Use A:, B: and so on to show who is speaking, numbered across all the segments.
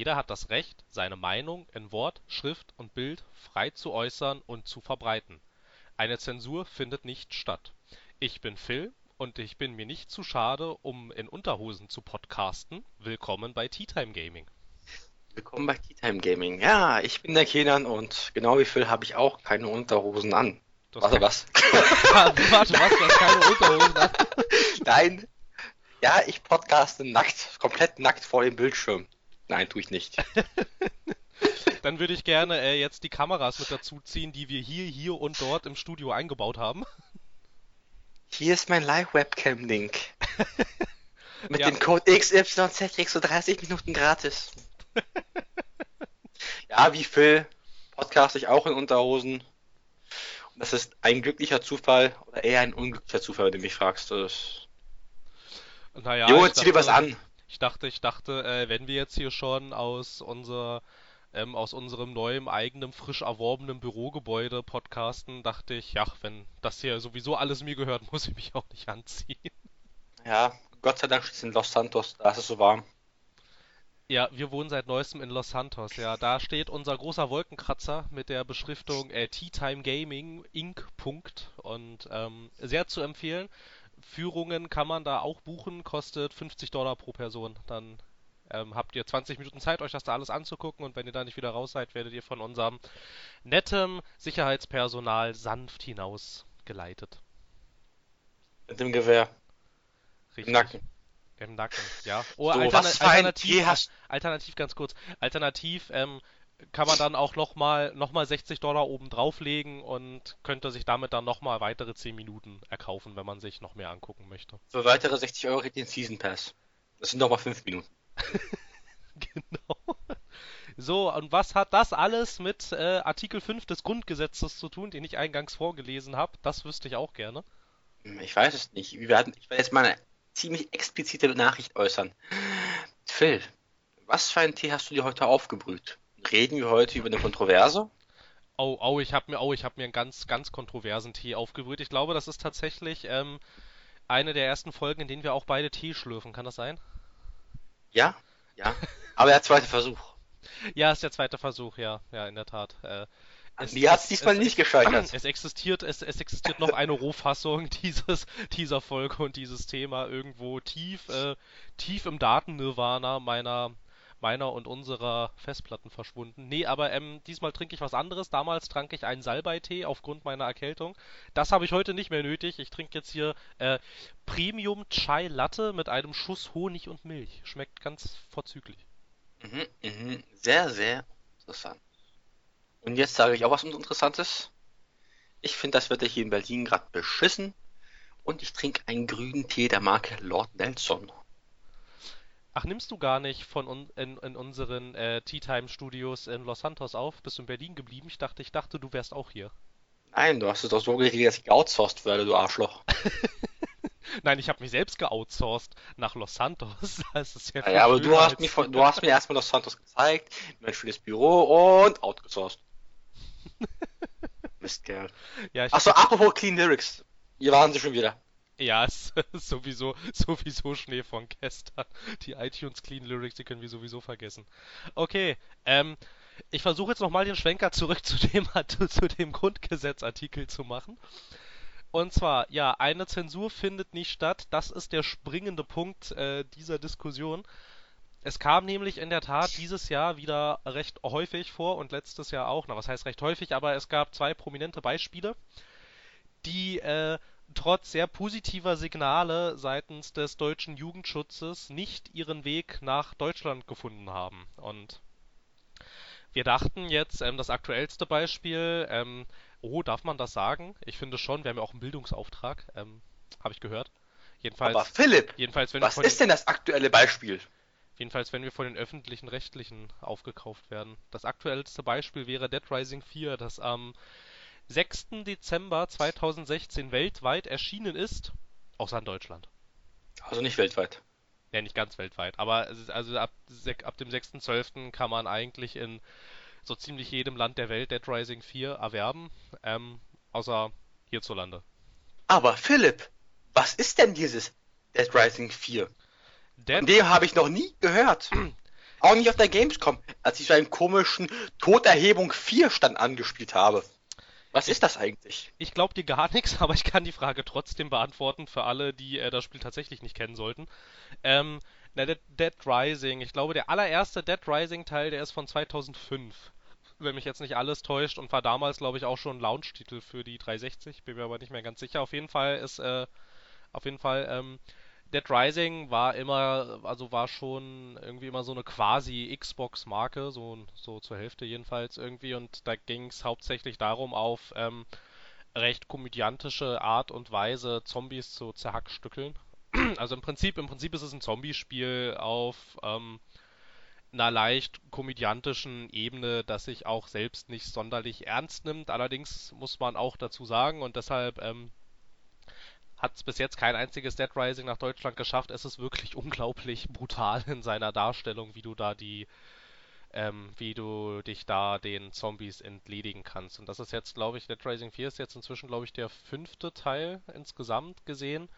A: Jeder hat das Recht, seine Meinung in Wort, Schrift und Bild frei zu äußern und zu verbreiten. Eine Zensur findet nicht statt. Ich bin Phil und ich bin mir nicht zu schade, um in Unterhosen zu podcasten. Willkommen bei Tea Time Gaming.
B: Willkommen bei Tea Time Gaming. Ja, ich bin der Kenan und genau wie Phil habe ich auch keine Unterhosen an.
A: Du hast
B: Warte, was?
A: Warte, was? Du hast keine Unterhosen an?
B: Nein. Ja, ich podcaste nackt, komplett nackt vor dem Bildschirm. Nein, tue ich nicht.
A: Dann würde ich gerne äh, jetzt die Kameras mit dazu ziehen, die wir hier, hier und dort im Studio eingebaut haben.
B: Hier ist mein Live-Webcam-Link. Mit
A: Ja.
B: dem Code XYZ kriegst du 30 Minuten gratis. ja, wie Phil podcaste ich auch in Unterhosen. Und das ist ein glücklicher Zufall oder eher ein unglücklicher Zufall, wenn du mich fragst. Das...
A: Naja,
B: jo, zieh dir was an.
A: Ich dachte, ich dachte, äh, wenn wir jetzt hier schon aus unser, ähm, aus unserem neuen eigenen frisch erworbenen Bürogebäude podcasten, dachte ich, ja, wenn das hier sowieso alles mir gehört, muss ich mich auch nicht anziehen.
B: Ja, Gott sei Dank es in Los Santos, da ist es so warm.
A: Ja, wir wohnen seit neuestem in Los Santos. Ja, da steht unser großer Wolkenkratzer mit der Beschriftung äh, Tea Time Gaming Inc. Punkt. Und ähm, sehr zu empfehlen. Führungen kann man da auch buchen, kostet 50 Dollar pro Person. Dann ähm, habt ihr 20 Minuten Zeit, euch das da alles anzugucken. Und wenn ihr da nicht wieder raus seid, werdet ihr von unserem netten Sicherheitspersonal sanft hinaus geleitet.
B: Mit dem Gewehr
A: Richtig.
B: im Nacken.
A: Im Nacken, ja. Oder
B: So,
A: alterna alternativ, alternativ ganz kurz, alternativ ähm, kann man dann auch nochmal noch mal 60 Dollar oben drauflegen und könnte sich damit dann nochmal weitere 10 Minuten erkaufen, wenn man sich noch mehr angucken möchte.
B: Für weitere 60 Euro den Season Pass. Das sind nochmal 5 Minuten.
A: Genau. So, und was hat das alles mit äh, Artikel 5 des Grundgesetzes zu tun, den ich eingangs vorgelesen habe? Das wüsste ich auch gerne.
B: Ich weiß es nicht. Wir werden, ich werde jetzt mal eine ziemlich explizite Nachricht äußern. Phil, was für einen Tee hast du dir heute aufgebrüht? Reden wir heute über eine Kontroverse?
A: Oh, oh, ich habe mir, oh, ich habe mir einen ganz, ganz kontroversen Tee aufgebrüht. Ich glaube, das ist tatsächlich ähm, eine der ersten Folgen, in denen wir auch beide Tee schlürfen. Kann das sein?
B: Ja? Ja. Aber der zweite Versuch.
A: Ja, ist der zweite Versuch, ja, ja, in der Tat. Äh, es-
B: Die hat
A: es-
B: diesmal
A: es-
B: nicht gescheitert.
A: Es existiert, es, es existiert noch eine Rohfassung dieses, dieser Folge und dieses Thema irgendwo tief, äh, tief im Datennirvana meiner, meiner und unserer Festplatten verschwunden. Nee, aber ähm, diesmal trinke ich was anderes. Damals trank ich einen Salbeitee aufgrund meiner Erkältung. Das habe ich heute nicht mehr nötig. Ich trinke jetzt hier äh, Premium Chai Latte mit einem Schuss Honig und Milch. Schmeckt ganz vorzüglich.
B: Mhm, mhm. Sehr, sehr interessant. Und jetzt sage ich auch was Interessantes. Ich finde das Wetter hier in Berlin gerade beschissen. Und ich trinke einen grünen Tee der Marke Lord Nelson.
A: Ach, nimmst du gar nicht von un in, in unseren äh, Tea Time Studios in Los Santos auf? Bist du in Berlin geblieben? Ich dachte, ich dachte, du wärst auch hier.
B: Nein, du hast es doch so geregelt, dass ich geoutsourced werde, du Arschloch.
A: Nein, ich habe mich selbst geoutsourced nach Los Santos. Das ist ja
B: Ja, aber du hast, mich von, du hast mir erstmal Los Santos gezeigt, mein schönes Büro und outgesourced. Mistkerl.
A: Ja,
B: Achso, apropos Clean Lyrics. Hier waren sie schon wieder.
A: Ja, es ist sowieso, sowieso Schnee von gestern. Die iTunes Clean Lyrics, die können wir sowieso vergessen. Okay, ähm, ich versuche jetzt nochmal den Schwenker zurück zu dem, zu dem Grundgesetzartikel zu machen. Und zwar, ja, eine Zensur findet nicht statt. Das ist der springende Punkt äh, dieser Diskussion. Es kam nämlich in der Tat dieses Jahr wieder recht häufig vor und letztes Jahr auch. Na, was heißt recht häufig, aber es gab zwei prominente Beispiele, die äh, trotz sehr positiver Signale seitens des deutschen Jugendschutzes nicht ihren Weg nach Deutschland gefunden haben. Und wir dachten jetzt, ähm, das aktuellste Beispiel, ähm, oh, darf man das sagen? Ich finde schon, wir haben ja auch einen Bildungsauftrag, ähm, habe ich gehört. Jedenfalls,
B: Aber Philipp,
A: jedenfalls,
B: was ist denn das aktuelle Beispiel?
A: Jedenfalls, wenn wir von den öffentlichen Rechtlichen aufgekauft werden. Das aktuellste Beispiel wäre Dead Rising 4, das am 6. Dezember 2016 weltweit erschienen ist, außer in Deutschland.
B: Also nicht weltweit.
A: Ja, nicht ganz weltweit, aber es ist also ab, ab dem 6.12. kann man eigentlich in so ziemlich jedem Land der Welt Dead Rising 4 erwerben, ähm, außer hierzulande.
B: Aber Philipp, was ist denn dieses Dead Rising 4?
A: Dead
B: Von dem habe ich noch nie gehört. Auch nicht auf der Gamescom, als ich so einen komischen Toterhebung 4 Stand angespielt habe. Was ist das eigentlich?
A: Ich glaube dir gar nichts, aber ich kann die Frage trotzdem beantworten für alle, die äh, das Spiel tatsächlich nicht kennen sollten. Ähm, na, Dead, Dead Rising. Ich glaube, der allererste Dead Rising Teil, der ist von 2005. Wenn mich jetzt nicht alles täuscht und war damals, glaube ich, auch schon Launch-Titel für die 360. Bin mir aber nicht mehr ganz sicher. Auf jeden Fall ist, äh, auf jeden Fall, ähm, Dead Rising war immer, also war schon irgendwie immer so eine quasi Xbox-Marke, so, so zur Hälfte jedenfalls irgendwie. Und da ging es hauptsächlich darum, auf ähm, recht komödiantische Art und Weise Zombies zu zerhackstückeln. Also im Prinzip, im Prinzip ist es ein Zombie-Spiel auf ähm, einer leicht komödiantischen Ebene, das sich auch selbst nicht sonderlich ernst nimmt. Allerdings muss man auch dazu sagen, und deshalb ähm, hat es bis jetzt kein einziges Dead Rising nach Deutschland geschafft. Es ist wirklich unglaublich brutal in seiner Darstellung, wie du da die, ähm, wie du dich da den Zombies entledigen kannst. Und das ist jetzt, glaube ich, Dead Rising 4 ist jetzt inzwischen, glaube ich, der fünfte Teil insgesamt gesehen.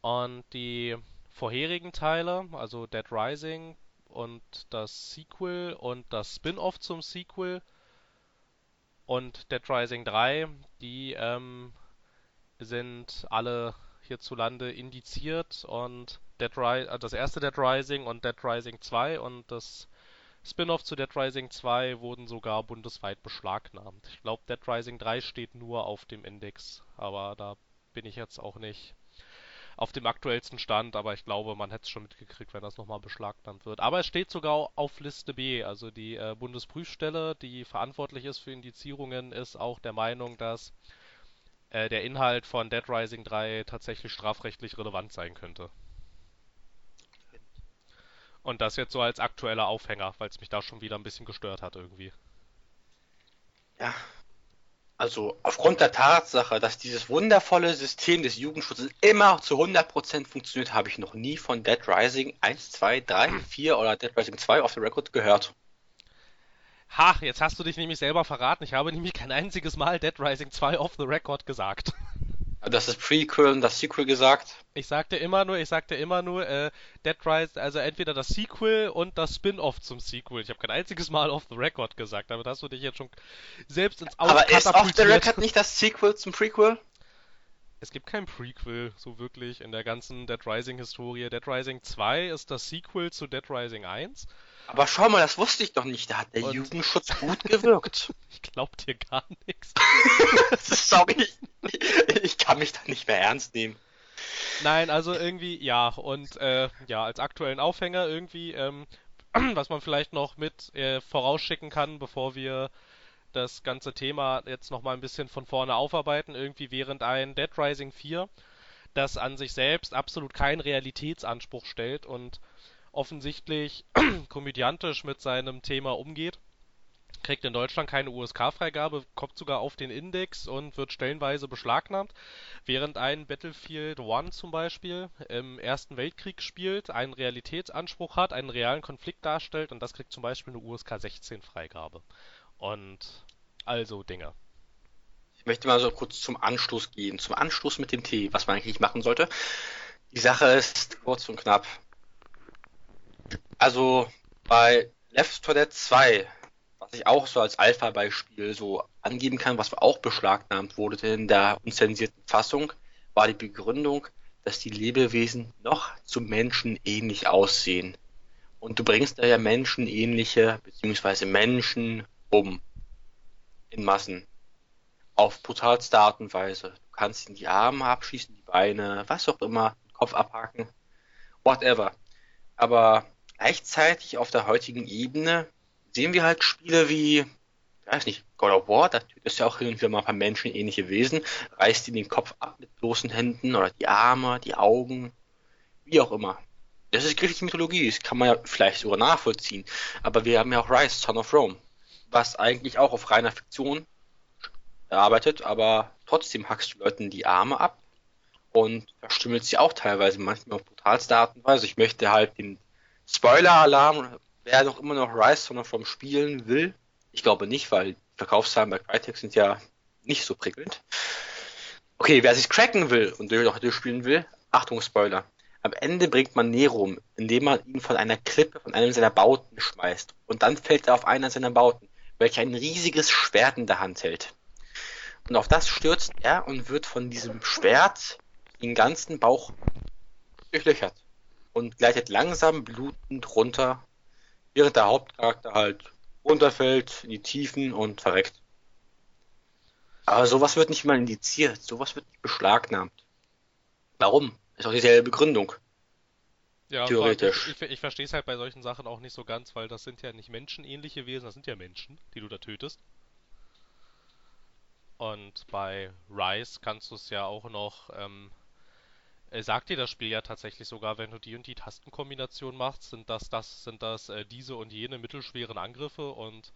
A: Und die vorherigen Teile, also Dead Rising und das Sequel und das Spin-off zum Sequel und Dead Rising 3, die ähm, sind alle hierzulande indiziert und Dead Ri äh, das erste Dead Rising und Dead Rising 2 und das Spin-off zu Dead Rising 2 wurden sogar bundesweit beschlagnahmt. Ich glaube, Dead Rising 3 steht nur auf dem Index, aber da bin ich jetzt auch nicht auf dem aktuellsten Stand, aber ich glaube, man hätte es schon mitgekriegt, wenn das nochmal beschlagnahmt wird. Aber es steht sogar auf Liste B, also die äh, Bundesprüfstelle, die verantwortlich ist für Indizierungen, ist auch der Meinung, dass äh, der Inhalt von Dead Rising 3 tatsächlich strafrechtlich relevant sein könnte. Und das jetzt so als aktueller Aufhänger, weil es mich da schon wieder ein bisschen gestört hat irgendwie.
B: Ja. Also aufgrund der Tatsache, dass dieses wundervolle System des Jugendschutzes immer zu 100% funktioniert, habe ich noch nie von Dead Rising 1, 2, 3, 4 oder Dead Rising 2 auf the Record gehört.
A: Ha, jetzt hast du dich nämlich selber verraten. Ich habe nämlich kein einziges Mal Dead Rising 2 off the record gesagt.
B: Das ist Prequel und das Sequel gesagt.
A: Ich sagte immer nur, ich sagte immer nur, äh, Dead Rising, also entweder das Sequel und das Spin-off zum Sequel. Ich habe kein einziges Mal off the record gesagt, damit hast du dich jetzt schon selbst ins
B: Aus Aber ist off the record nicht das Sequel zum Prequel?
A: Es gibt kein Prequel, so wirklich, in der ganzen Dead Rising-Historie. Dead Rising 2 ist das Sequel zu Dead Rising 1.
B: Aber schau mal, das wusste ich doch nicht. Da hat der Und Jugendschutz gut gewirkt.
A: ich glaub dir gar nichts.
B: Sorry, ich kann mich da nicht mehr ernst nehmen.
A: Nein, also irgendwie, ja. Und äh, ja, als aktuellen Aufhänger irgendwie, ähm, was man vielleicht noch mit äh, vorausschicken kann, bevor wir das ganze Thema jetzt nochmal ein bisschen von vorne aufarbeiten, irgendwie während ein Dead Rising 4, das an sich selbst absolut keinen Realitätsanspruch stellt und offensichtlich komödiantisch mit seinem Thema umgeht. Kriegt in Deutschland keine USK-Freigabe, kommt sogar auf den Index und wird stellenweise beschlagnahmt, während ein Battlefield One zum Beispiel im Ersten Weltkrieg spielt, einen Realitätsanspruch hat, einen realen Konflikt darstellt und das kriegt zum Beispiel eine USK 16-Freigabe. Und also Dinge.
B: Ich möchte mal so kurz zum Anstoß gehen, zum Anstoß mit dem Tee, was man eigentlich machen sollte. Die Sache ist kurz und knapp. Also bei Left 4 Dead 2, was ich auch so als Alpha-Beispiel so angeben kann, was auch beschlagnahmt wurde in der unzensierten Fassung, war die Begründung, dass die Lebewesen noch zu Menschen ähnlich aussehen. Und du bringst da ja menschenähnliche, beziehungsweise Menschen um. In Massen. Auf brutalste Art und Weise. Du kannst ihnen die Arme abschießen, die Beine, was auch immer, den Kopf abhaken. Whatever. Aber Gleichzeitig auf der heutigen Ebene sehen wir halt Spiele wie, weiß nicht, God of War, da tötest ja auch hin und wieder mal ein paar menschenähnliche Wesen, reißt ihnen den Kopf ab mit bloßen Händen oder die Arme, die Augen, wie auch immer. Das ist griechische Mythologie, das kann man ja vielleicht sogar nachvollziehen. Aber wir haben ja auch Rise, Son of Rome, was eigentlich auch auf reiner Fiktion arbeitet, aber trotzdem hackst du Leuten die Arme ab und verstümmelt sie auch teilweise, manchmal auf brutalste Art und Weise. Ich möchte halt den Spoiler-Alarm, wer noch immer noch Rise von vom spielen will. Ich glaube nicht, weil Verkaufszahlen bei Crytek sind ja nicht so prickelnd. Okay, wer sich cracken will und noch durchspielen will, Achtung Spoiler. Am Ende bringt man Nero um, indem man ihn von einer Klippe von einem seiner Bauten schmeißt. Und dann fällt er auf einen seiner Bauten, welcher ein riesiges Schwert in der Hand hält. Und auf das stürzt er und wird von diesem Schwert den ganzen Bauch durchlöchert und gleitet langsam blutend runter, während der Hauptcharakter halt runterfällt in die Tiefen und verreckt. Aber sowas wird nicht mal indiziert, sowas wird nicht beschlagnahmt. Warum? Ist auch dieselbe Begründung.
A: Ja,
B: Theoretisch.
A: Ich, ich, ich verstehe es halt bei solchen Sachen auch nicht so ganz, weil das sind ja nicht menschenähnliche Wesen, das sind ja Menschen, die du da tötest. Und bei Rise kannst du es ja auch noch, ähm, äh, sagt dir das Spiel ja tatsächlich sogar, wenn du die und die Tastenkombination machst, sind das, das, sind das äh, diese und jene mittelschweren Angriffe und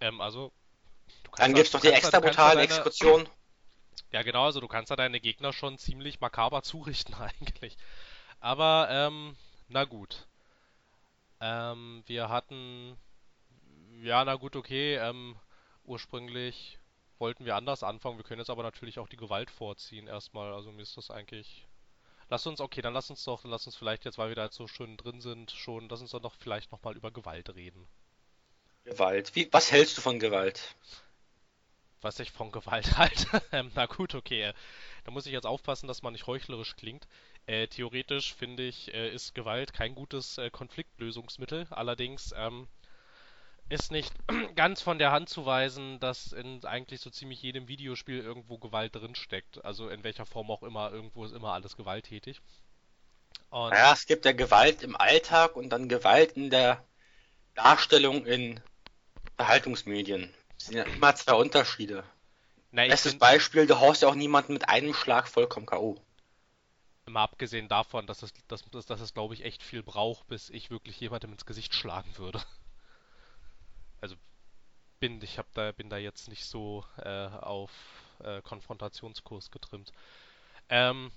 A: ähm, also du kannst
B: Dann
A: da-
B: gibt's
A: du
B: noch die extra brutalen Exekutionen.
A: Ja, genau, also du kannst da deine Gegner schon ziemlich makaber zurichten eigentlich. Aber, ähm, na gut. Ähm, wir hatten, ja, na gut, okay, ähm, ursprünglich wollten wir anders anfangen. Wir können jetzt aber natürlich auch die Gewalt vorziehen erstmal. Also mir ist das eigentlich. Lass uns, okay, dann lass uns doch, lass uns vielleicht jetzt, weil wir da jetzt so schön drin sind, schon, lass uns doch noch vielleicht nochmal über Gewalt reden.
B: Gewalt. Wie, was hältst du von Gewalt?
A: was ich von Gewalt halte. Ähm, na gut, okay. äh, Da muss ich jetzt aufpassen, dass man nicht heuchlerisch klingt. Äh, theoretisch finde ich, äh, ist Gewalt kein gutes äh, Konfliktlösungsmittel. Allerdings ähm, ist nicht ganz von der Hand zu weisen, dass in eigentlich so ziemlich jedem Videospiel irgendwo Gewalt drinsteckt. Also in welcher Form auch immer, irgendwo ist immer alles gewalttätig. Und
B: Naja, es gibt ja Gewalt im Alltag und dann Gewalt in der Darstellung in Unterhaltungsmedien. Das sind ja immer zwei Unterschiede.
A: na,
B: Bestes
A: find-
B: Beispiel, du haust ja auch niemanden mit einem Schlag vollkommen K.O.
A: Mal abgesehen davon, dass es, dass, dass es glaube ich, echt viel braucht, bis ich wirklich jemandem ins Gesicht schlagen würde. Also bin ich hab da bin da jetzt nicht so äh, auf äh, Konfrontationskurs getrimmt. Ähm,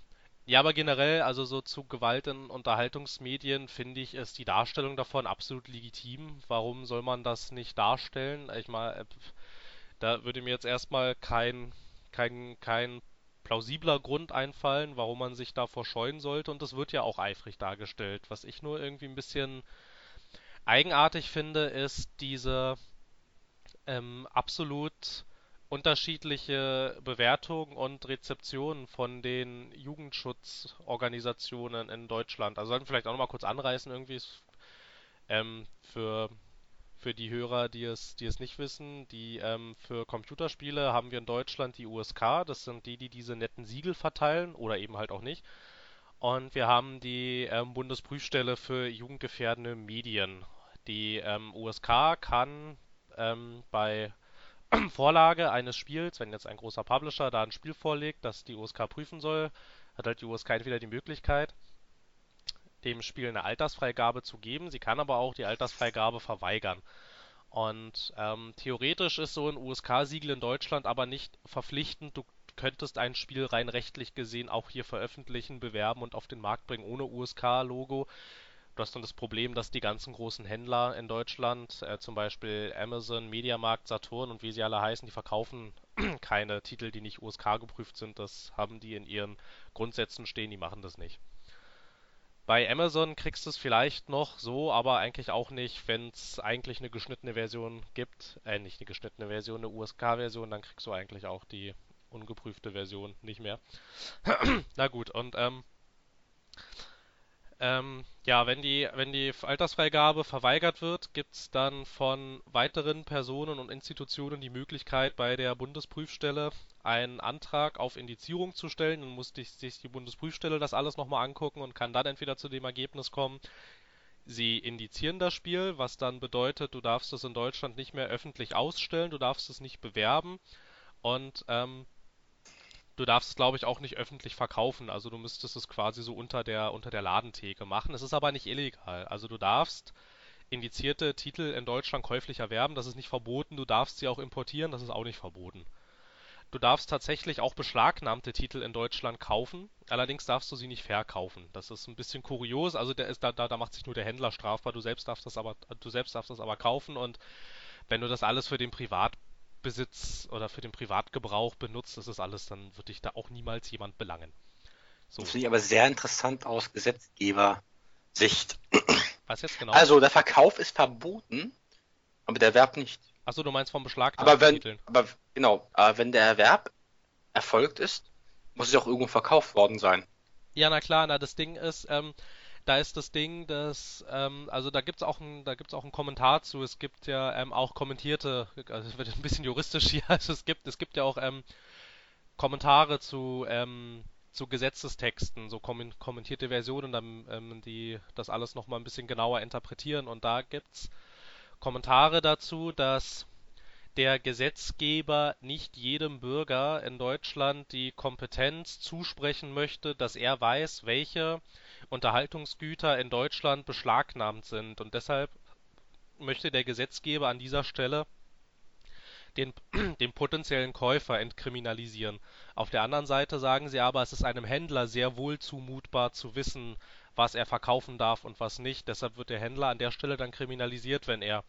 A: ja, aber generell, also so zu Gewalt in Unterhaltungsmedien finde ich, ist die Darstellung davon absolut legitim. Warum soll man das nicht darstellen? Ich meine, da würde mir jetzt erstmal kein, kein, kein plausibler Grund einfallen, warum man sich davor scheuen sollte. Und das wird ja auch eifrig dargestellt. Was ich nur irgendwie ein bisschen eigenartig finde, ist diese ähm, absolut unterschiedliche Bewertung und Rezeption von den Jugendschutzorganisationen in Deutschland. Also sollten wir vielleicht auch nochmal kurz anreißen, irgendwie ähm, für, für die Hörer, die es, die es nicht wissen, die ähm, für Computerspiele haben wir in Deutschland die USK, das sind die, die diese netten Siegel verteilen oder eben halt auch nicht. Und wir haben die ähm, Bundesprüfstelle für jugendgefährdende Medien. Die ähm, USK kann ähm, bei Vorlage eines Spiels, wenn jetzt ein großer Publisher da ein Spiel vorlegt, das die USK prüfen soll, hat halt die USK entweder die Möglichkeit, dem Spiel eine Altersfreigabe zu geben, sie kann aber auch die Altersfreigabe verweigern. Und ähm, theoretisch ist so ein USK-Siegel in Deutschland aber nicht verpflichtend. Du könntest ein Spiel rein rechtlich gesehen auch hier veröffentlichen, bewerben und auf den Markt bringen ohne USK-Logo. Du hast dann das Problem, dass die ganzen großen Händler in Deutschland, äh, zum Beispiel Amazon, Mediamarkt, Saturn und wie sie alle heißen, die verkaufen keine Titel, die nicht USK geprüft sind. Das haben die in ihren Grundsätzen stehen, die machen das nicht. Bei Amazon kriegst du es vielleicht noch so, aber eigentlich auch nicht, wenn es eigentlich eine geschnittene Version gibt. Äh, nicht eine geschnittene Version, eine USK-Version, dann kriegst du eigentlich auch die ungeprüfte Version nicht mehr. Na gut, und ähm, ähm, ja, wenn die, wenn die Altersfreigabe verweigert wird, gibt es dann von weiteren Personen und Institutionen die Möglichkeit, bei der Bundesprüfstelle einen Antrag auf Indizierung zu stellen. Dann muss sich die Bundesprüfstelle das alles nochmal angucken und kann dann entweder zu dem Ergebnis kommen, sie indizieren das Spiel, was dann bedeutet, du darfst es in Deutschland nicht mehr öffentlich ausstellen, du darfst es nicht bewerben und ähm, Du darfst es, glaube ich, auch nicht öffentlich verkaufen. Also du müsstest es quasi so unter der, unter der Ladentheke machen. Es ist aber nicht illegal. Also du darfst indizierte Titel in Deutschland käuflich erwerben. Das ist nicht verboten. Du darfst sie auch importieren. Das ist auch nicht verboten. Du darfst tatsächlich auch beschlagnahmte Titel in Deutschland kaufen. Allerdings darfst du sie nicht verkaufen. Das ist ein bisschen kurios. Also ist, da, da, da macht sich nur der Händler strafbar. Du selbst darfst das aber, du selbst darfst das aber kaufen. Und wenn du das alles für den Privatbesitz oder für den Privatgebrauch benutzt, ist es alles, dann wird dich da auch niemals jemand belangen.
B: So. Das finde ich aber sehr interessant aus Gesetzgeber-Sicht.
A: Was jetzt genau?
B: Also, der Verkauf ist verboten, aber der Erwerb nicht.
A: Achso, du meinst vom Beschlag
B: aber wenn, Titeln. Aber genau, aber wenn der Erwerb erfolgt ist, muss es auch irgendwo verkauft worden sein.
A: Ja, na klar, na das Ding ist, ähm, da ist das Ding, dass, ähm, also da auch ein, da gibt's auch einen Kommentar zu. Es gibt ja ähm, auch kommentierte, also es wird ein bisschen juristisch hier. Also es gibt, es gibt ja auch ähm, Kommentare zu, ähm, zu Gesetzestexten, so kommentierte Versionen, dann, ähm, die das alles nochmal ein bisschen genauer interpretieren. Und da gibt's Kommentare dazu, dass der Gesetzgeber nicht jedem Bürger in Deutschland die Kompetenz zusprechen möchte, dass er weiß, welche Unterhaltungsgüter in Deutschland beschlagnahmt sind. Und deshalb möchte der Gesetzgeber an dieser Stelle den, den potenziellen Käufer entkriminalisieren. Auf der anderen Seite sagen sie aber, es ist einem Händler sehr wohl zumutbar zu wissen, was er verkaufen darf und was nicht. Deshalb wird der Händler an der Stelle dann kriminalisiert, wenn er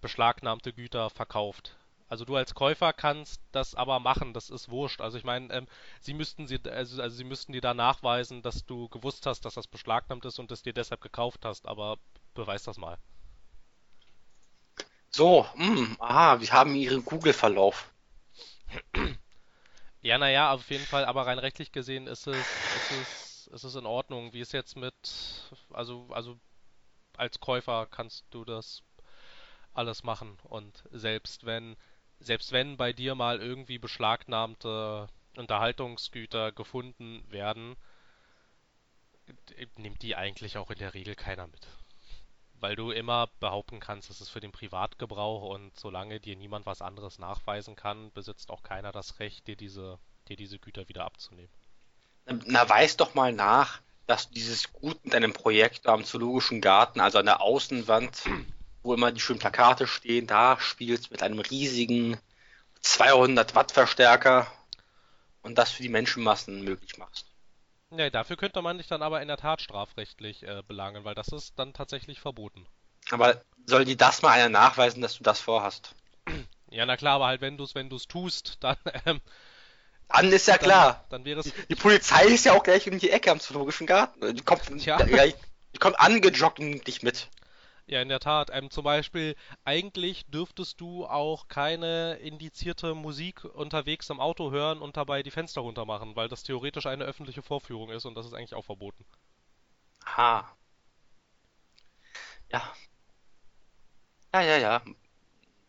A: beschlagnahmte Güter verkauft. Also du als Käufer kannst das aber machen, das ist wurscht. Also ich meine, ähm, sie müssten sie, also, also sie müssten dir da nachweisen, dass du gewusst hast, dass das beschlagnahmt ist und es dir deshalb gekauft hast, aber beweis das mal.
B: So, mh, hm, aha, wir haben ihren Google-Verlauf.
A: Ja, naja, auf jeden Fall, aber rein rechtlich gesehen ist es, ist es, ist es in Ordnung. Wie es jetzt mit, also, also als Käufer kannst du das alles machen und selbst wenn selbst wenn bei dir mal irgendwie beschlagnahmte Unterhaltungsgüter gefunden werden, nimmt die eigentlich auch in der Regel keiner mit. Weil du immer behaupten kannst, es ist für den Privatgebrauch und solange dir niemand was anderes nachweisen kann, besitzt auch keiner das Recht, dir diese, dir diese Güter wieder abzunehmen.
B: Na, weiß doch mal nach, dass du dieses Gut mit einem Projektor am Zoologischen Garten, also an der Außenwand, wo immer die schönen Plakate stehen, da spielst mit einem riesigen 200 Watt Verstärker und das für die Menschenmassen möglich machst.
A: Ja, dafür könnte man dich dann aber in der Tat strafrechtlich äh, belangen, weil das ist dann tatsächlich verboten.
B: Aber soll dir das mal einer nachweisen, dass du das vorhast?
A: Ja, na klar, aber halt wenn du es wenn du's tust, dann ähm,
B: dann ist ja dann, klar.
A: Dann wäre es.
B: Die, Polizei ist ja auch gleich um die Ecke am Zoologischen Garten. Die kommt, ja die kommt angejoggt und dich mit.
A: Ja, in der Tat. Ähm, zum Beispiel, eigentlich dürftest du auch keine indizierte Musik unterwegs im Auto hören und dabei die Fenster runter machen, weil das theoretisch eine öffentliche Vorführung ist und das ist eigentlich auch verboten.
B: Ha. Ja. Ja, ja, ja.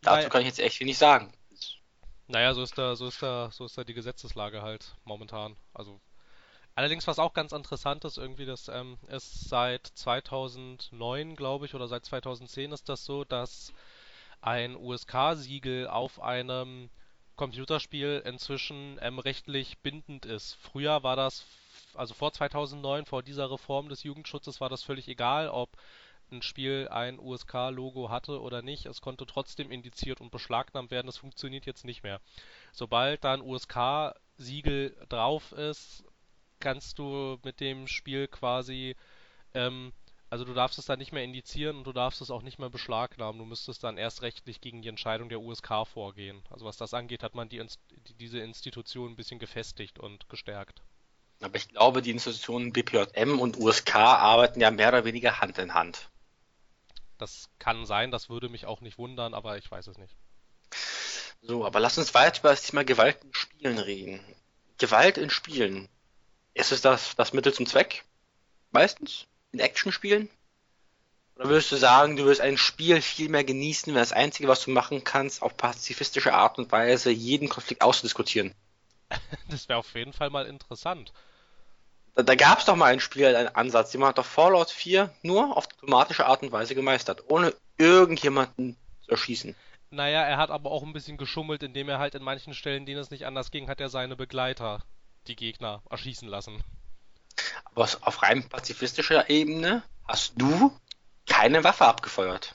B: Dazu weil, kann ich jetzt echt wenig sagen.
A: Naja, so ist da, so ist da, so ist da die Gesetzeslage halt momentan. Also Allerdings, was auch ganz interessant ist, irgendwie, das ähm, ist seit 2009, glaube ich, oder seit 2010 ist das so, dass ein USK-Siegel auf einem Computerspiel inzwischen ähm, rechtlich bindend ist. Früher war das, also vor 2009, vor dieser Reform des Jugendschutzes, war das völlig egal, ob ein Spiel ein USK-Logo hatte oder nicht. Es konnte trotzdem indiziert und beschlagnahmt werden. Das funktioniert jetzt nicht mehr. Sobald da ein USK-Siegel drauf ist, kannst du mit dem Spiel quasi, ähm, also du darfst es dann nicht mehr indizieren und du darfst es auch nicht mehr beschlagnahmen. Du müsstest dann erst rechtlich gegen die Entscheidung der USK vorgehen. Also was das angeht, hat man die, die, diese Institution ein bisschen gefestigt und gestärkt.
B: Aber ich glaube, die Institutionen BPJM und USK arbeiten ja mehr oder weniger Hand in Hand.
A: Das kann sein, das würde mich auch nicht wundern, aber ich weiß es nicht.
B: So, aber lass uns weiter über das Thema Gewalt in Spielen reden. Gewalt in Spielen. Ist es das, das Mittel zum Zweck? Meistens? In Actionspielen? Oder würdest du sagen, du wirst ein Spiel viel mehr genießen, wenn das Einzige, was du machen kannst, auf pazifistische Art und Weise jeden Konflikt auszudiskutieren?
A: Das wäre auf jeden Fall mal interessant.
B: Da, da gab es doch mal ein Spiel, einen Ansatz. Jemand hat doch Fallout 4 nur auf diplomatische Art und Weise gemeistert, ohne irgendjemanden zu erschießen.
A: Naja, er hat aber auch ein bisschen geschummelt, indem er halt in manchen Stellen, denen es nicht anders ging, hat er seine Begleiter die Gegner erschießen lassen.
B: Aber auf rein pazifistischer Ebene hast du keine Waffe abgefeuert.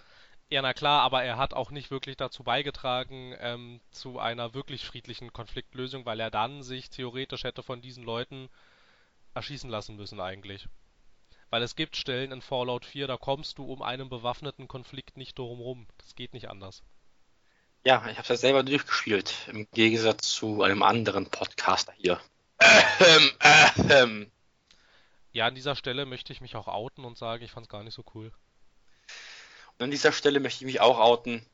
A: Ja, na klar, aber er hat auch nicht wirklich dazu beigetragen, ähm, zu einer wirklich friedlichen Konfliktlösung, weil er dann sich theoretisch hätte von diesen Leuten erschießen lassen müssen eigentlich. Weil es gibt Stellen in Fallout 4, da kommst du um einen bewaffneten Konflikt nicht drum rum. Das geht nicht anders.
B: Ja, ich habe es ja selber durchgespielt, im Gegensatz zu einem anderen Podcaster hier. Ähm, ähm.
A: Ja, an dieser Stelle möchte ich mich auch outen und sagen, ich fand's gar nicht so cool.
B: Und an dieser Stelle möchte ich mich auch outen.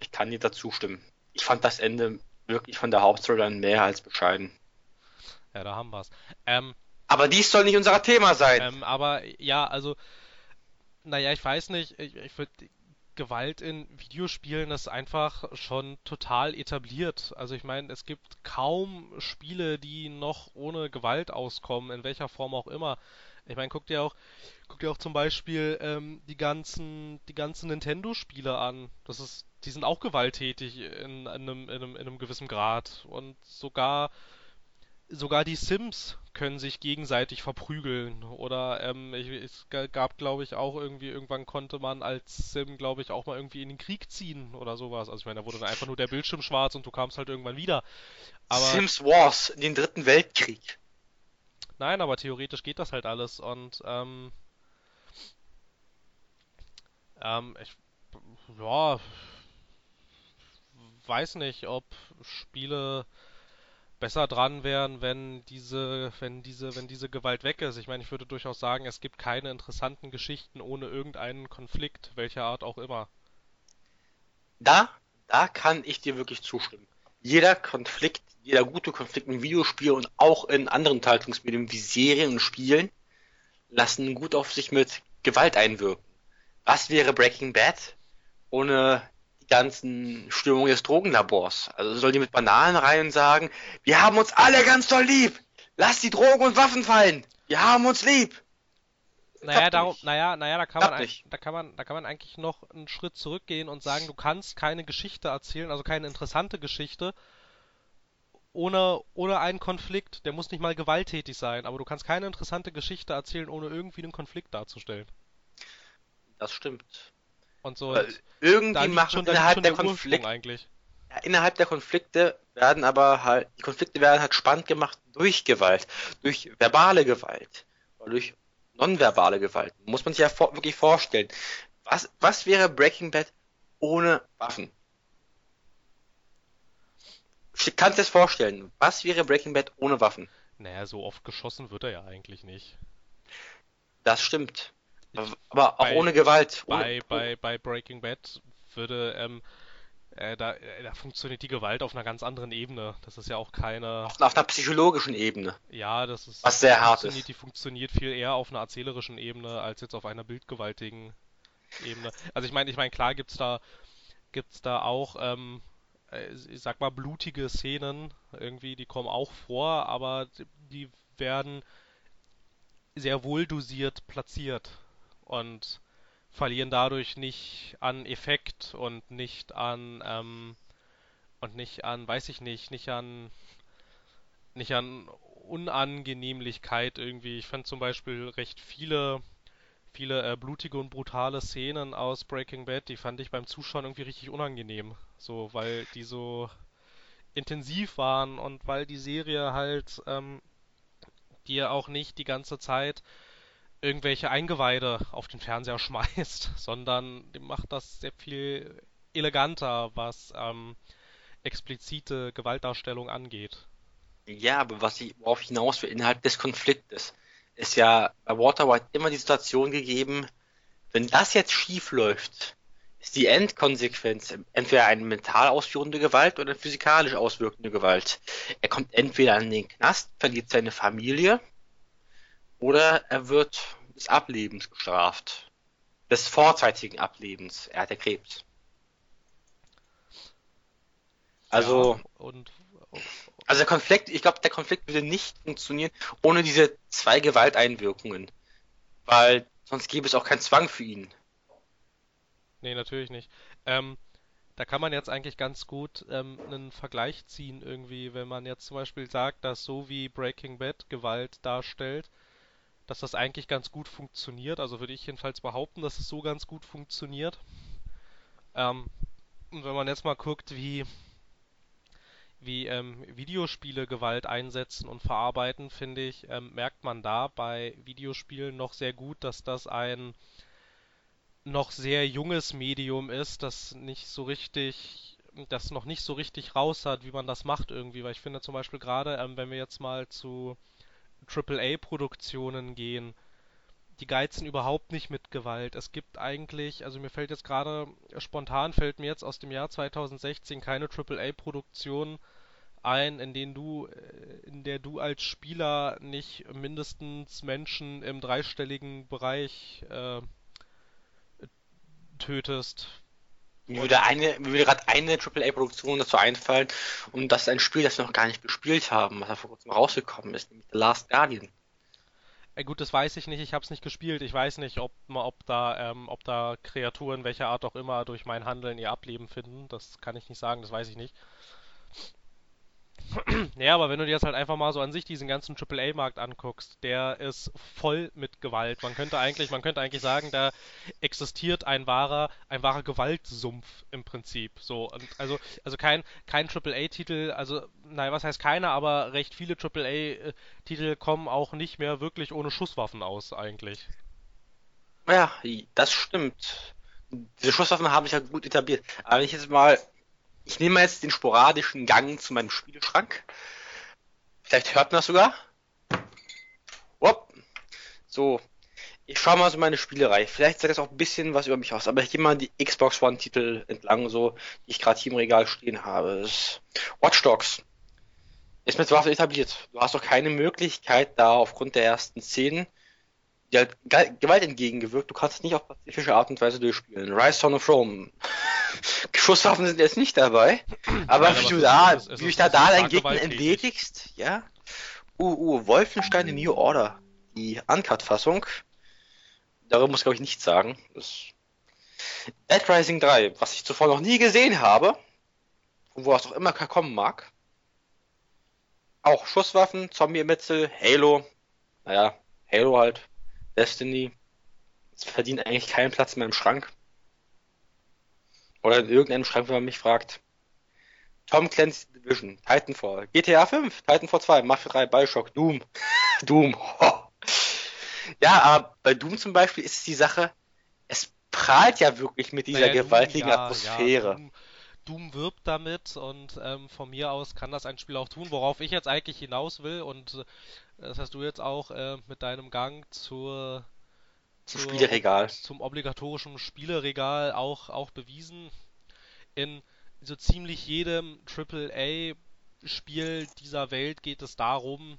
B: Ich kann dir dazu stimmen. Ich fand das Ende wirklich von der Hauptstoryline mehr als bescheiden.
A: Ja, da haben wir's. Ähm,
B: Aber dies soll nicht unser Thema sein.
A: ähm, aber ja, also, naja, ich weiß nicht, ich, ich würde Gewalt in Videospielen ist einfach schon total etabliert. Also ich meine, es gibt kaum Spiele, die noch ohne Gewalt auskommen, in welcher Form auch immer. Ich meine, guck dir auch, guck dir auch zum Beispiel ähm, die ganzen, die ganzen Nintendo-Spiele an. Das ist, die sind auch gewalttätig in, in einem, in einem, in einem gewissen Grad. Und sogar sogar die Sims können sich gegenseitig verprügeln. Oder ähm, ich, es gab, glaube ich, auch irgendwie, irgendwann konnte man als Sim, glaube ich, auch mal irgendwie in den Krieg ziehen oder sowas. Also ich meine, da wurde dann einfach nur der Bildschirm schwarz und du kamst halt irgendwann wieder. Aber
B: Sims Wars, den dritten Weltkrieg.
A: nein, aber theoretisch geht das halt alles. Und ähm, ähm, ich, ja, weiß nicht, ob Spiele besser dran wären, wenn diese, wenn diese, wenn diese Gewalt weg ist. Ich meine, ich würde durchaus sagen, es gibt keine interessanten Geschichten ohne irgendeinen Konflikt, welcher Art auch immer.
B: Da, da kann ich dir wirklich zustimmen. Jeder Konflikt, jeder gute Konflikt in Videospielen und auch in anderen Unterhaltungsmedien wie Serien und Spielen lassen gut auf sich mit Gewalt einwirken. Was wäre Breaking Bad ohne ganzen Störungen des Drogenlabors? Also soll die mit Bananen rein und sagen, wir haben uns alle ganz doll lieb. Lass die Drogen und Waffen fallen. Wir haben uns lieb.
A: Naja, darum, naja, naja, da kann
B: Klappt
A: man,
B: nicht.
A: da kann man, da kann man eigentlich noch einen Schritt zurückgehen und sagen, du kannst keine Geschichte erzählen, also keine interessante Geschichte, ohne, ohne einen Konflikt. Der muss nicht mal gewalttätig sein, aber du kannst keine interessante Geschichte erzählen, ohne irgendwie einen Konflikt darzustellen.
B: Das stimmt.
A: Und so,
B: Weil irgendwie
A: da
B: machen
A: schon, da
B: innerhalb der
A: der
B: Konflikte
A: eigentlich.
B: Ja, innerhalb der Konflikte werden aber halt, die Konflikte werden halt spannend gemacht durch Gewalt, durch verbale Gewalt oder durch nonverbale Gewalt. Muss man sich ja vor, wirklich vorstellen. Was, was wäre Breaking Bad ohne Waffen? Kannst du dir das vorstellen? Was wäre Breaking Bad ohne Waffen?
A: Naja, so oft geschossen wird er ja eigentlich nicht.
B: Das stimmt. Aber auch
A: bei,
B: ohne Gewalt. Ohne,
A: bei, bei, bei Breaking Bad würde, ähm, äh, da, äh, da funktioniert die Gewalt auf einer ganz anderen Ebene. Das ist ja auch keine,
B: auf, auf einer psychologischen Ebene.
A: ja, das ist,
B: Was sehr hart
A: funktioniert,
B: ist.
A: die funktioniert viel eher auf einer erzählerischen Ebene als jetzt auf einer bildgewaltigen Ebene. Also ich meine, ich meine, klar gibt's da, gibt's da auch, ähm, äh, ich sag mal, blutige Szenen irgendwie, die kommen auch vor, aber die werden sehr wohl dosiert platziert und verlieren dadurch nicht an Effekt und nicht an ähm, und nicht an, weiß ich nicht, nicht an nicht an Unangenehmlichkeit irgendwie. Ich fand zum Beispiel recht viele viele äh, blutige und brutale Szenen aus Breaking Bad, die fand ich beim Zuschauen irgendwie richtig unangenehm, so weil die so intensiv waren und weil die Serie halt ähm, dir auch nicht die ganze Zeit irgendwelche Eingeweide auf den Fernseher schmeißt, sondern macht das sehr viel eleganter, was ähm, explizite Gewaltdarstellung angeht.
B: Ja, aber was ich, worauf ich hinaus will, innerhalb des Konfliktes, ist ja bei Walter immer die Situation gegeben, wenn das jetzt schief läuft, ist die Endkonsequenz entweder eine mental ausführende Gewalt oder eine physikalisch auswirkende Gewalt. Er kommt entweder in den Knast, verliert seine Familie, oder er wird des Ablebens gestraft. Des vorzeitigen Ablebens. Er hat Krebs. Also,
A: Ja, und
B: also der Konflikt, ich glaube, der Konflikt würde nicht funktionieren ohne diese zwei Gewalteinwirkungen. Weil sonst gäbe es auch keinen Zwang für ihn.
A: nee, natürlich nicht. Ähm, da kann man jetzt eigentlich ganz gut ähm, einen Vergleich ziehen irgendwie, wenn man jetzt zum Beispiel sagt, dass so wie Breaking Bad Gewalt darstellt, dass das eigentlich ganz gut funktioniert. Also würde ich jedenfalls behaupten, dass es so ganz gut funktioniert. Ähm, und wenn man jetzt mal guckt, wie wie ähm, Videospiele Gewalt einsetzen und verarbeiten, finde ich, ähm, merkt man da bei Videospielen noch sehr gut, dass das ein noch sehr junges Medium ist, das nicht so richtig, das noch nicht so richtig raus hat, wie man das macht irgendwie, weil ich finde zum Beispiel gerade, ähm, wenn wir jetzt mal zu AAA-Produktionen gehen, die geizen überhaupt nicht mit Gewalt. Es gibt eigentlich, also mir fällt jetzt gerade spontan fällt mir jetzt aus dem Jahr 2016 keine AAA-Produktion ein, in denen du, äh, in der du als Spieler nicht mindestens Menschen im dreistelligen Bereich äh, tötest.
B: Mir würde würde gerade eine AAA-Produktion dazu einfallen und das ist ein Spiel, das wir noch gar nicht gespielt haben, was ja vor kurzem rausgekommen ist, nämlich The Last Guardian.
A: Äh, gut, das weiß ich nicht, ich habe es nicht gespielt. Ich weiß nicht, ob, ob, da, ähm, ob da Kreaturen welcher Art auch immer durch mein Handeln ihr Ableben finden. Das kann ich nicht sagen, das weiß ich nicht. Ja, aber wenn du dir jetzt halt einfach mal so an sich diesen ganzen AAA-Markt anguckst, der ist voll mit Gewalt. Man könnte eigentlich, man könnte eigentlich sagen, da existiert ein wahrer, ein wahrer Gewaltsumpf im Prinzip. So, und also, also kein, kein AAA-Titel, also, nein, was heißt keiner, aber recht viele AAA-Titel kommen auch nicht mehr wirklich ohne Schusswaffen aus, eigentlich.
B: Ja, das stimmt. Diese Schusswaffen haben sich ja gut etabliert. Aber wenn ich jetzt mal ich nehme jetzt den sporadischen Gang zu meinem Spielschrank. Vielleicht hört man das sogar. Wop. So. Ich schaue mal so meine Spielerei. Vielleicht sagt das auch ein bisschen was über mich aus. Aber ich gehe mal die Xbox One-Titel entlang, so, die ich gerade hier im Regal stehen habe. Watch Dogs. Ist mit Waffe etabliert. Du hast doch keine Möglichkeit, da aufgrund der ersten Szenen die halt Gewalt entgegengewirkt. Du kannst es nicht auf pazifische Art und Weise durchspielen. Rise Son of Rome. Schusswaffen sind jetzt nicht dabei. Aber Nein, wie du da, ist, wie du da, da deinen Gegner entledigst, ja. Uh, uh, Wolfenstein New Order. Die Uncut-Fassung. Darüber muss ich, glaube ich, nichts sagen. Das Dead Rising 3, was ich zuvor noch nie gesehen habe, wo es auch immer kommen mag. Auch Schusswaffen, Zombie-Metzel, Halo. Naja, Halo halt. Destiny. Es verdient eigentlich keinen Platz mehr im Schrank. Oder in irgendeinem Schrank, wenn man mich fragt. Tom Clancy Division, Titanfall, GTA 5, Titanfall 2, Mafia 3, Bioshock, Doom. Doom. Ja, aber bei Doom zum Beispiel ist es die Sache, es prahlt ja wirklich mit dieser naja, gewaltigen Doom, ja, Atmosphäre. Ja,
A: Doom, Doom wirbt damit und ähm, von mir aus kann das ein Spiel auch tun, worauf ich jetzt eigentlich hinaus will und äh, das hast du jetzt auch äh, mit deinem Gang zur,
B: zur Spieleregal.
A: zum obligatorischen Spieleregal auch, auch bewiesen. In so ziemlich jedem AAA-Spiel dieser Welt geht es darum,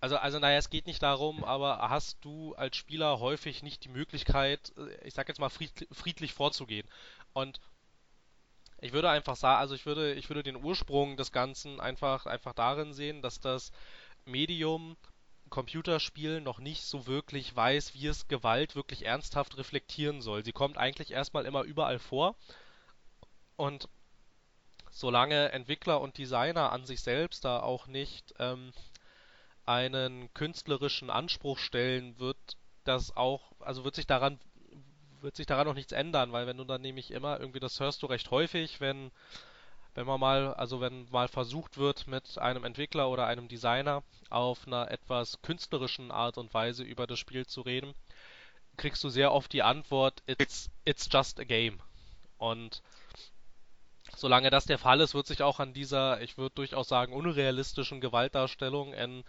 A: also, also naja, es geht nicht darum, aber hast du als Spieler häufig nicht die Möglichkeit, äh, ich sag jetzt mal friedlich vorzugehen. Und ich würde einfach sagen, also ich würde, ich würde den Ursprung des Ganzen einfach, einfach darin sehen, dass das Medium Computerspiel noch nicht so wirklich weiß, wie es Gewalt wirklich ernsthaft reflektieren soll. Sie kommt eigentlich erstmal immer überall vor und solange Entwickler und Designer an sich selbst da auch nicht ähm, einen künstlerischen Anspruch stellen, wird das auch, also wird sich daran wird sich daran noch nichts ändern, weil wenn du dann nämlich immer irgendwie, das hörst du recht häufig, wenn wenn man mal, also wenn mal versucht wird, mit einem Entwickler oder einem Designer auf einer etwas künstlerischen Art und Weise über das Spiel zu reden, kriegst du sehr oft die Antwort, it's, it's just a game. Und solange das der Fall ist, wird sich auch an dieser, ich würde durchaus sagen, unrealistischen Gewaltdarstellung in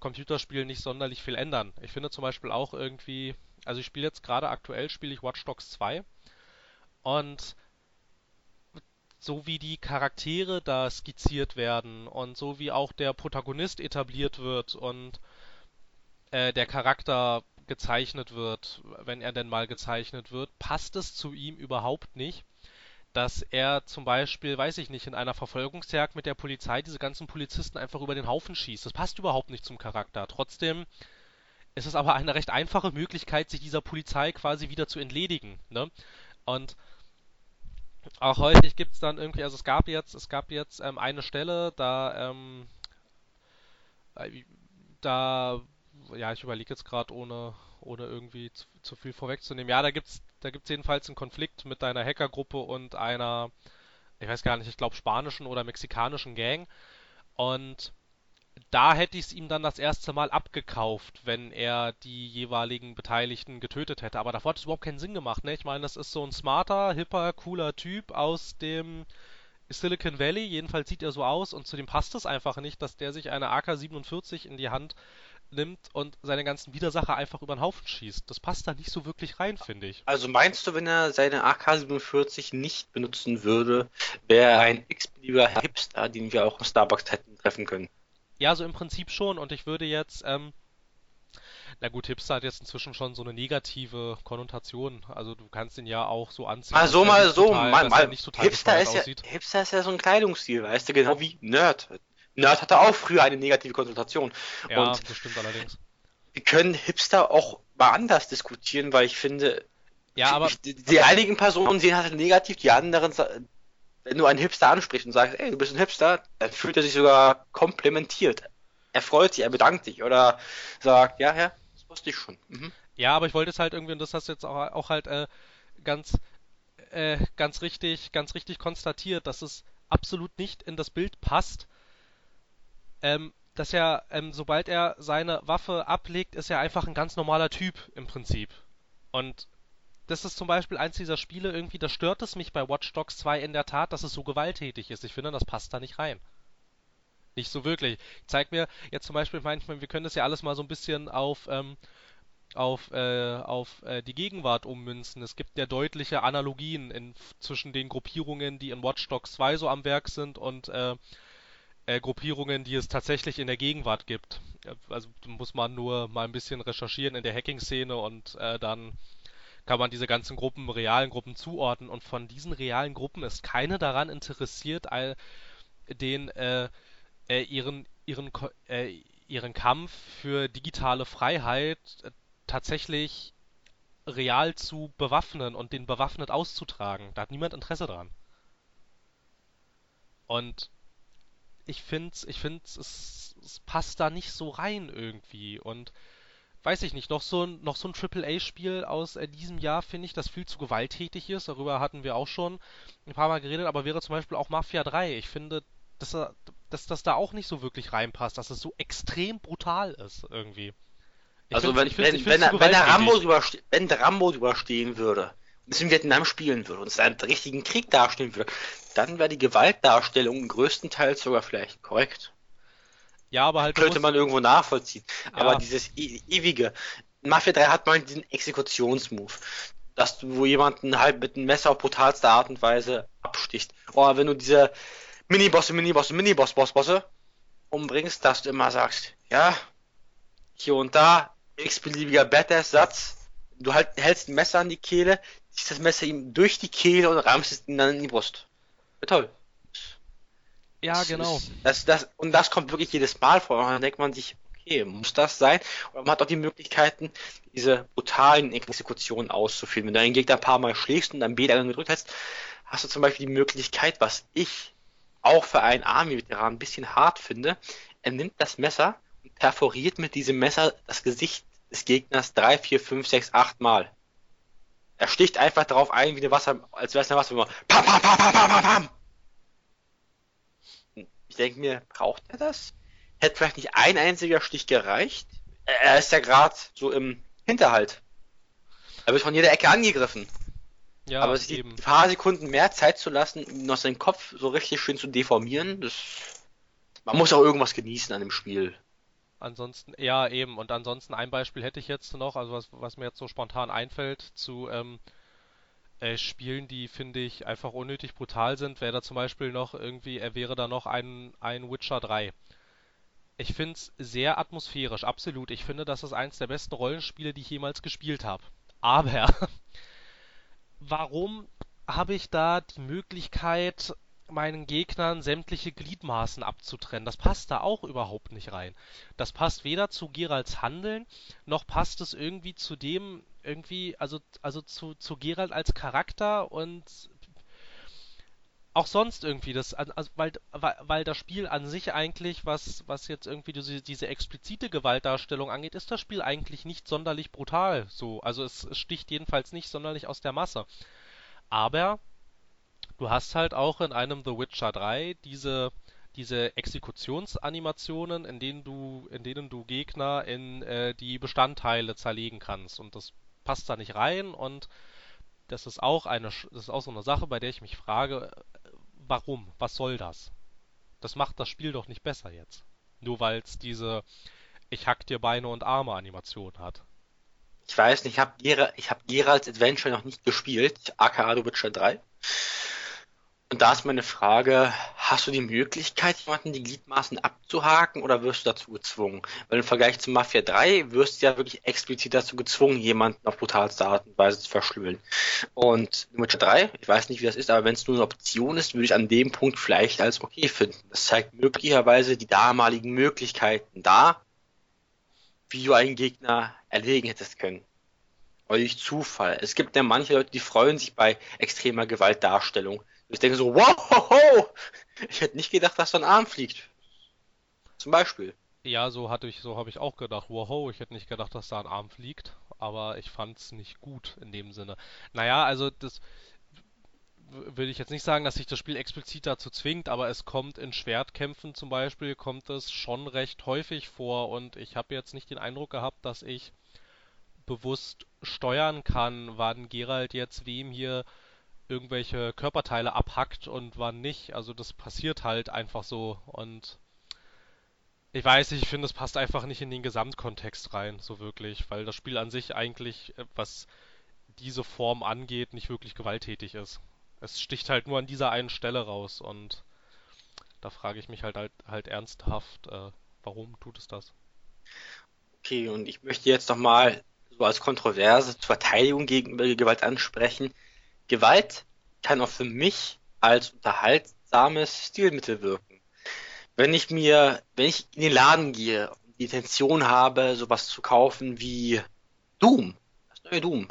A: Computerspielen nicht sonderlich viel ändern. Ich finde zum Beispiel auch irgendwie, also ich spiele jetzt gerade aktuell, spiele ich Watch Dogs 2 und so wie die Charaktere da skizziert werden und so wie auch der Protagonist etabliert wird und äh, der Charakter gezeichnet wird, wenn er denn mal gezeichnet wird, passt es zu ihm überhaupt nicht, dass er zum Beispiel, weiß ich nicht, in einer Verfolgungsjagd mit der Polizei diese ganzen Polizisten einfach über den Haufen schießt. Das passt überhaupt nicht zum Charakter. Trotzdem ist es aber eine recht einfache Möglichkeit, sich dieser Polizei quasi wieder zu entledigen. Ne? Und auch häufig gibt es dann irgendwie, also es gab jetzt, es gab jetzt ähm, eine Stelle, da, ähm, äh, da, ja, ich überlege jetzt gerade ohne, ohne irgendwie zu, zu, viel vorwegzunehmen. Ja, da gibt's, da gibt's jedenfalls einen Konflikt mit deiner Hackergruppe und einer, ich weiß gar nicht, ich glaube spanischen oder mexikanischen Gang. Und da hätte ich es ihm dann das erste Mal abgekauft, wenn er die jeweiligen Beteiligten getötet hätte. Aber davor hat es überhaupt keinen Sinn gemacht, ne? Ich meine, das ist so ein smarter, hipper, cooler Typ aus dem Silicon Valley. Jedenfalls sieht er so aus und zu dem passt es einfach nicht, dass der sich eine AK-47 in die Hand nimmt und seine ganzen Widersacher einfach über den Haufen schießt. Das passt da nicht so wirklich rein, finde ich.
B: Also meinst du, wenn er seine AK-47 nicht benutzen würde, wäre er ein x-beliebiger Hipster, den wir auch im Starbucks hätten treffen können?
A: Ja, so im Prinzip schon. Und ich würde jetzt, ähm, na gut, Hipster hat jetzt inzwischen schon so eine negative Konnotation. Also du kannst ihn ja auch so anziehen.
B: Mal so, mal so,
A: total,
B: mal, mal.
A: nicht total
B: Hipster ist ja,
A: aussieht.
B: Hipster ist ja so ein Kleidungsstil, weißt du, genau wie Nerd. Nerd hatte auch früher eine negative Konnotation.
A: Ja,
B: Und
A: das stimmt allerdings.
B: wir können Hipster auch mal anders diskutieren, weil ich finde,
A: Ja, aber
B: die, die einigen Personen sehen halt negativ, die anderen, wenn du einen Hipster ansprichst und sagst, ey, du bist ein Hipster, dann fühlt er sich sogar komplimentiert. Er freut sich, er bedankt sich oder sagt, ja, ja, das wusste ich schon. Mhm.
A: Ja, aber ich wollte es halt irgendwie, und das hast du jetzt auch, auch halt äh, ganz, äh, ganz richtig, ganz richtig konstatiert, dass es absolut nicht in das Bild passt, ähm, dass er, ähm, sobald er seine Waffe ablegt, ist er einfach ein ganz normaler Typ im Prinzip. Und das ist zum Beispiel eins dieser Spiele irgendwie, da stört es mich bei Watch Dogs 2 in der Tat, dass es so gewalttätig ist. Ich finde, das passt da nicht rein. Nicht so wirklich. Zeig mir jetzt zum Beispiel manchmal, wir können das ja alles mal so ein bisschen auf, ähm, auf, äh, auf äh, die Gegenwart ummünzen. Es gibt ja deutliche Analogien in, zwischen den Gruppierungen, die in Watch Dogs 2 so am Werk sind und äh, äh, Gruppierungen, die es tatsächlich in der Gegenwart gibt. Äh, Also muss man nur mal ein bisschen recherchieren in der Hacking-Szene und äh, dann kann man diese ganzen Gruppen, realen Gruppen zuordnen. Und von diesen realen Gruppen ist keine daran interessiert, all den äh, äh, ihren ihren äh, ihren Kampf für digitale Freiheit äh, tatsächlich real zu bewaffnen und den bewaffnet auszutragen. Da hat niemand Interesse dran. Und ich finde, ich finde, es, es passt da nicht so rein irgendwie. Und weiß ich nicht, noch so ein, noch so ein AAA-Spiel aus äh, diesem Jahr finde ich, das viel zu gewalttätig ist. Darüber hatten wir auch schon ein paar Mal geredet, aber wäre zum Beispiel auch Mafia 3. Ich finde, dass, er- dass das da auch nicht so wirklich reinpasst, dass es so extrem brutal ist irgendwie. Ich
B: Also wenn,
A: ich
B: wenn,
A: ich
B: wenn, wenn, der Rambo drüber, wenn der Rambo drüber stehen würde und es in Vietnam spielen würde und es einen richtigen Krieg darstellen würde, dann wäre die Gewaltdarstellung größtenteils sogar vielleicht korrekt.
A: Ja, aber halt,
B: Könnte man irgendwo nachvollziehen. Aber
A: Ja.
B: dieses e ewige, Mafia 3 hat man diesen Exekutionsmove, dass du wo jemanden halt mit einem Messer auf brutalste Art und Weise absticht. Oder wenn du diese Minibosse, Minibosse, Miniboss-Boss-Bosse umbringst, dass du immer sagst, ja, hier und da, x-beliebiger Badass-Satz, du halt, hältst ein Messer an die Kehle, ziehst das Messer ihm durch die Kehle und rammst es ihm dann in die Brust. Ja, toll.
A: Ja, genau.
B: Das, das, und das kommt wirklich jedes Mal vor. Und dann denkt man sich, okay, muss das sein? Oder man hat auch die Möglichkeiten, diese brutalen Exekutionen auszuführen. Wenn du einen Gegner ein paar Mal schlägst und dann B dann gedrückt hast, hast du zum Beispiel die Möglichkeit, was ich auch für einen Army-Veteran ein bisschen hart finde, er nimmt das Messer und perforiert mit diesem Messer das Gesicht des Gegners drei, vier, fünf, sechs, acht Mal. Er sticht einfach darauf ein, wie eine Wasser, als wäre es eine Wasserwürmer. Pam, pam, pam, pam, pam, pam, pam. Ich denke mir, braucht er das? Hätte vielleicht nicht ein einziger Stich gereicht? Er ist ja gerade so im Hinterhalt. Er wird von jeder Ecke angegriffen.
A: Ja,
B: Aber sich die
A: eben.
B: paar Sekunden mehr Zeit zu lassen, ihm noch seinen Kopf so richtig schön zu deformieren, das. Man muss auch irgendwas genießen an dem Spiel.
A: Ansonsten, ja, eben. Und ansonsten ein Beispiel hätte ich jetzt noch, also was, was mir jetzt so spontan einfällt, zu ähm, äh, Spielen, die, finde ich, einfach unnötig brutal sind, wäre da zum Beispiel noch irgendwie, er wäre da noch ein, ein Witcher 3. Ich finde es sehr atmosphärisch, absolut. Ich finde, das ist eins der besten Rollenspiele, die ich jemals gespielt habe. Aber warum habe ich da die Möglichkeit, meinen Gegnern sämtliche Gliedmaßen abzutrennen? Das passt da auch überhaupt nicht rein. Das passt weder zu Geralts Handeln, noch passt es irgendwie zu dem, irgendwie, also, also zu, zu Geralt als Charakter und auch sonst irgendwie das, also weil, weil, weil das Spiel an sich eigentlich, was, was jetzt irgendwie diese, diese explizite Gewaltdarstellung angeht, ist das Spiel eigentlich nicht sonderlich brutal. So, also es, es sticht jedenfalls nicht sonderlich aus der Masse. Aber du hast halt auch in einem The Witcher 3 diese, diese Exekutionsanimationen, in denen du, in denen du Gegner in äh, die Bestandteile zerlegen kannst. Und das passt da nicht rein und das ist auch eine, das ist auch so eine Sache, bei der ich mich frage, warum? Was soll das? Das macht das Spiel doch nicht besser jetzt. Nur weil es diese Ich hack dir Beine und Arme Animation hat.
B: Ich weiß nicht, ich habe hab Geralds Adventure noch nicht gespielt, aka The Witcher 3. Und da ist meine Frage, hast du die Möglichkeit, jemanden die Gliedmaßen abzuhaken oder wirst du dazu gezwungen? Weil im Vergleich zu Mafia 3 wirst du ja wirklich explizit dazu gezwungen, jemanden auf brutalste Art und Weise zu verschlüsseln. Und in Witcher 3, ich weiß nicht, wie das ist, aber wenn es nur eine Option ist, würde ich an dem Punkt vielleicht als okay finden. Das zeigt möglicherweise die damaligen Möglichkeiten da, wie du einen Gegner erlegen hättest können. Durch Zufall. Es gibt ja manche Leute, die freuen sich bei extremer Gewaltdarstellung. Ich denke so, wow, ich hätte nicht gedacht, dass so ein Arm fliegt. Zum Beispiel.
A: Ja, so hatte ich, so habe ich auch gedacht. Wow, ich hätte nicht gedacht, dass da ein Arm fliegt, aber ich fand es nicht gut in dem Sinne. Naja, also das will ich jetzt nicht sagen, dass sich das Spiel explizit dazu zwingt, aber es kommt in Schwertkämpfen zum Beispiel, kommt es schon recht häufig vor und ich habe jetzt nicht den Eindruck gehabt, dass ich bewusst steuern kann, wann Geralt jetzt wem hier irgendwelche Körperteile abhackt und wann nicht. Also das passiert halt einfach so und ich weiß nicht, ich finde, es passt einfach nicht in den Gesamtkontext rein, so wirklich, weil das Spiel an sich eigentlich, äh, was diese Form angeht, nicht wirklich gewalttätig ist. Es sticht halt nur an dieser einen Stelle raus und da frage ich mich halt halt, halt ernsthaft, äh, warum tut es das?
B: Okay, und ich möchte jetzt nochmal so als Kontroverse zur Verteidigung gegenüber Gewalt ansprechen. Gewalt kann auch für mich als unterhaltsames Stilmittel wirken. Wenn ich mir, wenn ich in den Laden gehe und die Intention habe, sowas zu kaufen wie Doom, das neue Doom,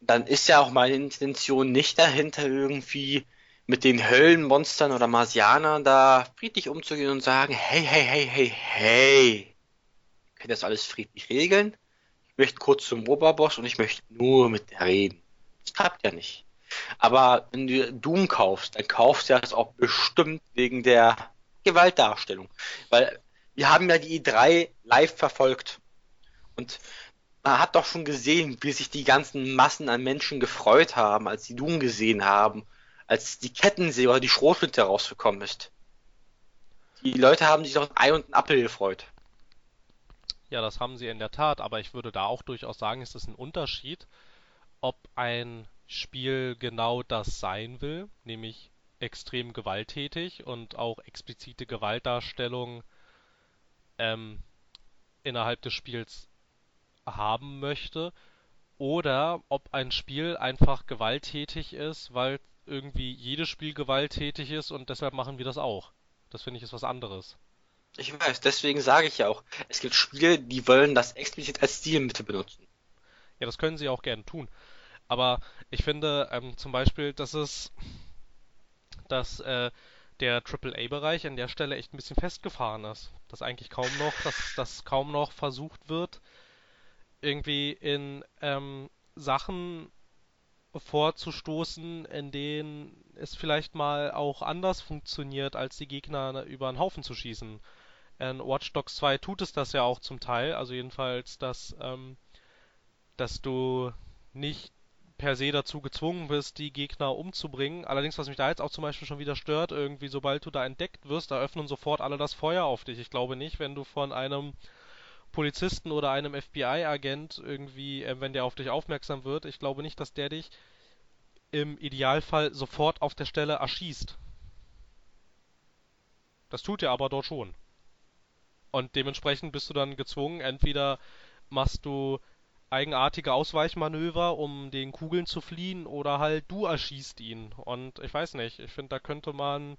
B: dann ist ja auch meine Intention nicht dahinter irgendwie mit den Höllenmonstern oder Marsianern da friedlich umzugehen und sagen, hey, hey, hey, hey, hey, ich kann das alles friedlich regeln. Ich möchte kurz zum Oberboss und ich möchte nur mit der reden. Das klappt ja nicht. Aber wenn du Doom kaufst, dann kaufst du das auch bestimmt wegen der Gewaltdarstellung. Weil wir haben ja die E3 live verfolgt. Und man hat doch schon gesehen, wie sich die ganzen Massen an Menschen gefreut haben, als sie Doom gesehen haben, als die Kettensäge oder die Schrotflinte rausgekommen ist. Die Leute haben sich doch ein Ei und ein Apfel gefreut.
A: Ja, das haben sie in der Tat, aber ich würde da auch durchaus sagen, ist es ein Unterschied, ob ein Spiel genau das sein will, nämlich extrem gewalttätig und auch explizite Gewaltdarstellung ähm, innerhalb des Spiels haben möchte oder ob ein Spiel einfach gewalttätig ist, weil irgendwie jedes Spiel gewalttätig ist und deshalb machen wir das auch. Das finde ich ist was anderes.
B: Ich weiß, deswegen sage ich ja auch, es gibt Spiele, die wollen das explizit als Stilmittel benutzen.
A: Ja, das können sie auch gerne tun. Aber ich finde ähm, zum Beispiel, dass es, dass äh, der AAA-Bereich an der Stelle echt ein bisschen festgefahren ist. Dass eigentlich kaum noch, dass, dass kaum noch versucht wird, irgendwie in ähm, Sachen vorzustoßen, in denen es vielleicht mal auch anders funktioniert, als die Gegner über einen Haufen zu schießen. In Watch Dogs 2 tut es das ja auch zum Teil, also jedenfalls, dass, ähm, dass du nicht per se dazu gezwungen bist, die Gegner umzubringen. Allerdings, was mich da jetzt auch zum Beispiel schon wieder stört, irgendwie, sobald du da entdeckt wirst, eröffnen sofort alle das Feuer auf dich. Ich glaube nicht, wenn du von einem Polizisten oder einem FBI-Agent irgendwie, äh, wenn der auf dich aufmerksam wird, ich glaube nicht, dass der dich im Idealfall sofort auf der Stelle erschießt. Das tut er aber dort schon. Und dementsprechend bist du dann gezwungen, entweder machst du eigenartige Ausweichmanöver, um den Kugeln zu fliehen, oder halt du erschießt ihn. Und ich weiß nicht, ich finde, da könnte man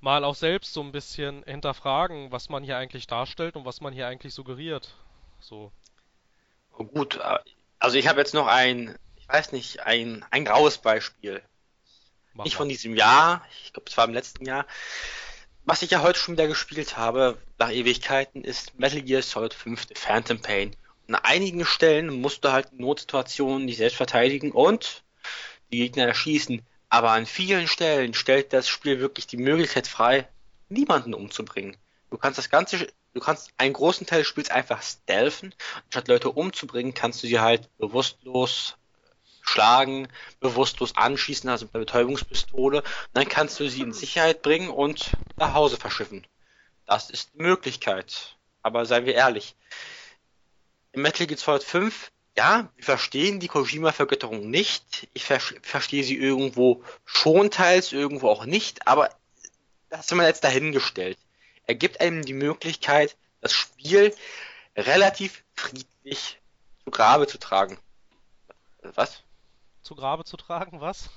A: mal auch selbst so ein bisschen hinterfragen, was man hier eigentlich darstellt und was man hier eigentlich suggeriert. So.
B: Oh, gut, äh, also ich habe jetzt noch ein, ich weiß nicht, ein, ein graues Beispiel. Mach nicht mal. von diesem Jahr, ich glaube, es war im letzten Jahr. Was ich ja heute schon wieder gespielt habe, nach Ewigkeiten, ist Metal Gear Solid 5 The Phantom Pain. An einigen Stellen musst du halt in Notsituationen dich selbst verteidigen und die Gegner erschießen. Aber an vielen Stellen stellt das Spiel wirklich die Möglichkeit frei, niemanden umzubringen. Du kannst das ganze, du kannst einen großen Teil des Spiels einfach stealthen. Anstatt Leute umzubringen, kannst du sie halt bewusstlos schlagen, bewusstlos anschießen, also mit der Betäubungspistole. Dann kannst du sie in Sicherheit bringen und nach Hause verschiffen. Das ist die Möglichkeit. Aber seien wir ehrlich. In Metal Gear Solid 5, ja, wir verstehen die Kojima-Vergötterung nicht. Ich ver verstehe sie irgendwo schon teils, irgendwo auch nicht, aber das haben wir jetzt dahingestellt. Er gibt einem die Möglichkeit, das Spiel relativ friedlich zu Grabe zu tragen. Was?
A: Zu Grabe zu tragen, was?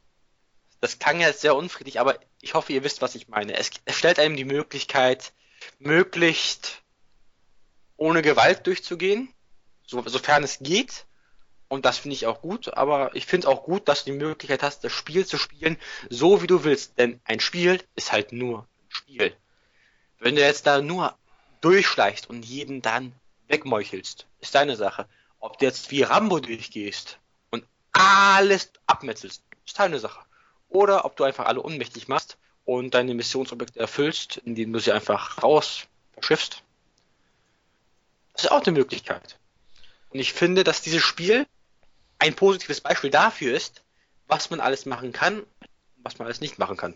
B: das klang jetzt sehr unfriedlich, aber ich hoffe, ihr wisst, was ich meine. Es, es stellt einem die Möglichkeit, möglichst ohne Gewalt durchzugehen, so, sofern es geht. Und das finde ich auch gut, aber ich finde auch gut, dass du die Möglichkeit hast, das Spiel zu spielen, so wie du willst. Denn ein Spiel ist halt nur ein Spiel. Wenn du jetzt da nur durchschleichst und jeden dann wegmeuchelst, ist deine Sache. Ob du jetzt wie Rambo durchgehst und alles abmetzelst, ist deine Sache. Oder ob du einfach alle ohnmächtig machst und deine Missionsobjekte erfüllst, indem du sie einfach raus verschiffst. Das ist auch eine Möglichkeit. Und ich finde, dass dieses Spiel ein positives Beispiel dafür ist, was man alles machen kann, was man alles nicht machen kann.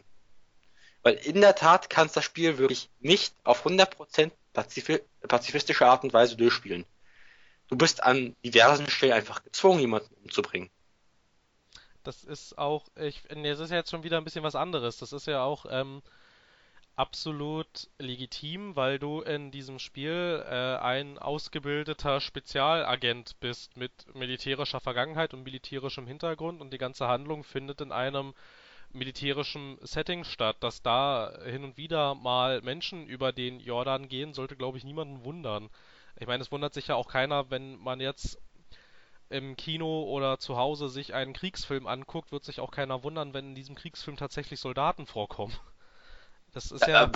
B: Weil in der Tat kannst das Spiel wirklich nicht auf 100% pazifistische Art und Weise durchspielen. Du bist an diversen Stellen einfach gezwungen, jemanden umzubringen.
A: Das ist auch, ich, das ist ja jetzt schon wieder ein bisschen was anderes. Das ist ja auch ähm, absolut legitim, weil du in diesem Spiel äh, ein ausgebildeter Spezialagent bist mit militärischer Vergangenheit und militärischem Hintergrund und die ganze Handlung findet in einem militärischen Setting statt. Dass da hin und wieder mal Menschen über den Jordan gehen, sollte, glaube ich, niemanden wundern. Ich meine, es wundert sich ja auch keiner, wenn man jetzt im Kino oder zu Hause sich einen Kriegsfilm anguckt, wird sich auch keiner wundern, wenn in diesem Kriegsfilm tatsächlich Soldaten vorkommen. Das ist ja. Äh,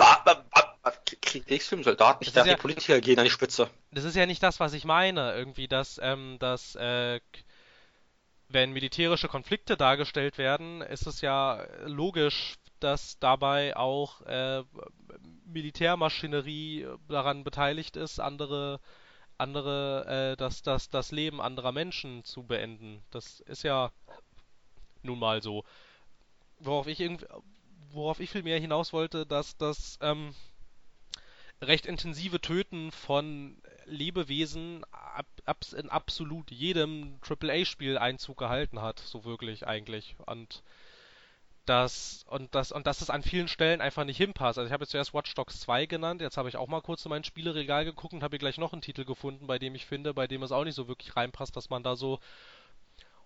B: Kriegsfilm, Soldaten, ich dachte, ja, die Politiker gehen an die Spitze.
A: Das ist ja nicht das, was ich meine. Irgendwie, dass, ähm, dass, äh, wenn militärische Konflikte dargestellt werden, ist es ja logisch, dass dabei auch äh, Militärmaschinerie daran beteiligt ist, andere andere äh, das das das Leben anderer Menschen zu beenden. Das ist ja nun mal so. Worauf ich irgendwie worauf ich viel mehr hinaus wollte, dass das ähm, recht intensive Töten von Lebewesen ab, ab, in absolut jedem AAA-Spiel Einzug gehalten hat, so wirklich eigentlich. Und das und das und dass es an vielen Stellen einfach nicht hinpasst. Also ich habe jetzt zuerst Watch Dogs 2 genannt, jetzt habe ich auch mal kurz in mein Spieleregal geguckt und habe hier gleich noch einen Titel gefunden, bei dem ich finde, bei dem es auch nicht so wirklich reinpasst, dass man da so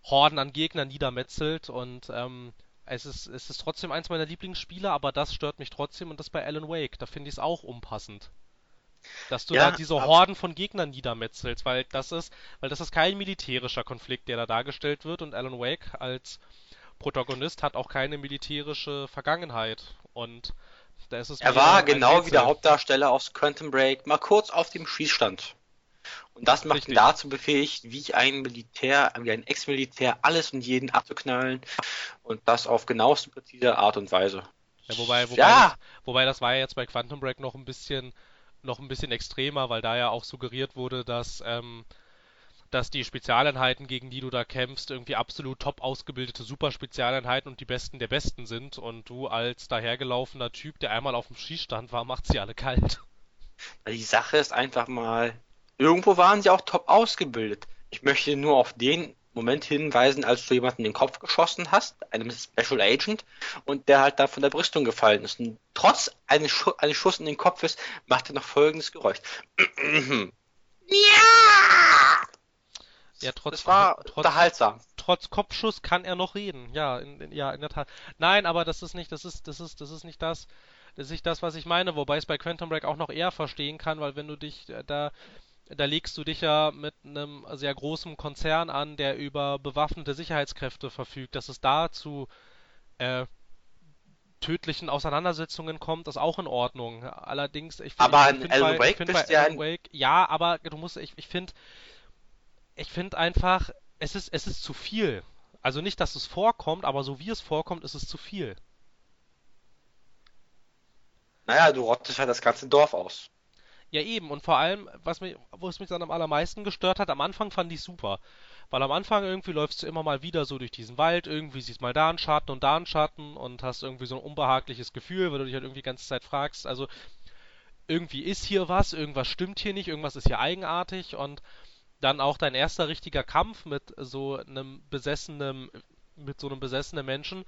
A: Horden an Gegnern niedermetzelt und ähm, es ist, es ist trotzdem eins meiner Lieblingsspiele, aber das stört mich trotzdem und das bei Alan Wake. Da finde ich es auch unpassend. Dass du ja, da diese Horden von Gegnern niedermetzelst, weil das ist, weil das ist kein militärischer Konflikt, der da dargestellt wird und Alan Wake als Protagonist hat auch keine militärische Vergangenheit und da ist es
B: Er war genau wie der Hauptdarsteller aus Quantum Break mal kurz auf dem Schießstand. Und das macht Richtig. ihn dazu befähigt, wie ein Militär, wie ein Ex-Militär alles und jeden abzuknallen. Und das auf genaueste präzise Art und Weise.
A: Ja, wobei, wobei, ja. Das, wobei das war ja jetzt bei Quantum Break noch ein bisschen, noch ein bisschen extremer, weil da ja auch suggeriert wurde, dass, ähm, dass die Spezialeinheiten, gegen die du da kämpfst, irgendwie absolut top ausgebildete Superspezialeinheiten und die Besten der Besten sind und du als dahergelaufener Typ, der einmal auf dem Schießstand war, macht sie alle kalt.
B: Die Sache ist einfach mal, Irgendwo waren sie auch top ausgebildet. Ich möchte nur auf den Moment hinweisen, als du jemanden in den Kopf geschossen hast, einem Special Agent, und der halt da von der Brüstung gefallen ist. Und trotz eines, Schu eines Schuss in den Kopf ist, macht er noch folgendes Geräusch.
A: ja! Ja, trotz,
B: das war trotz, unterhaltsam.
A: Trotz Kopfschuss kann er noch reden. Ja, in, in, ja, in der Tat. Nein, aber das ist nicht, das ist, das ist, das ist nicht das, das ist nicht das, was ich meine. Wobei ich es bei Quantum Break auch noch eher verstehen kann, weil wenn du dich äh, da da legst du dich ja mit einem sehr großen Konzern an, der über bewaffnete Sicherheitskräfte verfügt, dass es da zu äh, tödlichen Auseinandersetzungen kommt, ist auch in Ordnung. Allerdings, ich
B: finde, aber ich, ich Alan bei, Wake
A: find bei Alan Wake, ja, aber du musst, ich, ich finde, ich finde einfach, es ist, es ist zu viel. Also nicht, dass es vorkommt, aber so wie es vorkommt, ist es zu viel.
B: Naja, du rottest halt das ganze Dorf aus.
A: Ja, eben. Und vor allem, was mich, wo es mich dann am allermeisten gestört hat, am Anfang fand ich super. Weil am Anfang irgendwie läufst du immer mal wieder so durch diesen Wald, irgendwie siehst mal da einen Schatten und da einen Schatten und hast irgendwie so ein unbehagliches Gefühl, weil du dich halt irgendwie die ganze Zeit fragst, also irgendwie ist hier was, irgendwas stimmt hier nicht, irgendwas ist hier eigenartig und dann auch dein erster richtiger Kampf mit so einem besessenen, mit so einem besessenen Menschen,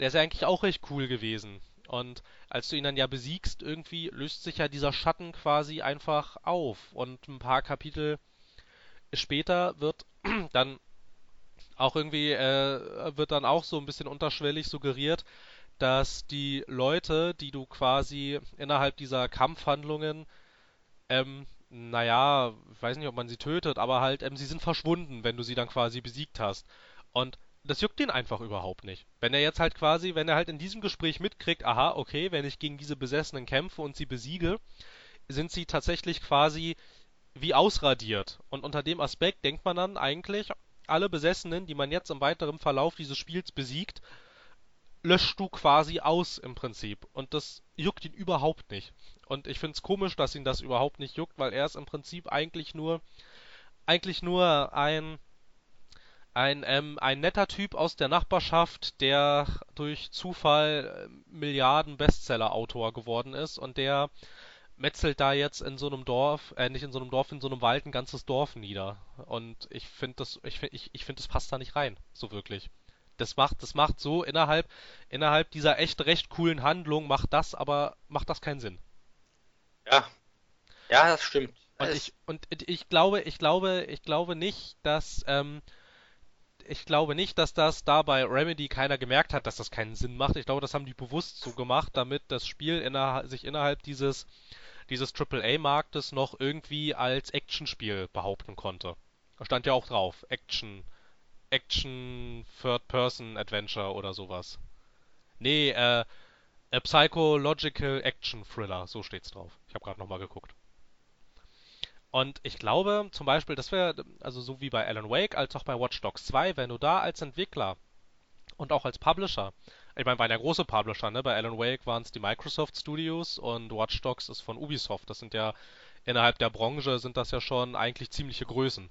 A: der ist ja eigentlich auch recht cool gewesen. Und als du ihn dann ja besiegst, irgendwie löst sich ja dieser Schatten quasi einfach auf. Und ein paar Kapitel später wird dann auch irgendwie, äh, wird dann auch so ein bisschen unterschwellig suggeriert, dass die Leute, die du quasi innerhalb dieser Kampfhandlungen, ähm, naja, ich weiß nicht, ob man sie tötet, aber halt, ähm, sie sind verschwunden, wenn du sie dann quasi besiegt hast. Und das juckt ihn einfach überhaupt nicht. Wenn er jetzt halt quasi, wenn er halt in diesem Gespräch mitkriegt, aha, okay, wenn ich gegen diese Besessenen kämpfe und sie besiege, sind sie tatsächlich quasi wie ausradiert. Und unter dem Aspekt denkt man dann eigentlich, alle Besessenen, die man jetzt im weiteren Verlauf dieses Spiels besiegt, löschst du quasi aus im Prinzip. Und das juckt ihn überhaupt nicht. Und ich find's komisch, dass ihn das überhaupt nicht juckt, weil er ist im Prinzip eigentlich nur, eigentlich nur ein, ein, ähm, ein netter Typ aus der Nachbarschaft, der durch Zufall äh, Milliarden Bestseller-Autor geworden ist und der metzelt da jetzt in so einem Dorf, äh, nicht in so einem Dorf, in so einem Wald ein ganzes Dorf nieder. Und ich finde das, ich finde, ich, ich finde, das passt da nicht rein, so wirklich. Das macht, das macht so innerhalb, innerhalb dieser echt recht coolen Handlung macht das, aber macht das keinen Sinn.
B: Ja. Ja, das stimmt.
A: Und ich, und ich glaube, ich glaube, ich glaube nicht, dass, ähm, ich glaube nicht, dass das da bei Remedy keiner gemerkt hat, dass das keinen Sinn macht. Ich glaube, das haben die bewusst so gemacht, damit das Spiel inner sich innerhalb dieses, dieses AAA-Marktes noch irgendwie als Actionspiel behaupten konnte. Da stand ja auch drauf, Action, Action Third-Person Adventure oder sowas. Nee, äh, Psychological Action Thriller, so steht's drauf. Ich habe gerade nochmal geguckt. Und ich glaube zum Beispiel, das wäre, also so wie bei Alan Wake, als auch bei Watch Dogs 2, wenn du da als Entwickler und auch als Publisher, ich meine, waren ja große Publisher, ne? Bei Alan Wake waren es die Microsoft Studios und Watch Dogs ist von Ubisoft. Das sind ja innerhalb der Branche sind das ja schon eigentlich ziemliche Größen.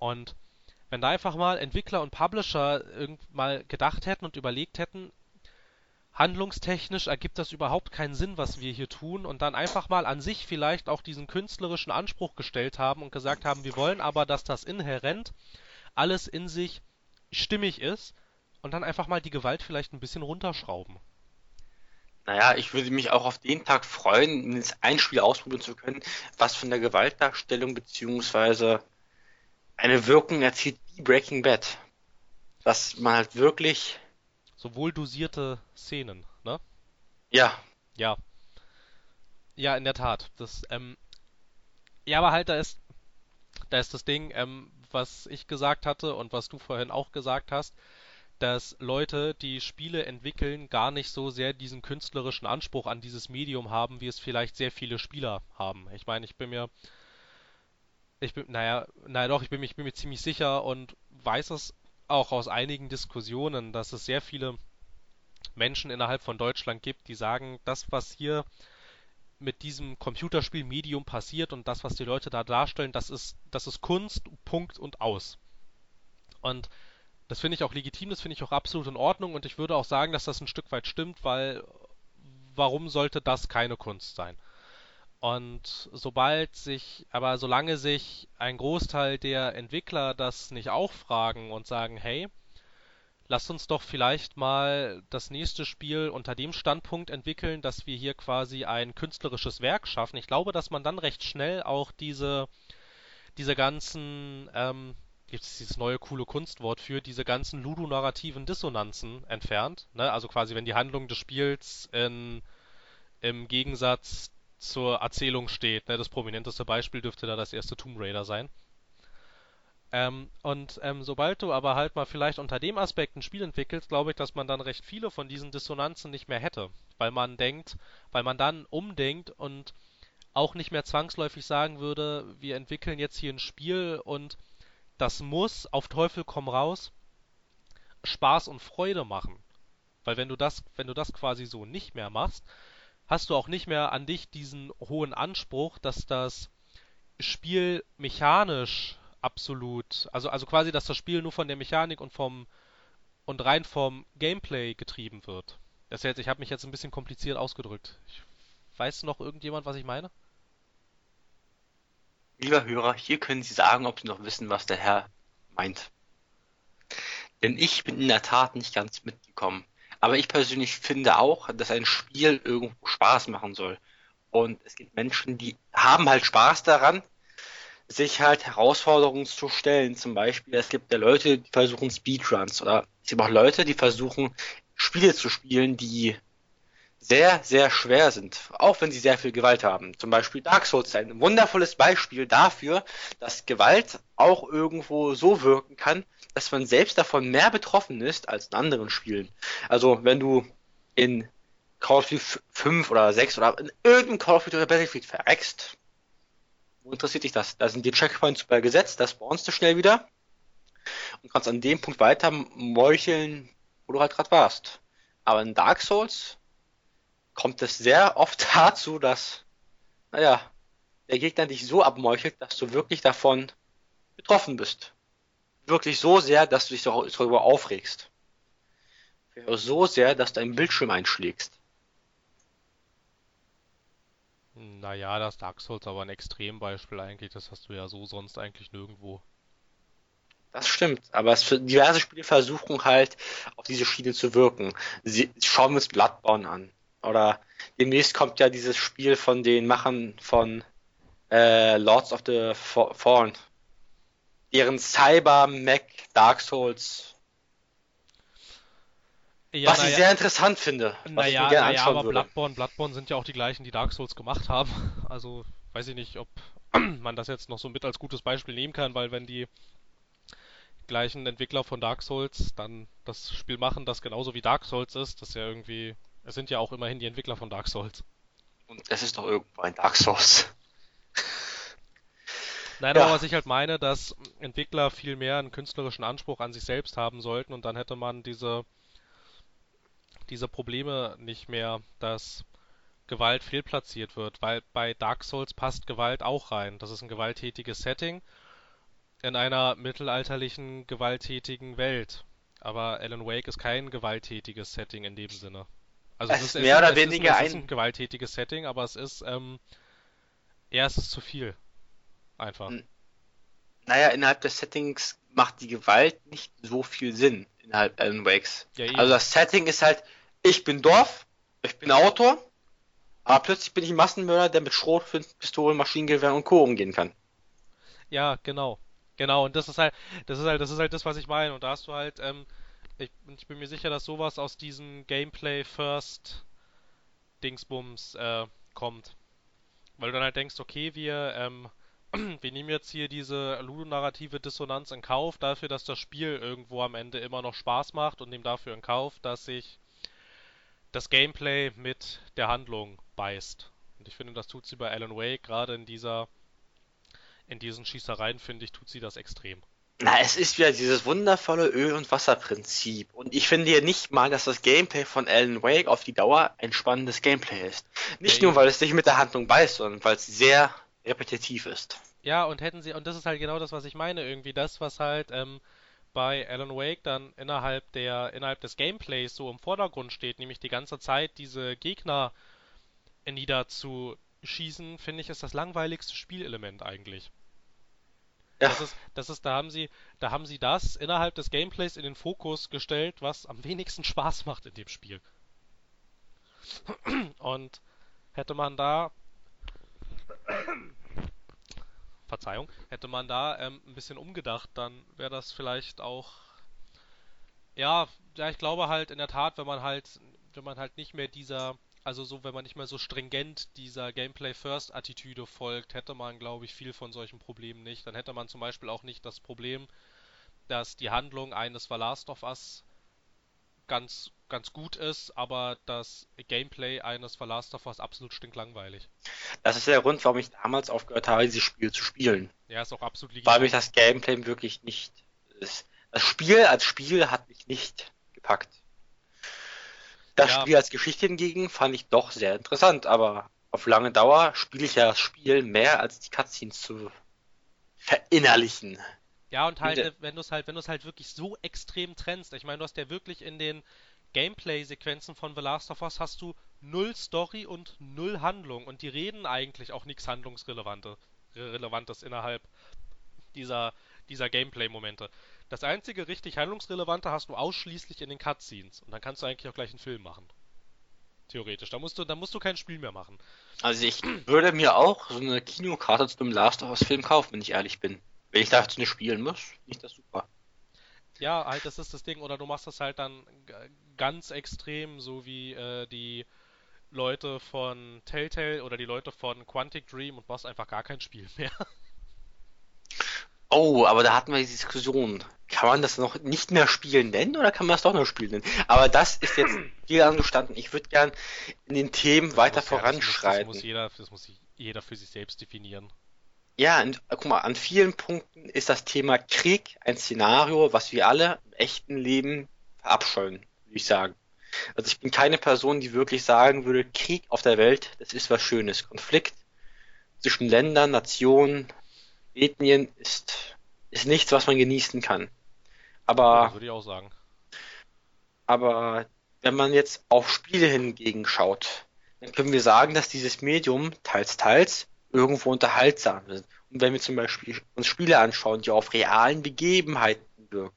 A: Und wenn da einfach mal Entwickler und Publisher irgend mal gedacht hätten und überlegt hätten, handlungstechnisch ergibt das überhaupt keinen Sinn, was wir hier tun und dann einfach mal an sich vielleicht auch diesen künstlerischen Anspruch gestellt haben und gesagt haben, wir wollen aber, dass das inhärent alles in sich stimmig ist und dann einfach mal die Gewalt vielleicht ein bisschen runterschrauben.
B: Naja, ich würde mich auch auf den Tag freuen, ein Spiel ausprobieren zu können, was von der Gewaltdarstellung beziehungsweise eine Wirkung erzielt wie Breaking Bad. Dass man halt wirklich,
A: So wohl dosierte Szenen, ne?
B: ja,
A: Ja. Ja, in der Tat. Das, ähm, ja, aber halt, da ist, da ist das Ding, ähm, was ich gesagt hatte und was du vorhin auch gesagt hast, dass Leute, die Spiele entwickeln, gar nicht so sehr diesen künstlerischen Anspruch an dieses Medium haben, wie es vielleicht sehr viele Spieler haben. Ich meine, ich bin mir, ich bin, naja, naja doch, ich bin ich bin mir ziemlich sicher und weiß es auch aus einigen Diskussionen, dass es sehr viele Menschen innerhalb von Deutschland gibt, die sagen, das, was hier mit diesem Computerspiel-Medium passiert und das, was die Leute da darstellen, das ist, das ist Kunst, Punkt und aus. Und das finde ich auch legitim, das finde ich auch absolut in Ordnung und ich würde auch sagen, dass das ein Stück weit stimmt, weil warum sollte das keine Kunst sein? Und sobald sich, aber solange sich ein Großteil der Entwickler das nicht auch fragen und sagen, hey, lasst uns doch vielleicht mal das nächste Spiel unter dem Standpunkt entwickeln, dass wir hier quasi ein künstlerisches Werk schaffen. Ich glaube, dass man dann recht schnell auch diese, diese ganzen, ähm, gibt es dieses neue coole Kunstwort für, diese ganzen ludonarrativen Dissonanzen entfernt. Ne? Also quasi, wenn die Handlung des Spiels in, im Gegensatz zur Erzählung steht. Ne? Das prominenteste Beispiel dürfte da das erste Tomb Raider sein. Ähm, und ähm, sobald du aber halt mal vielleicht unter dem Aspekt ein Spiel entwickelst, glaube ich, dass man dann recht viele von diesen Dissonanzen nicht mehr hätte. Weil man denkt, weil man dann umdenkt und auch nicht mehr zwangsläufig sagen würde, wir entwickeln jetzt hier ein Spiel und das muss auf Teufel komm raus Spaß und Freude machen. Weil wenn du das, wenn du das quasi so nicht mehr machst, hast du auch nicht mehr an dich diesen hohen Anspruch, dass das Spiel mechanisch absolut, also also quasi, dass das Spiel nur von der Mechanik und vom und rein vom Gameplay getrieben wird. Das jetzt, ich habe mich jetzt ein bisschen kompliziert ausgedrückt. Ich Weiß noch irgendjemand, was ich meine?
B: Lieber Hörer, hier können Sie sagen, ob Sie noch wissen, was der Herr meint. Denn ich bin in der Tat nicht ganz mitgekommen. Aber ich persönlich finde auch, dass ein Spiel irgendwo Spaß machen soll. Und es gibt Menschen, die haben halt Spaß daran, sich halt Herausforderungen zu stellen. Zum Beispiel, es gibt ja Leute, die versuchen Speedruns oder es gibt auch Leute, die versuchen Spiele zu spielen, die sehr, sehr schwer sind, auch wenn sie sehr viel Gewalt haben. Zum Beispiel Dark Souls ist ein wundervolles Beispiel dafür, dass Gewalt auch irgendwo so wirken kann, dass man selbst davon mehr betroffen ist als in anderen Spielen. Also wenn du in Call of Duty 5 oder 6 oder in irgendeinem Call of Duty oder Battlefield verreckst, wo interessiert dich das? Da sind die Checkpoints super gesetzt, da spawnst du schnell wieder und kannst an dem Punkt weiter meucheln, wo du halt gerade warst. Aber in Dark Souls kommt es sehr oft dazu, dass, naja, der Gegner dich so abmeuchelt, dass du wirklich davon betroffen bist. Wirklich so sehr, dass du dich darüber aufregst. So sehr, dass dein Bildschirm einschlägst.
A: Naja, das Dark Souls aber ein Extrembeispiel eigentlich. Das hast du ja so sonst eigentlich nirgendwo.
B: Das stimmt, aber es für diverse Spiele versuchen halt auf diese Schiene zu wirken. Sie, schauen wir uns Bloodborne an. Oder demnächst kommt ja dieses Spiel von den Machern von äh, Lords of the Fallen. Deren Cyber Mac Dark Souls ja, was ich ja, sehr interessant finde. Was
A: naja, ich mir gerne naja, aber würde. Bloodborne, Bloodborne sind ja auch die gleichen, die Dark Souls gemacht haben. Also weiß ich nicht, ob man das jetzt noch so mit als gutes Beispiel nehmen kann, weil wenn die gleichen Entwickler von Dark Souls dann das Spiel machen, das genauso wie Dark Souls ist, das ist ja irgendwie, es sind ja auch immerhin die Entwickler von Dark Souls.
B: Und es ist doch irgendwo ein Dark Souls.
A: Nein, ja. aber was ich halt meine, dass Entwickler viel mehr einen künstlerischen Anspruch an sich selbst haben sollten und dann hätte man diese diese Probleme nicht mehr, dass Gewalt fehlplatziert wird, weil bei Dark Souls passt Gewalt auch rein. Das ist ein gewalttätiges Setting in einer mittelalterlichen, gewalttätigen Welt. Aber Alan Wake ist kein gewalttätiges Setting in dem Sinne.
B: Also es, es ist mehr oder weniger
A: ein, es ist ein gewalttätiges Setting, aber es ist ähm, ja, es ist zu viel. Einfach.
B: Naja, innerhalb des Settings macht die Gewalt nicht so viel Sinn innerhalb Alan Wakes. Ja, also das Setting ist halt, ich bin Dorf, ich bin Autor, aber plötzlich bin ich ein Massenmörder, der mit Schrot, Pistolen, Maschinengewehren und Co. umgehen kann.
A: Ja, genau. Genau, und das ist halt, das ist halt, das ist halt das, was ich meine. Und da hast du halt, ähm, ich, ich bin mir sicher, dass sowas aus diesem Gameplay First Dingsbums äh, kommt. Weil du dann halt denkst, okay, wir, ähm, wir nehmen jetzt hier diese ludonarrative Dissonanz in Kauf, dafür, dass das Spiel irgendwo am Ende immer noch Spaß macht und nehmen dafür in Kauf, dass sich das Gameplay mit der Handlung beißt. Und ich finde, das tut sie bei Alan Wake, gerade in dieser, in diesen Schießereien, finde ich, tut sie das extrem.
B: Na, es ist wieder dieses wundervolle Öl- und Wasserprinzip. Und ich finde ja nicht mal, dass das Gameplay von Alan Wake auf die Dauer ein spannendes Gameplay ist. Nicht ja, nur, weil es sich mit der Handlung beißt, sondern weil es sehr repetitiv ist.
A: Ja, und hätten sie, und das ist halt genau das, was ich meine, irgendwie das, was halt, ähm, bei Alan Wake dann innerhalb der innerhalb des Gameplays so im Vordergrund steht, nämlich die ganze Zeit diese Gegner niederzuschießen, finde ich, ist das langweiligste Spielelement eigentlich. Ja. Das ist, das ist, da haben sie, da haben sie das innerhalb des Gameplays in den Fokus gestellt, was am wenigsten Spaß macht in dem Spiel. Und hätte man da Verzeihung, hätte man da ähm, ein bisschen umgedacht, dann wäre das vielleicht auch. Ja, ja, ich glaube halt in der Tat, wenn man halt, wenn man halt nicht mehr dieser, also so, wenn man nicht mehr so stringent dieser Gameplay First Attitüde folgt, hätte man, glaube ich, viel von solchen Problemen nicht. Dann hätte man zum Beispiel auch nicht das Problem, dass die Handlung eines The Last of Us ganz, ganz gut ist, aber das Gameplay eines The Last of Us absolut stinklangweilig.
B: Das ist der Grund, warum ich damals aufgehört habe, dieses Spiel zu spielen.
A: Ja, ist auch absolut
B: legitim. Weil mich das Gameplay wirklich nicht. Ist. Das Spiel als Spiel hat mich nicht gepackt. Das ja. Spiel als Geschichte hingegen fand ich doch sehr interessant, aber auf lange Dauer spiele ich ja das Spiel mehr als die Cutscenes zu verinnerlichen.
A: Ja, und halt, äh, wenn du es halt, wenn du es halt wirklich so extrem trennst, ich meine, du hast ja wirklich in den Gameplay-Sequenzen von The Last of Us hast du null Story und null Handlung und die reden eigentlich auch nichts Handlungsrelevantes Relevantes innerhalb dieser, dieser Gameplay-Momente. Das einzige richtig Handlungsrelevante hast du ausschließlich in den Cutscenes und dann kannst du eigentlich auch gleich einen Film machen. Theoretisch. Da musst du, da musst du kein Spiel mehr machen.
B: Also ich würde mir auch so eine Kinokarte zu einem Last of Us Film kaufen, wenn ich ehrlich bin. Wenn ich dazu nicht spielen muss, finde ich das super.
A: Ja, halt, das ist das Ding. Oder du machst das halt dann ganz extrem, so wie äh, die Leute von Telltale oder die Leute von Quantic Dream und machst einfach gar kein Spiel mehr.
B: Oh, aber da hatten wir die Diskussion. Kann man das noch nicht mehr Spielen nennen oder kann man es doch noch Spielen nennen? Aber das ist jetzt hier angestanden. Ich würde gern in den Themen weiter
A: Das
B: voranschreiten.
A: Das muss, das muss jeder, das muss jeder für sich selbst definieren.
B: Ja, und, äh, guck mal, an vielen Punkten ist das Thema Krieg ein Szenario, was wir alle im echten Leben verabscheuen, würde ich sagen. Also ich bin keine Person, die wirklich sagen würde, Krieg auf der Welt, das ist was Schönes. Konflikt zwischen Ländern, Nationen, Ethnien ist, ist nichts, was man genießen kann. Aber
A: Ja, würde ich auch sagen.
B: Aber wenn man jetzt auf Spiele hingegen schaut, dann können wir sagen, dass dieses Medium teils, teils irgendwo unterhaltsam ist. Und wenn wir zum Beispiel uns Spiele anschauen, die auf realen Begebenheiten wirken,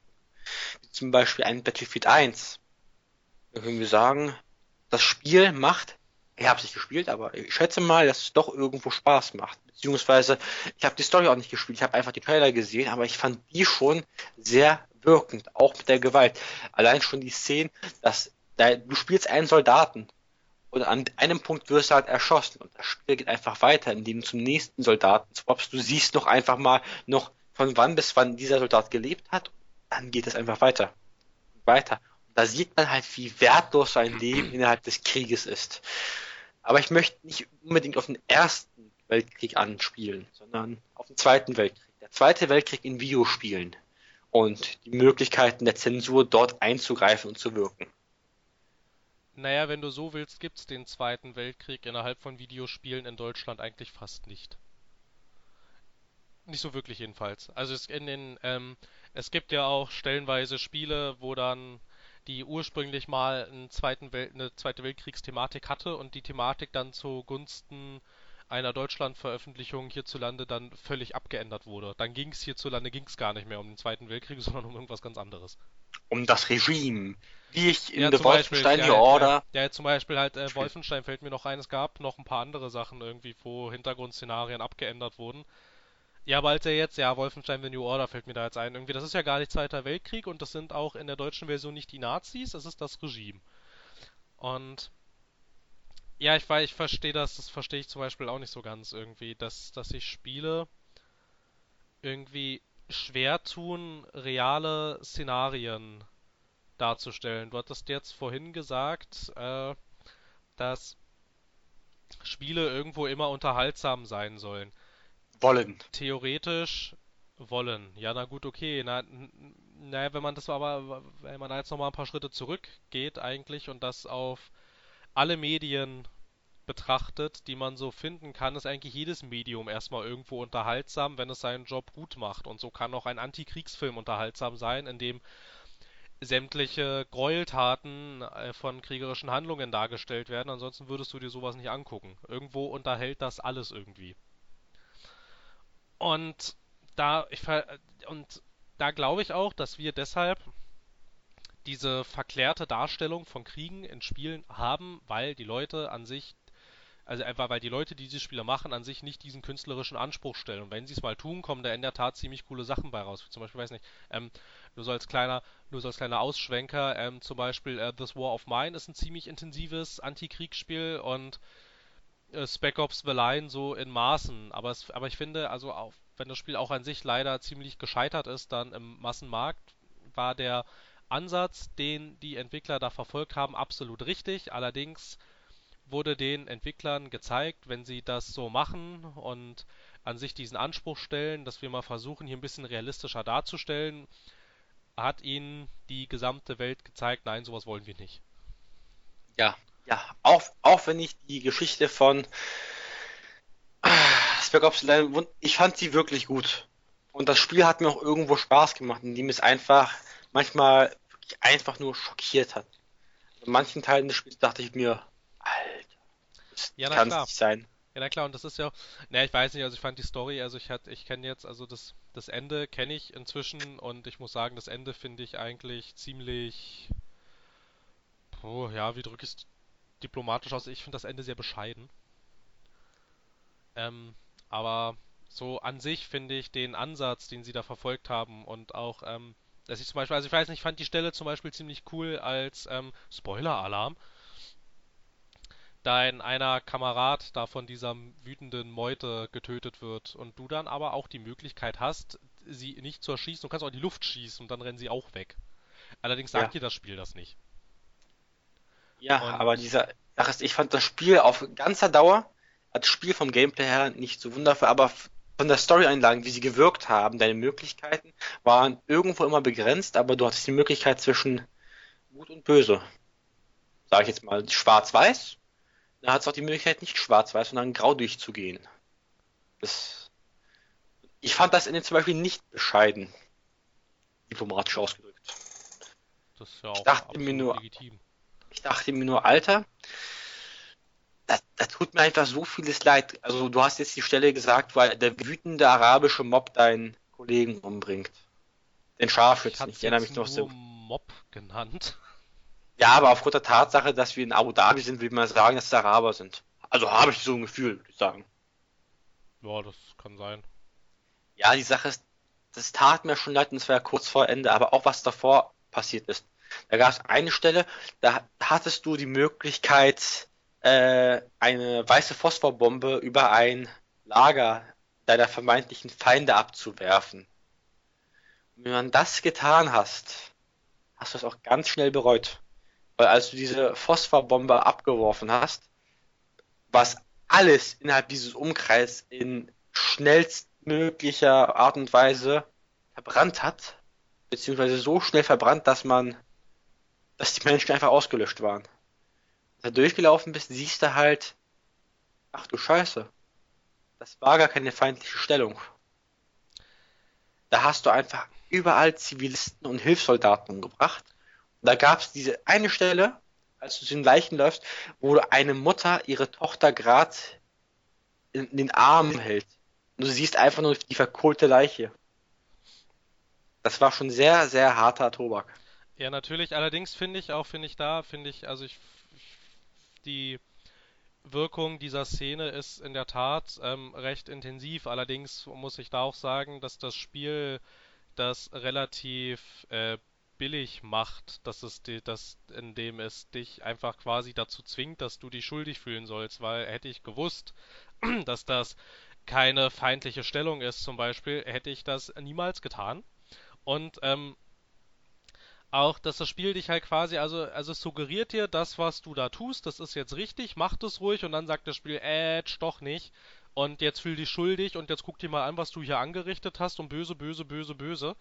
B: wie zum Beispiel ein Battlefield 1, dann können wir sagen, das Spiel macht, ich habe es nicht gespielt, aber ich schätze mal, dass es doch irgendwo Spaß macht. Beziehungsweise, ich habe die Story auch nicht gespielt, ich habe einfach die Trailer gesehen, aber ich fand die schon sehr wirkend, auch mit der Gewalt. Allein schon die Szenen, dass da, du spielst einen Soldaten und an einem Punkt wirst du halt erschossen und das Spiel geht einfach weiter, indem du zum nächsten Soldaten swappst. Du siehst noch einfach mal noch von wann bis wann dieser Soldat gelebt hat, dann geht es einfach weiter. Weiter. Und da sieht man halt, wie wertlos sein Leben innerhalb des Krieges ist. Aber ich möchte nicht unbedingt auf den ersten Weltkrieg anspielen, sondern auf den zweiten Weltkrieg. Der zweite Weltkrieg in Videospielen und die Möglichkeiten der Zensur dort einzugreifen und zu wirken.
A: Naja, wenn du so willst, gibt's den Zweiten Weltkrieg innerhalb von Videospielen in Deutschland eigentlich fast nicht. Nicht so wirklich jedenfalls. Also es in den, ähm, es gibt ja auch stellenweise Spiele, wo dann die ursprünglich mal eine Zweite Weltkriegsthematik hatte und die Thematik dann zugunsten einer Deutschlandveröffentlichung hierzulande dann völlig abgeändert wurde. Dann ging's hierzulande ging's gar nicht mehr um den Zweiten Weltkrieg, sondern um irgendwas ganz anderes.
B: Um das Regime. Wie ich in
A: Ja,
B: The
A: Beispiel,
B: Wolfenstein
A: ja,
B: New
A: ja,
B: Order.
A: Ja, ja, zum Beispiel halt äh, Wolfenstein fällt mir noch ein, es gab noch ein paar andere Sachen irgendwie, wo Hintergrundszenarien abgeändert wurden. Ja, aber als er jetzt, ja, Wolfenstein The New Order fällt mir da jetzt ein. Irgendwie, das ist ja gar nicht Zweiter Weltkrieg und das sind auch in der deutschen Version nicht die Nazis, das ist das Regime. Und ja, ich weiß, ich verstehe das, das verstehe ich zum Beispiel auch nicht so ganz irgendwie, dass, dass sich Spiele irgendwie schwer tun, reale Szenarien darzustellen. Du hattest jetzt vorhin gesagt, äh, dass Spiele irgendwo immer unterhaltsam sein sollen.
B: Wollen.
A: Theoretisch wollen. Ja, na gut, okay. Na, naja, wenn man das aber, wenn man jetzt nochmal ein paar Schritte zurückgeht eigentlich und das auf alle Medien betrachtet, die man so finden kann, ist eigentlich jedes Medium erstmal irgendwo unterhaltsam, wenn es seinen Job gut macht. Und so kann auch ein Antikriegsfilm unterhaltsam sein, in dem sämtliche Gräueltaten äh, von kriegerischen Handlungen dargestellt werden. Ansonsten würdest du dir sowas nicht angucken. Irgendwo unterhält das alles irgendwie. Und da ich und da glaube ich auch, dass wir deshalb diese verklärte Darstellung von Kriegen in Spielen haben, weil die Leute an sich, also einfach weil die Leute, die diese Spiele machen, an sich nicht diesen künstlerischen Anspruch stellen. Und wenn sie es mal tun, kommen da in der Tat ziemlich coole Sachen bei raus. Zum Beispiel, weiß nicht, ähm, nur so als kleiner, nur so als kleiner Ausschwenker, ähm, zum Beispiel äh, This War of Mine ist ein ziemlich intensives Antikriegsspiel und äh, Spec Ops The Line so in Maßen. Aber, es, aber ich finde, also auch, wenn das Spiel auch an sich leider ziemlich gescheitert ist, dann im Massenmarkt, war der Ansatz, den die Entwickler da verfolgt haben, absolut richtig. Allerdings wurde den Entwicklern gezeigt, wenn sie das so machen und an sich diesen Anspruch stellen, dass wir mal versuchen, hier ein bisschen realistischer darzustellen, hat ihnen die gesamte Welt gezeigt, nein, sowas wollen wir nicht.
B: Ja. Ja, auch, auch wenn ich die Geschichte von ah, Spec Ops Line, ich fand sie wirklich gut. Und das Spiel hat mir auch irgendwo Spaß gemacht, indem es einfach manchmal einfach nur schockiert hat. In manchen Teilen des Spiels dachte ich mir,
A: Ja, na
B: kann
A: klar.
B: es nicht sein.
A: Ja, na klar, und das ist ja, ne, ich weiß nicht, also ich fand die Story, also ich hatte, ich kenne jetzt, also das, das Ende kenne ich inzwischen und ich muss sagen, das Ende finde ich eigentlich ziemlich, oh, ja, wie drücke ich es diplomatisch aus? Ich finde das Ende sehr bescheiden. Ähm, aber so an sich finde ich den Ansatz, den sie da verfolgt haben und auch, ähm, dass ich zum Beispiel, also ich weiß nicht, ich fand die Stelle zum Beispiel ziemlich cool als ähm, Spoiler-Alarm, dein einer Kamerad da von dieser wütenden Meute getötet wird und du dann aber auch die Möglichkeit hast, sie nicht zu erschießen. Du kannst auch in die Luft schießen und dann rennen sie auch weg. Allerdings
B: Ja.
A: sagt dir das Spiel das nicht.
B: Ja,
A: Und-
B: aber dieser, ist, ich fand das Spiel auf ganzer Dauer, als Spiel vom Gameplay her nicht so wundervoll, aber von der Story-Einlagen, wie sie gewirkt haben, deine Möglichkeiten waren irgendwo immer begrenzt, aber du hattest die Möglichkeit zwischen Gut und Böse. Sag ich jetzt mal schwarz-weiß, da hat es auch die Möglichkeit, nicht schwarz-weiß, sondern grau durchzugehen. Das, ich fand das in den zum Beispiel nicht bescheiden, diplomatisch ausgedrückt.
A: Das ist ja auch
B: dachte
A: absolut
B: mir nur-
A: legitim.
B: Ich dachte mir nur, Alter, da, da tut mir einfach so vieles leid. Also du hast jetzt die Stelle gesagt, weil der wütende arabische Mob deinen Kollegen umbringt. Den
A: Ich
B: Scharfschützen. Ich
A: es
B: erinnere mich noch so.
A: Mob genannt.
B: Ja, aber aufgrund der Tatsache, dass wir in Abu Dhabi sind, will man sagen, dass es Araber sind. Also habe ich so ein Gefühl, würde ich sagen.
A: Ja, das kann sein.
B: Ja, die Sache ist, das tat mir schon leid und es war ja kurz vor Ende, aber auch was davor passiert ist. Da gab es eine Stelle, da hattest du die Möglichkeit, äh, eine weiße Phosphorbombe über ein Lager deiner vermeintlichen Feinde abzuwerfen. Und wenn man das getan hast, hast du es auch ganz schnell bereut. Weil als du diese Phosphorbombe abgeworfen hast, was alles innerhalb dieses Umkreises in schnellstmöglicher Art und Weise verbrannt hat, beziehungsweise so schnell verbrannt, dass man, dass die Menschen einfach ausgelöscht waren. Du durchgelaufen bist, siehst du halt, ach du Scheiße, das war gar keine feindliche Stellung. Da hast du einfach überall Zivilisten und Hilfssoldaten umgebracht. Und da gab es diese eine Stelle, als du zu den Leichen läufst, wo eine Mutter ihre Tochter gerade in, in den Armen hält. Und du siehst einfach nur die verkohlte Leiche. Das war schon sehr, sehr harter Tobak.
A: Ja, natürlich. Allerdings finde ich auch, finde ich da, finde ich, also ich, die Wirkung dieser Szene ist in der Tat ähm, recht intensiv. Allerdings muss ich da auch sagen, dass das Spiel das relativ äh, billig macht, dass es die, dass, indem es dich einfach quasi dazu zwingt, dass du dich schuldig fühlen sollst, weil hätte ich gewusst, dass das keine feindliche Stellung ist, zum Beispiel, hätte ich das niemals getan. Und ähm, auch, dass das Spiel dich halt quasi, also, also es suggeriert dir, das, was du da tust, das ist jetzt richtig, mach das ruhig und dann sagt das Spiel, äh, doch nicht. Und jetzt fühl dich schuldig und jetzt guck dir mal an, was du hier angerichtet hast und böse, böse, böse, böse.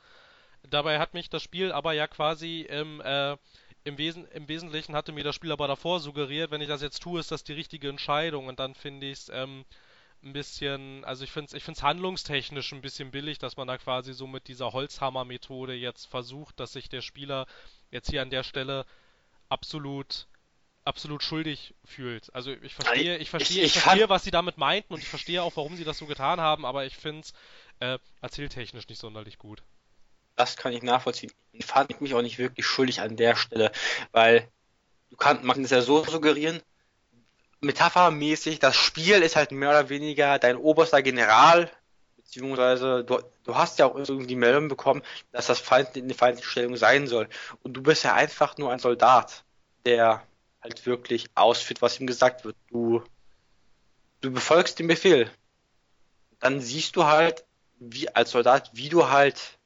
A: Dabei hat mich das Spiel aber ja quasi im, äh, im, Wesen, im Wesentlichen hatte mir das Spiel aber davor suggeriert, wenn ich das jetzt tue, ist das die richtige Entscheidung und dann finde ich es ähm, ein bisschen, also ich finde es ich find's handlungstechnisch ein bisschen billig, dass man da quasi so mit dieser Holzhammer-Methode jetzt versucht, dass sich der Spieler jetzt hier an der Stelle absolut absolut schuldig fühlt. Also ich verstehe, ich verstehe, ich,
B: ich
A: verstehe,
B: fand-
A: was sie damit meinten und ich verstehe auch, warum sie das so getan haben, aber ich finde es äh, erzähltechnisch nicht sonderlich gut.
B: Das kann ich nachvollziehen. Ich fand mich auch nicht wirklich schuldig an der Stelle, weil du kannst, man kann es ja so suggerieren, metaphermäßig, das Spiel ist halt mehr oder weniger dein oberster General, beziehungsweise du, du hast ja auch irgendwie die Meldung bekommen, dass das Feind in feindliche Stellung sein soll. Und du bist ja einfach nur ein Soldat, der halt wirklich ausführt, was ihm gesagt wird. Du, du befolgst den Befehl. Dann siehst du halt, wie als Soldat, wie du halt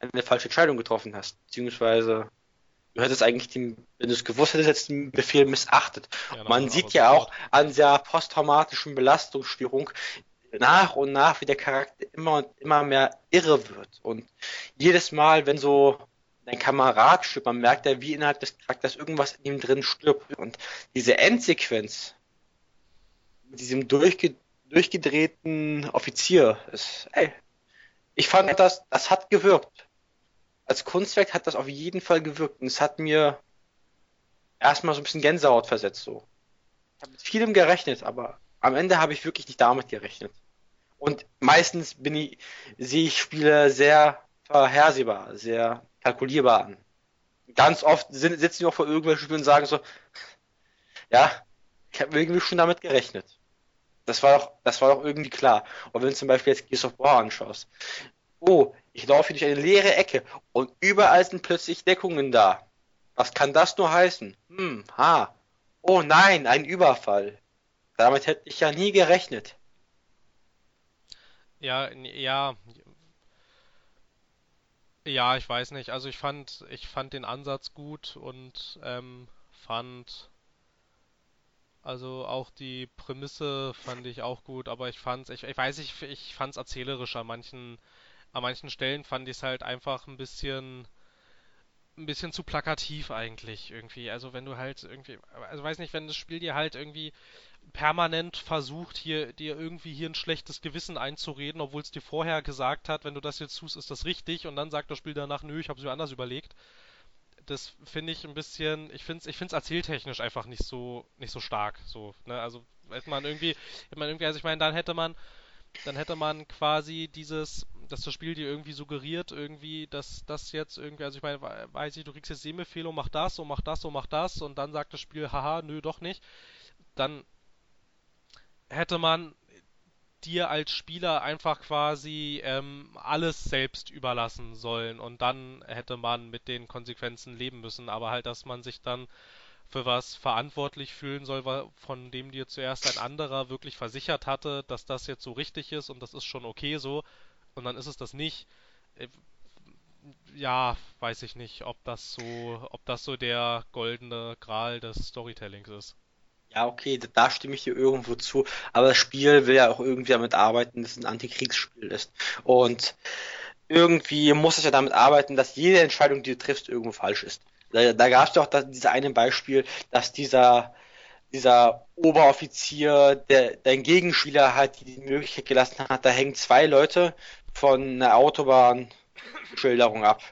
B: eine falsche Entscheidung getroffen hast. Beziehungsweise du hättest eigentlich den, wenn du es gewusst hättest, hättest du den Befehl missachtet.
A: Ja,
B: Man sieht ja auch an der posttraumatischen Belastungsstörung nach und nach, wie der Charakter immer und immer mehr irre wird. Und jedes Mal, wenn so dein Kamerad stirbt, man merkt ja, wie innerhalb des Charakters irgendwas in ihm drin stirbt. Und diese Endsequenz mit diesem durchge durchgedrehten Offizier ist, ey, ich fand das, das hat gewirkt. Als Kunstwerk hat das auf jeden Fall gewirkt. Und es hat mir erstmal so ein bisschen Gänsehaut versetzt, so. Ich habe mit vielem gerechnet, aber am Ende habe ich wirklich nicht damit gerechnet. Und meistens bin ich, sehe ich Spiele sehr vorhersehbar, sehr kalkulierbar an. Ganz oft sitzen die auch vor irgendwelchen Spielen und sagen so, ja, ich habe irgendwie schon damit gerechnet. Das war doch, das war doch irgendwie klar. Und wenn du zum Beispiel jetzt Gears of War anschaust, oh, ich laufe durch eine leere Ecke und überall sind plötzlich Deckungen da. Was kann das nur heißen? Hm, ha. Oh nein, ein Überfall. Damit hätte ich ja nie gerechnet.
A: Ja, ja, ja, ich weiß nicht. Also ich fand, ich fand den Ansatz gut und ähm, fand, also auch die Prämisse fand ich auch gut, aber ich fand's, ich, ich weiß nicht, ich fand's erzählerisch an manchen, an manchen Stellen fand ich es halt einfach ein bisschen ein bisschen zu plakativ eigentlich irgendwie. Also wenn du halt irgendwie, also weiß nicht, wenn das Spiel dir halt irgendwie permanent versucht, hier dir irgendwie hier ein schlechtes Gewissen einzureden, obwohl es dir vorher gesagt hat, wenn du das jetzt tust, ist das richtig und dann sagt das Spiel danach, nö, ich habe es mir anders überlegt. Das finde ich ein bisschen, ich finde es ich find's erzähltechnisch einfach nicht so nicht so stark, so, ne? Also hätte man irgendwie, hätte man irgendwie, also ich meine, dann hätte man dann hätte man quasi dieses, dass das Spiel dir irgendwie suggeriert, irgendwie, dass das jetzt irgendwie, also ich meine, weiß ich, du kriegst jetzt Sehbefehle und mach das und mach das und mach das und dann sagt das Spiel, haha, nö, doch nicht. Dann hätte man dir als Spieler einfach quasi ähm, alles selbst überlassen sollen und dann hätte man mit den Konsequenzen leben müssen, aber halt, dass man sich dann für was verantwortlich fühlen soll, von dem dir zuerst ein anderer wirklich versichert hatte, dass das jetzt so richtig ist und das ist schon okay so und dann ist es das nicht. Äh, Ja, weiß ich nicht, ob das so, ob das so der goldene Gral des Storytellings ist.
B: Ja, okay, da stimme ich dir irgendwo zu. Aber das Spiel will ja auch irgendwie damit arbeiten, dass es ein Antikriegsspiel ist. Und irgendwie muss es ja damit arbeiten, dass jede Entscheidung, die du triffst, irgendwo falsch ist. Da, da gab es doch das, dieses eine Beispiel, dass dieser, dieser Oberoffizier, der dein Gegenspieler halt die Möglichkeit gelassen hat, da hängen zwei Leute von einer Autobahnschilderung ab.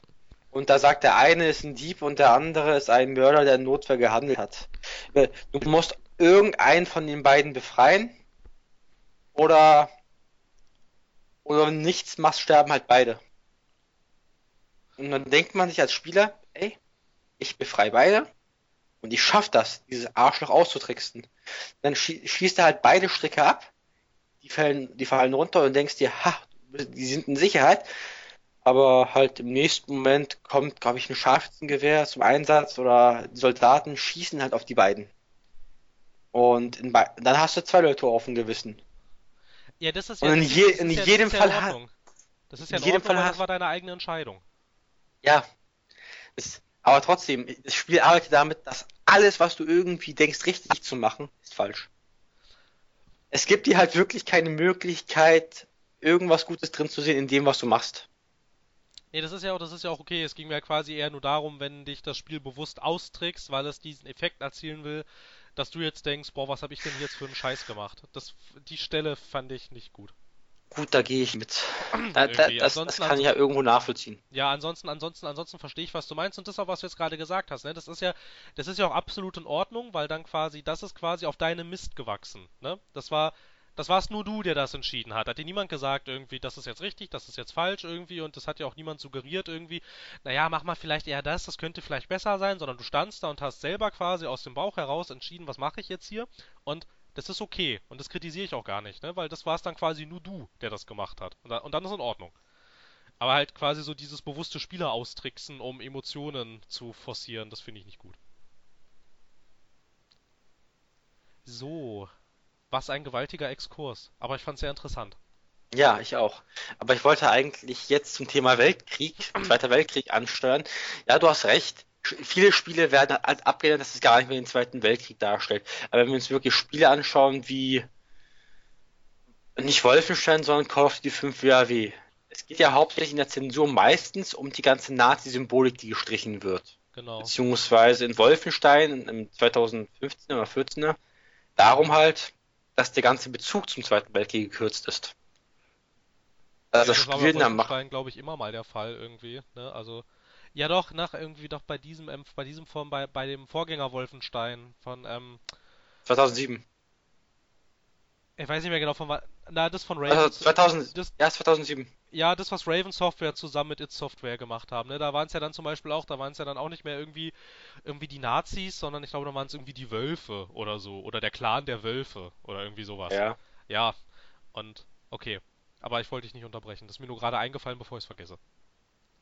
B: Und da sagt der eine ist ein Dieb und der andere ist ein Mörder, der in Notwehr gehandelt hat. Äh, Du musst irgendeinen von den beiden befreien oder, oder nichts machst, sterben halt beide. Und dann denkt man sich als Spieler, ey, ich befreie beide und ich schaff das, dieses Arschloch auszutricksen. Dann schie schießt er halt beide Stricke ab, die fallen, die fallen runter und denkst dir, ha, die sind in Sicherheit. Aber halt im nächsten Moment kommt, glaube ich, ein Scharfschützengewehr zum Einsatz oder die Soldaten schießen halt auf die beiden. Und in, dann hast du zwei Leute auf dem Gewissen.
A: Ja, das ist
B: Und
A: ja,
B: in,
A: das ist,
B: je, in
A: ja,
B: jedem
A: ja in
B: Fall hat,
A: Ordnung. Das ist ja
B: in
A: in
B: jedem
A: Ordnung,
B: Fall
A: das war deine eigene Entscheidung.
B: ja, es, aber trotzdem, das Spiel arbeitet damit, dass alles, was du irgendwie denkst, richtig zu machen, ist falsch. Es gibt dir halt wirklich keine Möglichkeit, irgendwas Gutes drin zu sehen in dem, was du machst.
A: Nee, das ist ja auch, das ist ja auch okay. Es ging mir ja quasi eher nur darum, wenn dich das Spiel bewusst austrickst, weil es diesen Effekt erzielen will, dass du jetzt denkst, boah, was habe ich denn hier jetzt für einen Scheiß gemacht? Das, die Stelle fand ich nicht gut.
B: Gut, da gehe ich mit. Da, da, das, das
A: Ansonsten,
B: kann ich ja irgendwo nachvollziehen.
A: ja, ansonsten, ansonsten, ansonsten verstehe ich, was du meinst und das auch, was du jetzt gerade gesagt hast, ne? Das ist ja, das ist ja auch absolut in Ordnung, weil dann quasi, das ist quasi auf deinem Mist gewachsen, ne? Das war, das warst nur du, der das entschieden hat. Hat dir niemand gesagt, irgendwie, das ist jetzt richtig, das ist jetzt falsch irgendwie und das hat ja auch niemand suggeriert irgendwie, naja, mach mal vielleicht eher das, das könnte vielleicht besser sein, sondern du standst da und hast selber quasi aus dem Bauch heraus entschieden, was mache ich jetzt hier und das ist okay und das kritisiere ich auch gar nicht, ne? Weil das war es dann quasi nur du, der das gemacht hat. Und, da, und dann ist in Ordnung. Aber halt quasi so dieses bewusste Spieler austricksen, um Emotionen zu forcieren, das finde ich nicht gut. So, was ein gewaltiger Exkurs. Aber ich fand es sehr interessant.
B: Ja, ich auch. Aber ich wollte eigentlich jetzt zum Thema Weltkrieg, Zweiter Weltkrieg ansteuern. Ja, du hast recht. Viele Spiele werden halt abgelehnt, dass es gar nicht mehr den Zweiten Weltkrieg darstellt. Aber wenn wir uns wirklich Spiele anschauen wie nicht Wolfenstein, sondern Call of Duty 5 WoW. Es geht ja hauptsächlich in der Zensur meistens um die ganze Nazi-Symbolik, die gestrichen wird.
A: Genau.
B: Beziehungsweise in Wolfenstein im 2015 oder 14 darum halt, dass der ganze Bezug zum Zweiten Weltkrieg gekürzt ist. Also
A: Ja,
B: das
A: war bei glaube ich, immer mal der Fall irgendwie, ne? Also, ja doch, nach irgendwie doch bei diesem, ähm, bei diesem Form, bei, bei dem Vorgänger Wolfenstein von, ähm,
B: 2007.
A: Ich weiß nicht mehr genau von wann. Na, das von
B: Also
A: Raven.
B: 2000,
A: das,
B: ja, 2007.
A: ja, das, was Raven Software zusammen mit It Software gemacht haben, ne? Da waren es ja dann zum Beispiel auch, da waren es ja dann auch nicht mehr irgendwie, irgendwie die Nazis, sondern ich glaube, da waren es irgendwie die Wölfe oder so. Oder der Clan der Wölfe oder irgendwie sowas.
B: Ja.
A: Ja, und okay. Aber ich wollte dich nicht unterbrechen. Das ist mir nur gerade eingefallen, bevor ich es vergesse.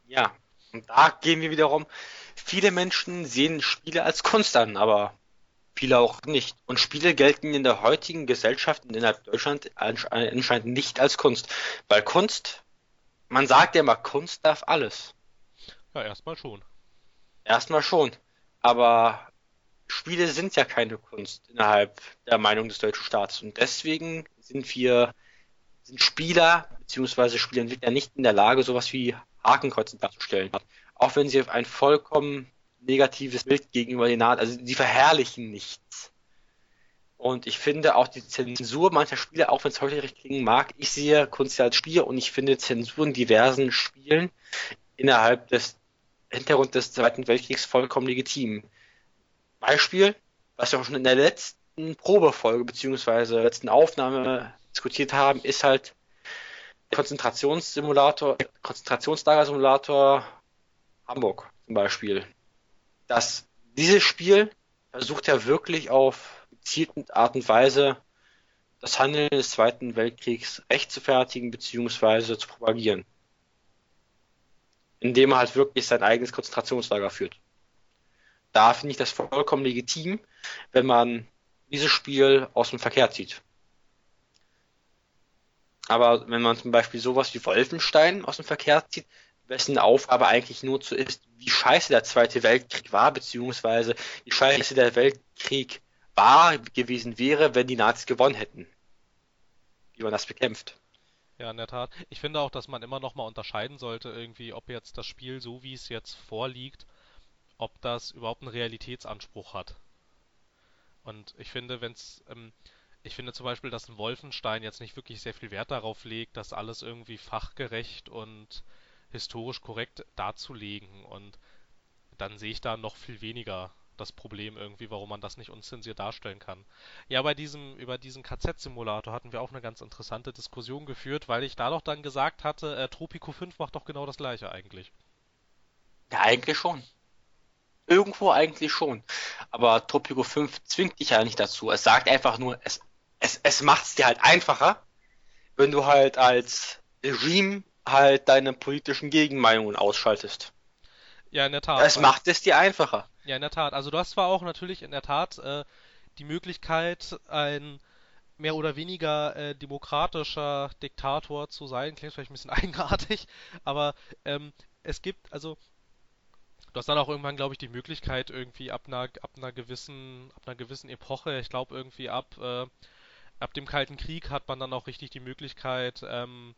B: Ja. Und da gehen wir wiederum. Viele Menschen sehen Spiele als Kunst an, aber viele auch nicht. Und Spiele gelten in der heutigen Gesellschaft und innerhalb Deutschland ansche- anscheinend nicht als Kunst. Weil Kunst, man sagt ja immer, Kunst darf alles.
A: Ja, erstmal schon.
B: Erstmal schon. Aber Spiele sind ja keine Kunst innerhalb der Meinung des deutschen Staates. Und deswegen sind wir, sind Spieler bzw. Spieleentwickler nicht in der Lage, sowas wie Hakenkreuze darzustellen. Auch wenn sie ein vollkommen negatives Bild gegenüber den Nazis, also sie verherrlichen nichts. Und ich finde auch die Zensur mancher Spiele, auch wenn es heute recht klingen mag, ich sehe Kunst als Spiel und ich finde Zensur in diversen Spielen innerhalb des Hintergrund des Zweiten Weltkriegs vollkommen legitim. Beispiel, was wir auch schon in der letzten Probefolge beziehungsweise letzten Aufnahme diskutiert haben, ist halt der Konzentrationssimulator, Konzentrationslagersimulator Hamburg zum Beispiel. Das, dieses Spiel versucht ja wirklich auf gezielte Art und Weise das Handeln des Zweiten Weltkriegs rechtfertigen beziehungsweise zu propagieren. Indem er halt wirklich sein eigenes Konzentrationslager führt. Da finde ich das vollkommen legitim, wenn man dieses Spiel aus dem Verkehr zieht. Aber wenn man zum Beispiel sowas wie Wolfenstein aus dem Verkehr zieht, wessen Aufgabe eigentlich nur zu ist, wie scheiße der Zweite Weltkrieg war, beziehungsweise wie scheiße der Weltkrieg war gewesen wäre, wenn die Nazis gewonnen hätten. Wie man das bekämpft.
A: Ja, in der Tat. Ich finde auch, dass man immer noch mal unterscheiden sollte, irgendwie, ob jetzt das Spiel, so wie es jetzt vorliegt, ob das überhaupt einen Realitätsanspruch hat. Und ich finde, wenn's, ähm, ich finde zum Beispiel, dass ein Wolfenstein jetzt nicht wirklich sehr viel Wert darauf legt, das alles irgendwie fachgerecht und historisch korrekt darzulegen. Und dann sehe ich da noch viel weniger das Problem irgendwie, warum man das nicht unzensiert darstellen kann. Ja, bei diesem, über diesen KZ-Simulator hatten wir auch eine ganz interessante Diskussion geführt, weil ich da doch dann gesagt hatte, äh, Tropico 5 macht doch genau das gleiche eigentlich.
B: Ja, eigentlich schon. Irgendwo eigentlich schon. Aber Tropico 5 zwingt dich ja nicht dazu. Es sagt einfach nur, es, es, es macht es dir halt einfacher, wenn du halt als Regime halt deine politischen Gegenmeinungen ausschaltest.
A: Ja, in der Tat.
B: Es macht es dir einfacher.
A: Ja, in der Tat. Also du hast zwar auch natürlich in der Tat äh, die Möglichkeit, ein mehr oder weniger äh, demokratischer Diktator zu sein. Klingt vielleicht ein bisschen eigenartig, aber ähm, es gibt, also du hast dann auch irgendwann, glaube ich, die Möglichkeit, irgendwie ab einer, ab einer gewissen, ab einer gewissen Epoche, ich glaube irgendwie ab, äh, ab dem Kalten Krieg hat man dann auch richtig die Möglichkeit, ähm,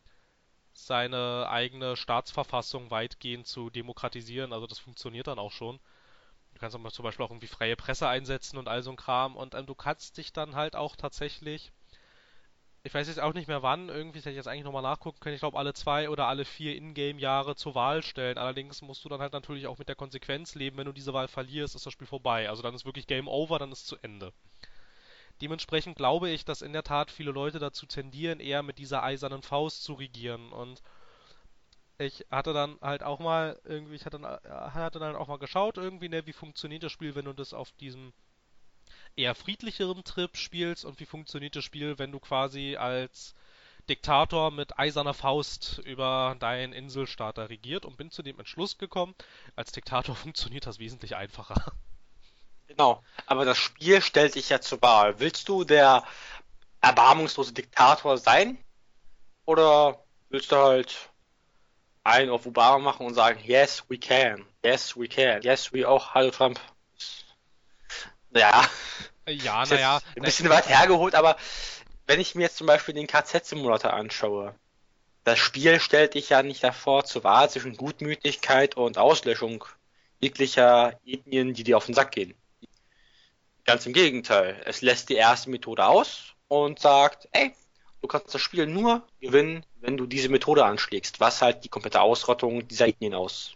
A: seine eigene Staatsverfassung weitgehend zu demokratisieren. Also das funktioniert dann auch schon. Du kannst aber zum Beispiel auch irgendwie freie Presse einsetzen und all so ein Kram. Und ähm, du kannst dich dann halt auch tatsächlich, ich weiß jetzt auch nicht mehr wann, irgendwie, hätte ich jetzt eigentlich nochmal nachgucken können, ich glaube alle zwei oder alle vier Ingame-Jahre zur Wahl stellen. Allerdings musst du dann halt natürlich auch mit der Konsequenz leben, wenn du diese Wahl verlierst, ist das Spiel vorbei. Also dann ist wirklich Game Over, dann ist zu Ende. Dementsprechend glaube ich, dass in der Tat viele Leute dazu tendieren, eher mit dieser eisernen Faust zu regieren. Und ich hatte dann halt auch mal irgendwie, ich hatte dann, äh, hatte dann auch mal geschaut, irgendwie, ne, wie funktioniert das Spiel, wenn du das auf diesem eher friedlicheren Trip spielst und wie funktioniert das Spiel, wenn du quasi als Diktator mit eiserner Faust über deinen Inselstaat regiert und bin zu dem Entschluss gekommen, als Diktator funktioniert das wesentlich einfacher.
B: Genau. Aber das Spiel stellt dich ja zur Wahl. Willst du der erbarmungslose Diktator sein? Oder willst du halt einen auf Obama machen und sagen, yes, we can. Yes, we can. Yes, we auch. Hallo Trump. Ja,
A: Ja, naja,
B: ein bisschen weit hergeholt, aber wenn ich mir jetzt zum Beispiel den KZ-Simulator anschaue, das Spiel stellt dich ja nicht davor zur Wahl zwischen Gutmütigkeit und Auslöschung jeglicher Ethnien, die dir auf den Sack gehen. Ganz im Gegenteil. Es lässt die erste Methode aus und sagt, ey, du kannst das Spiel nur gewinnen, wenn du diese Methode anschlägst, was halt die komplette Ausrottung dieser Ethnien aus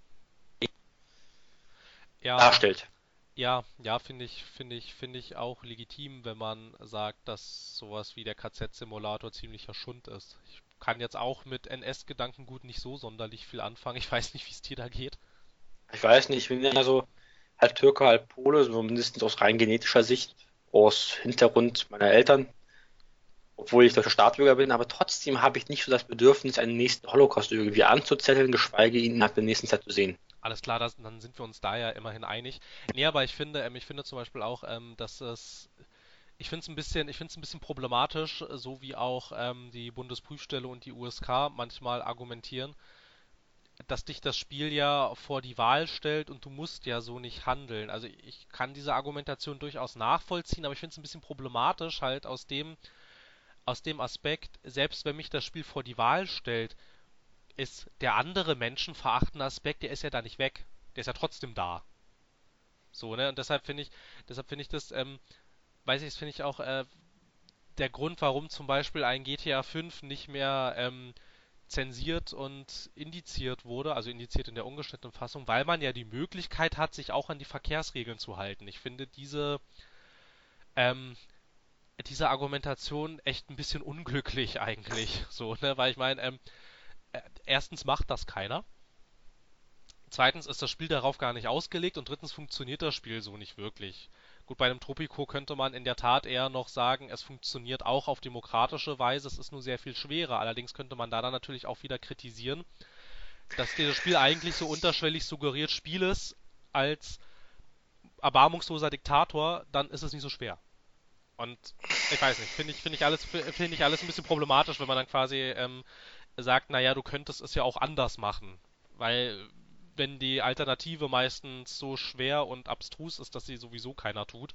A: ja,
B: darstellt.
A: Ja, ja, finde ich, finde ich, finde ich auch legitim, wenn man sagt, dass sowas wie der KZ-Simulator ziemlicher Schund ist. Ich kann jetzt auch mit NS-Gedankengut nicht so sonderlich viel anfangen. Ich weiß nicht, wie es dir da geht.
B: Ich weiß nicht, ich bin ja so halb Türke, halb Pole, so mindestens aus rein genetischer Sicht, aus Hintergrund meiner Eltern, obwohl ich deutscher Staatsbürger bin, aber trotzdem habe ich nicht so das Bedürfnis, einen nächsten Holocaust irgendwie anzuzetteln, geschweige ihn nach der nächsten Zeit zu sehen.
A: Alles klar, das, dann sind wir uns da ja immerhin einig. Nee, aber ich finde, ähm, ich finde zum Beispiel auch, ähm, dass es, ich finde es ein bisschen, ich finde ein bisschen problematisch, so wie auch ähm, die Bundesprüfstelle und die USK manchmal argumentieren, dass dich das Spiel ja vor die Wahl stellt und du musst ja so nicht handeln. Also ich kann diese Argumentation durchaus nachvollziehen, aber ich finde es ein bisschen problematisch halt aus dem, aus dem Aspekt, selbst wenn mich das Spiel vor die Wahl stellt, ist der andere menschenverachtende Aspekt, der ist ja da nicht weg. Der ist ja trotzdem da. So, ne? Und deshalb finde ich, deshalb finde ich das, ähm, weiß ich, das finde ich auch äh, der Grund, warum zum Beispiel ein GTA 5 nicht mehr ähm, zensiert und indiziert wurde, also indiziert in der ungeschnittenen Fassung, weil man ja die Möglichkeit hat, sich auch an die Verkehrsregeln zu halten. Ich finde diese, ähm, diese Argumentation echt ein bisschen unglücklich eigentlich, so, ne, weil ich meine, ähm, äh, erstens macht das keiner. Zweitens ist das Spiel darauf gar nicht ausgelegt und drittens funktioniert das Spiel so nicht wirklich. Gut, bei einem Tropico könnte man in der Tat eher noch sagen, es funktioniert auch auf demokratische Weise, es ist nur sehr viel schwerer. Allerdings könnte man da dann natürlich auch wieder kritisieren, dass dieses Spiel eigentlich so unterschwellig suggeriert, Spiel es als erbarmungsloser Diktator, dann ist es nicht so schwer. Und ich weiß nicht, finde ich, finde ich alles, finde ich alles ein bisschen problematisch, wenn man dann quasi ähm, sagt, naja, du könntest es ja auch anders machen. Weil wenn die Alternative meistens so schwer und abstrus ist, dass sie sowieso keiner tut,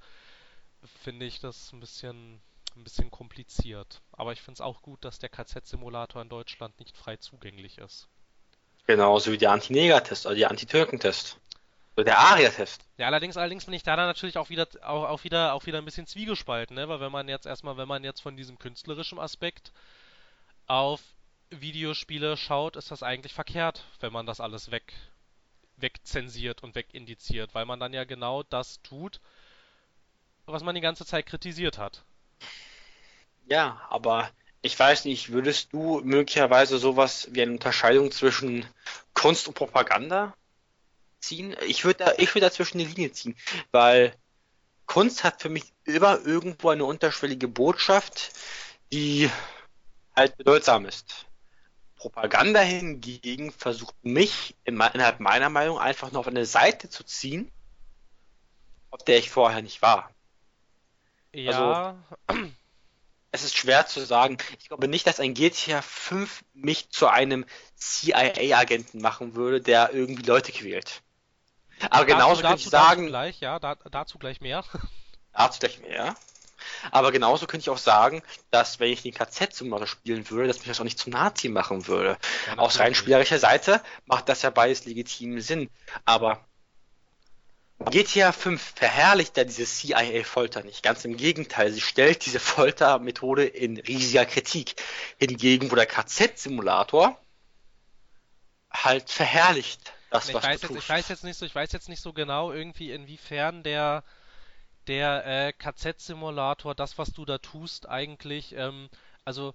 A: finde ich das ein bisschen, ein bisschen kompliziert. Aber ich finde es auch gut, dass der KZ-Simulator in Deutschland nicht frei zugänglich ist.
B: Genauso wie der Anti-Neger-Test oder der Anti-Türken-Test. Der ARIA-Test.
A: Ja, allerdings, allerdings bin ich da dann natürlich auch wieder, auch, auch wieder, auch wieder ein bisschen zwiegespalten, ne? Weil wenn man jetzt erstmal, wenn man jetzt von diesem künstlerischen Aspekt auf Videospiele schaut, ist das eigentlich verkehrt, wenn man das alles weg, wegzensiert und wegindiziert, weil man dann ja genau das tut, was man die ganze Zeit kritisiert hat.
B: Ja, aber ich weiß nicht, würdest du möglicherweise sowas wie eine Unterscheidung zwischen Kunst und Propaganda ziehen? Ich würde da, ich würde dazwischen eine Linie ziehen, weil Kunst hat für mich immer irgendwo eine unterschwellige Botschaft, die halt bedeutsam ist. Propaganda hingegen versucht mich innerhalb meiner Meinung einfach nur auf eine Seite zu ziehen, auf der ich vorher nicht war. Ja. Also, es ist schwer zu sagen. Ich glaube nicht, dass ein GTA 5 mich zu einem CIA-Agenten machen würde, der irgendwie Leute quält.
A: Aber genauso könnte ich sagen. Dazu gleich, ja, da, dazu gleich mehr.
B: Dazu gleich mehr. Aber genauso könnte ich auch sagen, dass wenn ich den KZ-Simulator spielen würde, dass mich das auch nicht zum Nazi machen würde. Ja, Aus rein spielerischer Seite macht das ja beides legitimen Sinn. Aber GTA 5 verherrlicht ja diese CIA-Folter nicht. Ganz im Gegenteil, sie stellt diese Foltermethode in riesiger Kritik. Hingegen, wo der KZ-Simulator halt verherrlicht
A: das, ich weiß jetzt. Ich weiß jetzt nicht so, ich weiß jetzt nicht so genau irgendwie, inwiefern der der äh, KZ-Simulator, das, was du da tust, eigentlich, ähm, also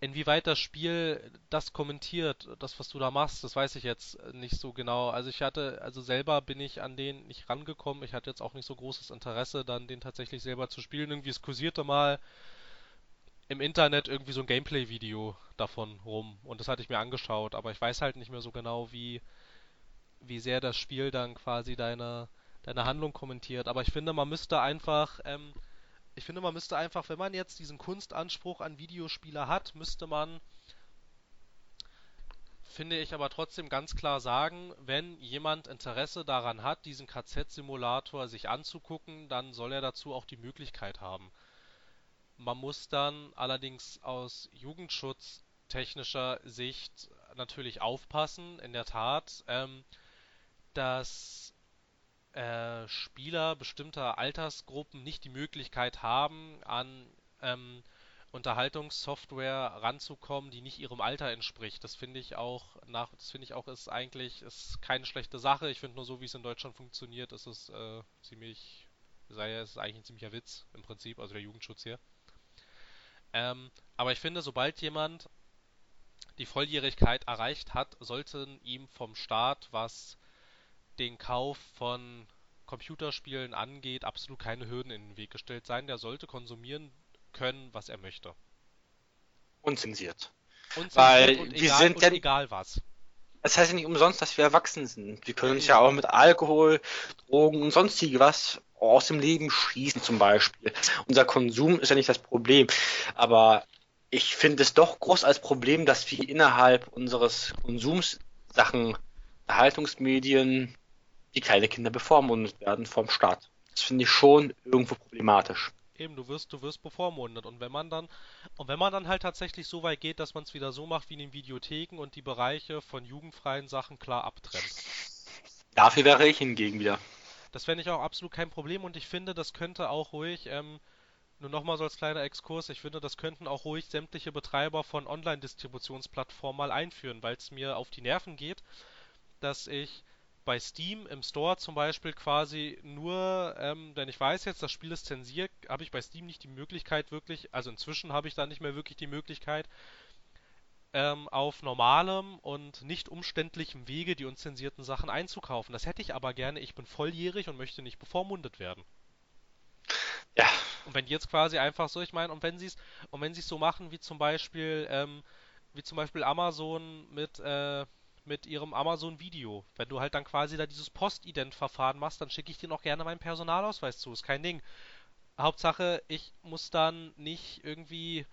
A: inwieweit das Spiel das kommentiert, das, was du da machst, das weiß ich jetzt nicht so genau. Also ich hatte, also selber bin ich an den nicht rangekommen. Ich hatte jetzt auch nicht so großes Interesse, dann den tatsächlich selber zu spielen. Irgendwie es kursierte mal im Internet irgendwie so ein Gameplay-Video davon rum und das hatte ich mir angeschaut, aber ich weiß halt nicht mehr so genau, wie, wie sehr das Spiel dann quasi deine deine Handlung kommentiert. Aber ich finde, man müsste einfach, ähm, ich finde, man müsste einfach, wenn man jetzt diesen Kunstanspruch an Videospieler hat, müsste man, finde ich aber trotzdem ganz klar sagen, wenn jemand Interesse daran hat, diesen KZ-Simulator sich anzugucken, dann soll er dazu auch die Möglichkeit haben. Man muss dann allerdings aus jugendschutztechnischer Sicht natürlich aufpassen, in der Tat, ähm, dass äh, Spieler bestimmter Altersgruppen nicht die Möglichkeit haben, an ähm, Unterhaltungssoftware ranzukommen, die nicht ihrem Alter entspricht. Das finde ich auch nach, das finde ich auch ist eigentlich ist keine schlechte Sache. Ich finde nur so, wie es in Deutschland funktioniert, ist es äh, ziemlich, sei es eigentlich ein ziemlicher Witz im Prinzip, also der Jugendschutz hier. Ähm, aber ich finde, sobald jemand die Volljährigkeit erreicht hat, sollten ihm vom Staat, was den Kauf von Computerspielen angeht, absolut keine Hürden in den Weg gestellt sein. Der sollte konsumieren können, was er möchte.
B: Unzensiert.
A: Und
B: Weil
A: und
B: wir
A: egal,
B: sind ja-
A: egal was.
B: Das heißt ja nicht umsonst, dass wir erwachsen sind. Wir können uns ja auch mit Alkohol, Drogen und sonstige was aus dem Leben schießen zum Beispiel. Unser Konsum ist ja nicht das Problem. Aber ich finde es doch groß als Problem, dass wir innerhalb unseres Konsums Sachen, Erhaltungsmedien, wie kleine Kinder bevormundet werden vom Staat. Das finde ich schon irgendwo problematisch.
A: Eben, du wirst, du wirst bevormundet. Und wenn man dann, und wenn man dann halt tatsächlich so weit geht, dass man es wieder so macht wie in den Videotheken und die Bereiche von jugendfreien Sachen klar abtrennt.
B: Dafür wäre ich hingegen wieder.
A: Das fände ich auch absolut kein Problem und ich finde, das könnte auch ruhig, ähm, nur nochmal so als kleiner Exkurs, ich finde, das könnten auch ruhig sämtliche Betreiber von Online-Distributionsplattformen mal einführen, weil es mir auf die Nerven geht, dass ich bei Steam im Store zum Beispiel quasi nur, ähm, denn ich weiß jetzt, das Spiel ist zensiert, habe ich bei Steam nicht die Möglichkeit wirklich, also inzwischen habe ich da nicht mehr wirklich die Möglichkeit, ähm, auf normalem und nicht umständlichem Wege die unzensierten Sachen einzukaufen. Das hätte ich aber gerne. Ich bin volljährig und möchte nicht bevormundet werden.
B: Ja,
A: Und wenn die jetzt quasi einfach so, ich meine, und wenn sie es, und wenn sie es so machen, wie zum Beispiel, ähm, wie zum Beispiel Amazon mit, äh, mit ihrem Amazon Video. Wenn du halt dann quasi da dieses Postident-Verfahren machst, dann schicke ich dir noch gerne meinen Personalausweis zu. Ist kein Ding. Hauptsache, ich muss dann nicht irgendwie,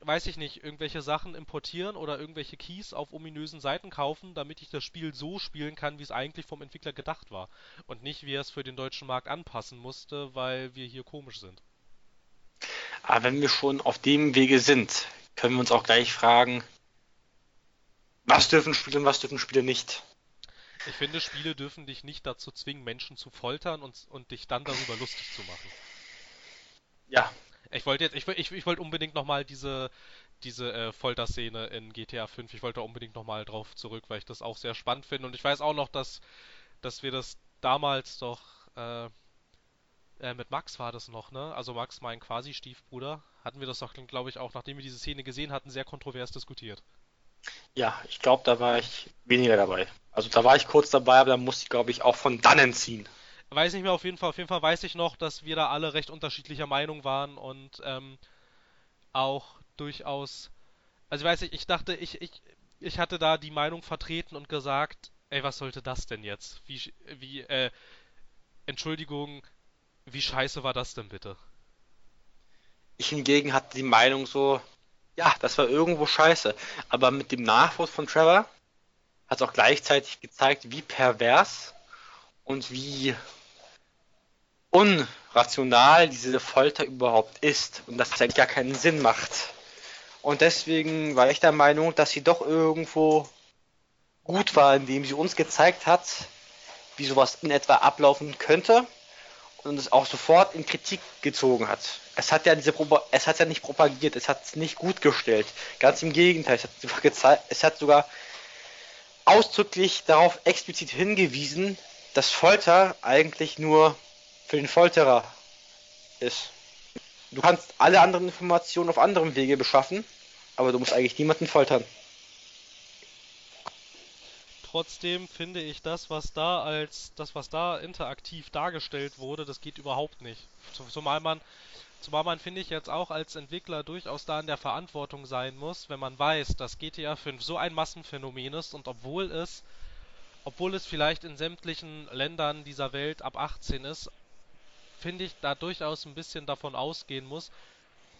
A: weiß ich nicht, irgendwelche Sachen importieren oder irgendwelche Keys auf ominösen Seiten kaufen, damit ich das Spiel so spielen kann, wie es eigentlich vom Entwickler gedacht war. Und nicht, wie er es für den deutschen Markt anpassen musste, weil wir hier komisch sind.
B: aber wenn wir schon auf dem Wege sind, können wir uns auch gleich fragen, was dürfen Spiele und was dürfen Spiele nicht?
A: Ich finde, Spiele dürfen dich nicht dazu zwingen, Menschen zu foltern und, und dich dann darüber lustig zu machen.
B: Ja,
A: Ich wollte jetzt, ich, ich, ich wollte unbedingt nochmal diese, diese äh, Folterszene in GTA 5, ich wollte da unbedingt nochmal drauf zurück, weil ich das auch sehr spannend finde. Und ich weiß auch noch, dass, dass wir das damals doch, äh, äh, mit Max war das noch, ne? Also Max, mein quasi Stiefbruder, hatten wir das doch, glaube ich, auch, nachdem wir diese Szene gesehen hatten, sehr kontrovers diskutiert.
B: Ja, ich glaube, da war ich weniger dabei. Also da war ich kurz dabei, aber da musste ich, glaube ich, auch von dannen ziehen.
A: Weiß nicht mehr auf jeden Fall. Auf jeden Fall weiß ich noch, dass wir da alle recht unterschiedlicher Meinung waren und ähm, auch durchaus. Also ich weiß nicht, ich dachte, ich, ich, ich hatte da die Meinung vertreten und gesagt, ey, was sollte das denn jetzt? Wie, wie, äh, Entschuldigung, wie scheiße war das denn bitte?
B: Ich hingegen hatte die Meinung so, ja, das war irgendwo scheiße. Aber mit dem Nachwuchs von Trevor hat es auch gleichzeitig gezeigt, wie pervers und wie unrational diese Folter überhaupt ist und dass es ja gar keinen Sinn macht. Und deswegen war ich der Meinung, dass sie doch irgendwo gut war, indem sie uns gezeigt hat, wie sowas in etwa ablaufen könnte und es auch sofort in Kritik gezogen hat. Es hat ja diese Propa es hat ja nicht propagiert, es hat es nicht gut gestellt. Ganz im Gegenteil, es hat sogar gezeigt, es hat sogar ausdrücklich darauf explizit hingewiesen, dass Folter eigentlich nur für den Folterer ist. Du kannst alle anderen Informationen auf anderem Wege beschaffen, aber du musst eigentlich niemanden foltern.
A: Trotzdem finde ich das, was da als das, was da interaktiv dargestellt wurde, das geht überhaupt nicht. Zu- Zumal man, zumal man finde ich jetzt auch als Entwickler durchaus da in der Verantwortung sein muss, wenn man weiß, dass GTA 5 so ein Massenphänomen ist und obwohl es, obwohl es vielleicht in sämtlichen Ländern dieser Welt ab 18 ist, finde ich da durchaus ein bisschen davon ausgehen muss,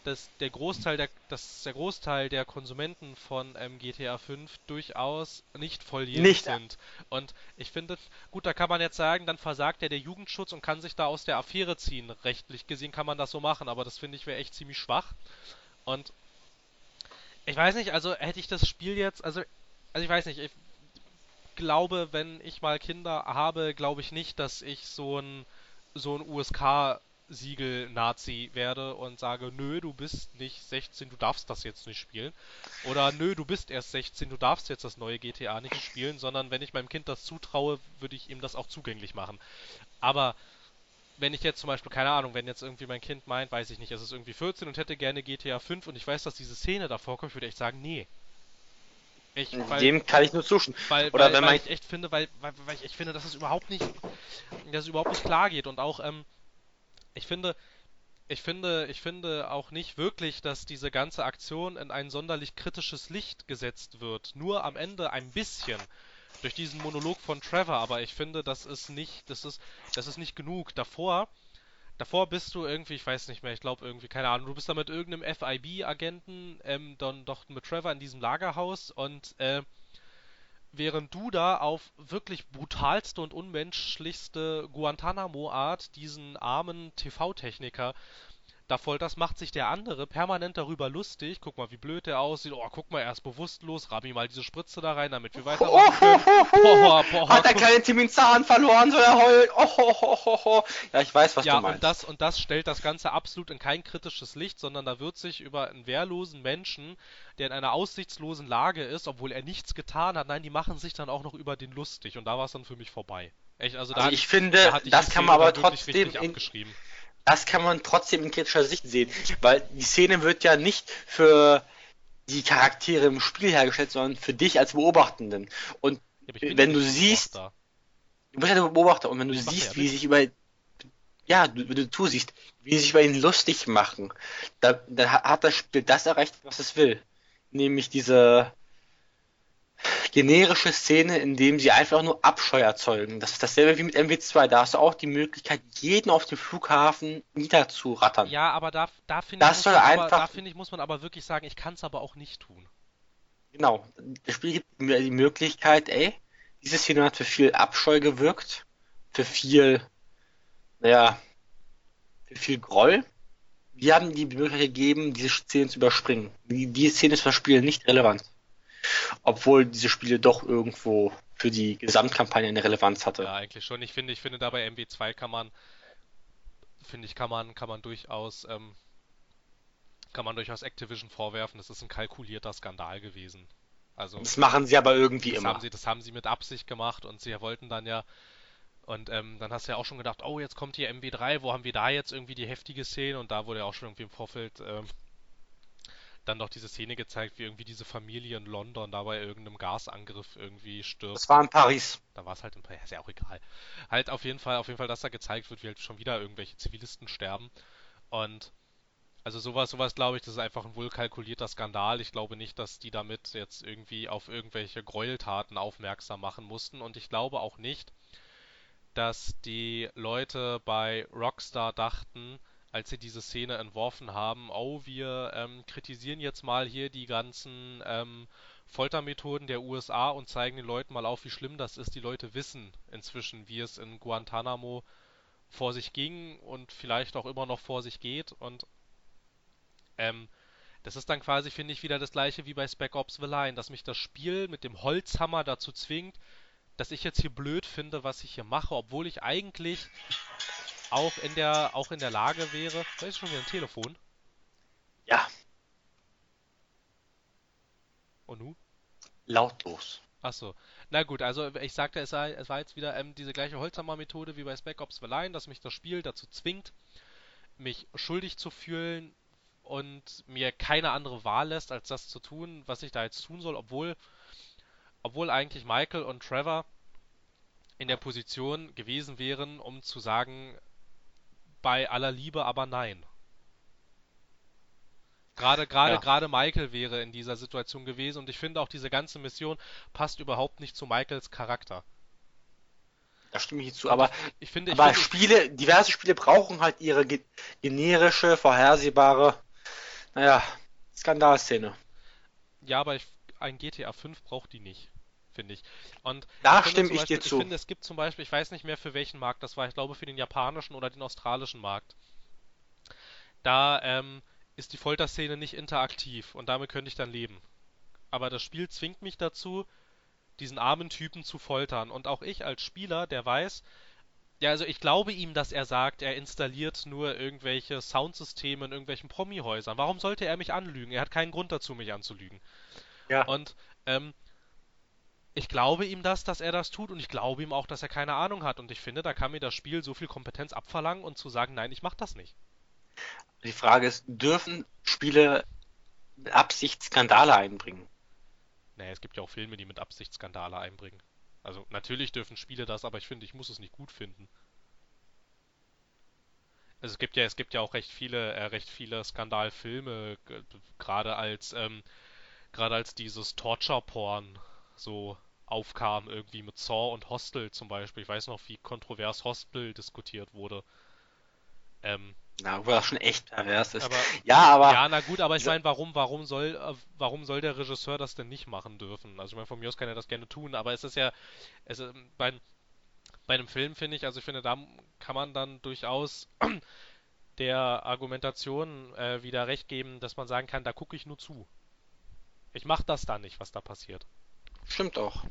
A: dass der Großteil der, dass der Großteil der Konsumenten von ähm, GTA 5 durchaus nicht volljährig
B: Nicht.
A: sind. Und ich finde, gut, da kann man jetzt sagen, dann versagt ja der Jugendschutz und kann sich da aus der Affäre ziehen. Rechtlich gesehen kann man das so machen, aber das finde ich wäre echt ziemlich schwach. Und ich weiß nicht, also hätte ich das Spiel jetzt, also, also ich weiß nicht, ich glaube, wenn ich mal Kinder habe, glaube ich nicht, dass ich so ein so ein USK Siegel-Nazi werde und sage, nö, du bist nicht 16, du darfst das jetzt nicht spielen. Oder nö, du bist erst 16, du darfst jetzt das neue GTA nicht spielen, sondern wenn ich meinem Kind das zutraue, würde ich ihm das auch zugänglich machen. Aber wenn ich jetzt zum Beispiel, keine Ahnung, wenn jetzt irgendwie mein Kind meint, weiß ich nicht, es ist irgendwie 14 und hätte gerne GTA 5 und ich weiß, dass diese Szene davor kommt, würde ich sagen, nee.
B: Ich, weil, Dem kann ich nur zustimmen.
A: Weil, Oder weil, wenn ich echt finde, weil, weil, weil ich echt finde, dass es überhaupt nicht, dass es überhaupt nicht klar geht und auch, ähm, ich finde, ich finde, ich finde auch nicht wirklich, dass diese ganze Aktion in ein sonderlich kritisches Licht gesetzt wird. Nur am Ende ein bisschen durch diesen Monolog von Trevor, aber ich finde, das ist nicht, das ist, das ist nicht genug. Davor, davor bist du irgendwie, ich weiß nicht mehr, ich glaube irgendwie, keine Ahnung, du bist da mit irgendeinem FIB-Agenten, ähm, dann doch mit Trevor in diesem Lagerhaus und äh, während du da auf wirklich brutalste und unmenschlichste Guantanamo-Art diesen armen TV-Techniker da folterst, macht sich der andere permanent darüber lustig. Guck mal, wie blöd der aussieht. Oh, guck mal, er ist bewusstlos. Rabi mal diese Spritze da rein, damit wir weitermachen können.
B: Boah, boah, Hat der kleine Tim den Zahn verloren, so er heult. Oh, oh, oh, oh, oh. Ja, ich weiß, was ja, du meinst.
A: Und das, und das stellt das Ganze absolut in kein kritisches Licht, sondern da wird sich über einen wehrlosen Menschen, der in einer aussichtslosen Lage ist, obwohl er nichts getan hat, nein, die machen sich dann auch noch über den lustig. Und da war es dann für mich vorbei.
B: Echt, also, also da ich finde, da das kann man aber trotzdem in, das kann man trotzdem in kritischer Sicht sehen, weil die Szene wird ja nicht für die Charaktere im Spiel hergestellt, sondern für dich als Beobachtenden. Und ja, wenn du siehst, du bist ja der Beobachter, und wenn du das siehst, wie sich über, ja, du, du zusiehst, wie sie sich über ihn lustig machen, da, da hat das Spiel das erreicht, was es will. Nämlich diese generische Szene, in dem sie einfach nur Abscheu erzeugen. Das ist dasselbe wie mit MW2. Da hast du auch die Möglichkeit, jeden auf dem Flughafen niederzurattern.
A: Ja, aber da, da finde ich, find ich, muss man aber wirklich sagen, ich kann es aber auch nicht tun.
B: Genau. Das Spiel gibt mir die Möglichkeit, ey, diese Szene hat für viel Abscheu gewirkt, für viel, naja, für viel Groll. Wir haben die Möglichkeit gegeben, diese Szene zu überspringen. Die, die Szene ist für das Spiel nicht relevant obwohl diese Spiele doch irgendwo für die Gesamtkampagne eine Relevanz hatte.
A: Ja, eigentlich schon. Ich finde, ich finde dabei MW2 kann man, finde ich, kann man, kann man durchaus, ähm, kann man durchaus Activision vorwerfen, das ist ein kalkulierter Skandal gewesen. Also,
B: das machen sie aber irgendwie
A: das
B: immer.
A: Haben sie, das haben sie mit Absicht gemacht und sie wollten dann ja, und ähm, dann hast du ja auch schon gedacht, oh, jetzt kommt hier MW3, wo haben wir da jetzt irgendwie die heftige Szene? Und da wurde ja auch schon irgendwie im Vorfeld ähm, dann noch diese Szene gezeigt, wie irgendwie diese Familie in London da bei irgendeinem Gasangriff irgendwie stirbt.
B: Das war in Paris.
A: Da war es halt in Paris, ist ja auch egal. Halt auf jeden Fall, auf jeden Fall, dass da gezeigt wird, wie halt schon wieder irgendwelche Zivilisten sterben. Und also sowas, sowas glaube ich, das ist einfach ein wohl kalkulierter Skandal. Ich glaube nicht, dass die damit jetzt irgendwie auf irgendwelche Gräueltaten aufmerksam machen mussten. Und ich glaube auch nicht, dass die Leute bei Rockstar dachten, als sie diese Szene entworfen haben, oh, wir ähm, kritisieren jetzt mal hier die ganzen ähm, Foltermethoden der USA und zeigen den Leuten mal auf, wie schlimm das ist. Die Leute wissen inzwischen, wie es in Guantanamo vor sich ging und vielleicht auch immer noch vor sich geht. Und ähm, das ist dann quasi, finde ich, wieder das gleiche wie bei Spec Ops The Line, dass mich das Spiel mit dem Holzhammer dazu zwingt, dass ich jetzt hier blöd finde, was ich hier mache, obwohl ich eigentlich auch in der, auch in der Lage wäre. Da ist schon wieder ein Telefon.
B: Ja.
A: Und nu?
B: Lautlos.
A: Achso. Na gut, also ich sagte, es, sei, es war jetzt wieder ähm, diese gleiche Holzhammer-Methode wie bei Spec Ops The Line, dass mich das Spiel dazu zwingt, mich schuldig zu fühlen und mir keine andere Wahl lässt, als das zu tun, was ich da jetzt tun soll, obwohl, obwohl eigentlich Michael und Trevor in der Position gewesen wären, um zu sagen, bei aller Liebe aber nein. Gerade gerade ja. gerade Michael wäre in dieser Situation gewesen und ich finde auch diese ganze Mission passt überhaupt nicht zu Michaels Charakter.
B: Da stimme ich zu, aber ich, ich finde, aber ich finde, Spiele, diverse Spiele brauchen halt ihre ge generische, vorhersehbare, naja, Skandalszene.
A: Ja, aber ich, ein GTA 5 braucht die nicht finde ich. Und
B: da
A: ich
B: stimme ich
A: Beispiel,
B: dir zu.
A: Ich finde, es gibt zum Beispiel, ich weiß nicht mehr für welchen Markt das war, ich glaube für den japanischen oder den australischen Markt. Da ähm, ist die Folterszene nicht interaktiv und damit könnte ich dann leben. Aber das Spiel zwingt mich dazu, diesen armen Typen zu foltern. Und auch ich als Spieler, der weiß, Ja, also ich glaube ihm, dass er sagt, er installiert nur irgendwelche Soundsysteme in irgendwelchen Promi-Häusern. Warum sollte er mich anlügen? Er hat keinen Grund dazu, mich anzulügen.
B: Ja.
A: Und ähm, ich glaube ihm das, dass er das tut und ich glaube ihm auch, dass er keine Ahnung hat. Und ich finde, da kann mir das Spiel so viel Kompetenz abverlangen und zu sagen, nein, ich mach das nicht.
B: Die Frage ist, dürfen Spiele mit Absicht Skandale einbringen?
A: Naja, es gibt ja auch Filme, die mit Absicht Skandale einbringen. Also natürlich dürfen Spiele das, aber ich finde, ich muss es nicht gut finden. Also es gibt ja, es gibt ja auch recht viele, äh, recht viele Skandalfilme, gerade als, ähm, gerade als dieses Torture-Porn so aufkam, irgendwie mit Saw und Hostel zum Beispiel. Ich weiß noch, wie kontrovers Hostel diskutiert wurde. Ähm,
B: Na, wo das schon echt pervers ist.
A: aber
B: Ja, aber
A: ja, na gut, aber ich meine, warum, warum soll, äh, warum soll der Regisseur das denn nicht machen dürfen? Also ich meine, von mir aus kann er das gerne tun, aber es ist ja, es ist, bei, bei einem Film finde ich, also ich finde, da kann man dann durchaus der Argumentation äh, wieder recht geben, dass man sagen kann, da gucke ich nur zu. Ich mache das da nicht, was da passiert.
B: Stimmt auch.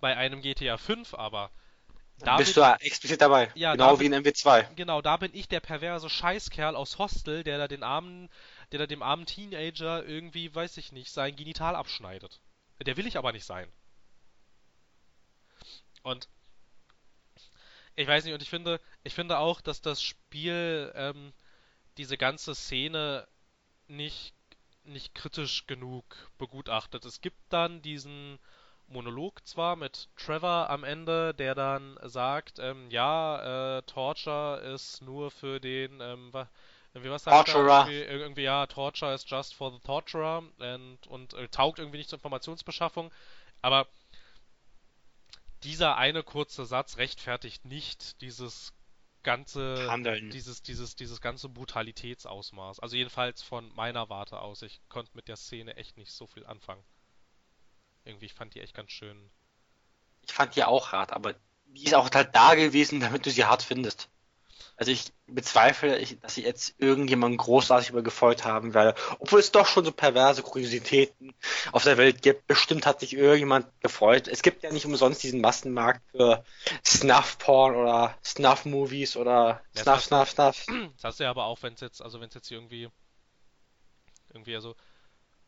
A: Bei einem GTA 5 aber, da
B: Bist du ja explizit dabei.
A: ja,
B: genau
A: da
B: wie in MW2.
A: genau, da bin ich der perverse Scheißkerl aus Hostel, der da den armen, der da dem armen Teenager irgendwie, weiß ich nicht, sein Genital abschneidet. Der will ich aber nicht sein. Und ich weiß nicht, und ich finde, ich finde auch, dass das Spiel ähm, diese ganze Szene nicht, nicht kritisch genug begutachtet. Es gibt dann diesen Monolog zwar mit Trevor am Ende, der dann sagt, ähm, ja, äh, Torture ist nur für den, ähm, irgendwie was sagt er?
B: Torturer.
A: Irgendwie, irgendwie, ja, Torture is just for the torturer und, und äh, taugt irgendwie nicht zur Informationsbeschaffung. Aber dieser eine kurze Satz rechtfertigt nicht dieses ganze,
B: Handeln.
A: dieses, dieses, dieses ganze Brutalitätsausmaß. Also jedenfalls von meiner Warte aus. Ich konnte mit der Szene echt nicht so viel anfangen. Irgendwie, ich fand die echt ganz schön.
B: Ich fand die auch hart, aber die ist auch halt da gewesen, damit du sie hart findest. Also ich bezweifle, dass ich jetzt irgendjemanden großartig übergefreut haben werde. Obwohl es doch schon so perverse Kuriositäten auf der Welt gibt. Bestimmt hat sich irgendjemand gefreut. Es gibt ja nicht umsonst diesen Massenmarkt für Snuff-Porn oder Snuff-Movies oder
A: Ja,
B: Snuff, Snuff, Snuff.
A: Das hast du ja aber auch, wenn es jetzt, also wenn es jetzt irgendwie, irgendwie also,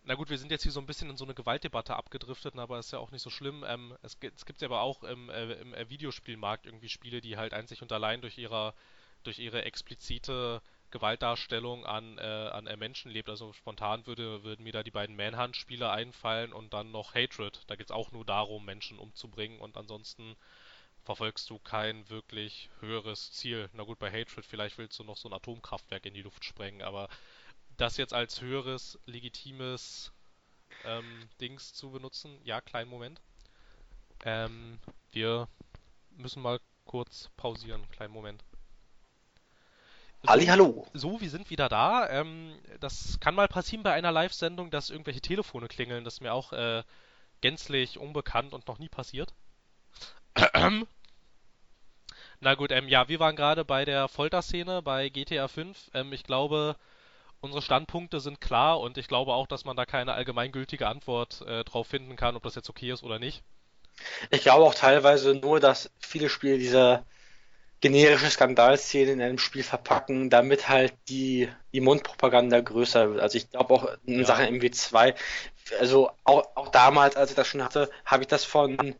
A: na gut, wir sind jetzt hier so ein bisschen in so eine Gewaltdebatte abgedriftet, aber ist ja auch nicht so schlimm. Ähm, es gibt, es gibt ja aber auch im, äh, im äh, Videospielmarkt irgendwie Spiele, die halt einzig und allein durch ihrer, durch ihre explizite Gewaltdarstellung an, äh, an Menschen lebt. Also spontan würde, würden mir da die beiden Manhunt-Spiele einfallen und dann noch Hatred. Da geht es auch nur darum, Menschen umzubringen und ansonsten verfolgst du kein wirklich höheres Ziel. Na gut, bei Hatred vielleicht willst du noch so ein Atomkraftwerk in die Luft sprengen, aber das jetzt als höheres, legitimes ähm, Dings zu benutzen, ja, kleinen Moment. Ähm, wir müssen mal kurz pausieren, kleinen Moment.
B: Halli, hallo.
A: So, wir sind wieder da. Ähm, das kann mal passieren bei einer Live-Sendung, dass irgendwelche Telefone klingeln. Das ist mir auch äh, gänzlich unbekannt und noch nie passiert. Na gut, ähm, ja, wir waren gerade bei der Folterszene bei GTA 5. Ähm, ich glaube, unsere Standpunkte sind klar und ich glaube auch, dass man da keine allgemeingültige Antwort äh, drauf finden kann, ob das jetzt okay ist oder nicht.
B: Ich glaube auch teilweise nur, dass viele Spiele diese generische Skandalszene in einem Spiel verpacken, damit halt die, die Mundpropaganda größer wird. Also ich glaube auch in
A: Ja.
B: Sachen MW2, also auch, auch damals, als ich das schon hatte, habe ich das von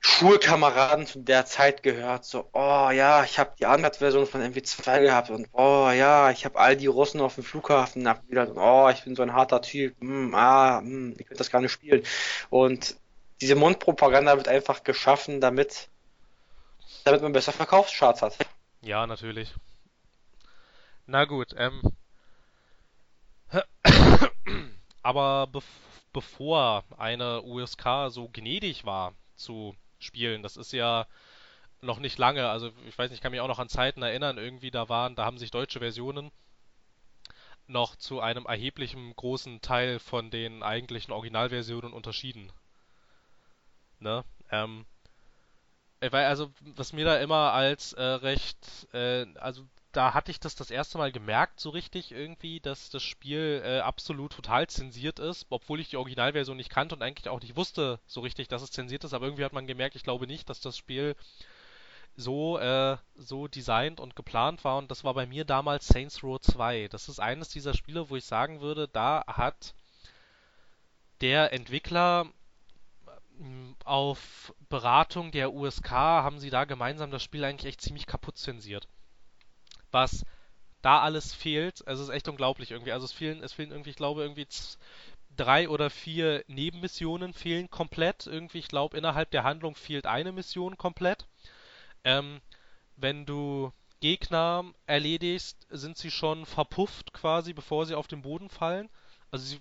B: Schulkameraden zu der Zeit gehört, so, oh ja, ich habe die Uncut-Version von MW2 gehabt und oh ja, ich habe all die Russen auf dem Flughafen abgewidert und oh, ich bin so ein harter Typ, hm, ah, hm, ich könnte das gar nicht spielen. Und diese Mundpropaganda wird einfach geschaffen, damit, damit man besser Verkaufscharts hat.
A: Ja, natürlich. Na gut, ähm. Aber bev bevor eine USK so gnädig war zu spielen, das ist ja noch nicht lange, also ich weiß nicht, ich kann mich auch noch an Zeiten erinnern, irgendwie da waren, da haben sich deutsche Versionen noch zu einem erheblichen großen Teil von den eigentlichen Originalversionen unterschieden. Ne? Ähm, äh, weil also, was mir da immer als äh, recht, äh, also da hatte ich das das erste Mal gemerkt, so richtig irgendwie, dass das Spiel äh, absolut total zensiert ist, obwohl ich die Originalversion nicht kannte und eigentlich auch nicht wusste so richtig, dass es zensiert ist, aber irgendwie hat man gemerkt, ich glaube nicht, dass das Spiel so, äh, so designt und geplant war und das war bei mir damals Saints Row 2. Das ist eines dieser Spiele, wo ich sagen würde, da hat der Entwickler auf Beratung der USK haben sie da gemeinsam das Spiel eigentlich echt ziemlich kaputt zensiert. Was da alles fehlt, es ist echt unglaublich irgendwie. Also es fehlen, es fehlen irgendwie, ich glaube, irgendwie drei oder vier Nebenmissionen fehlen komplett. Irgendwie, ich glaube, innerhalb der Handlung fehlt eine Mission komplett. Ähm, wenn du Gegner erledigst, sind sie schon verpufft quasi, bevor sie auf den Boden fallen. Also sie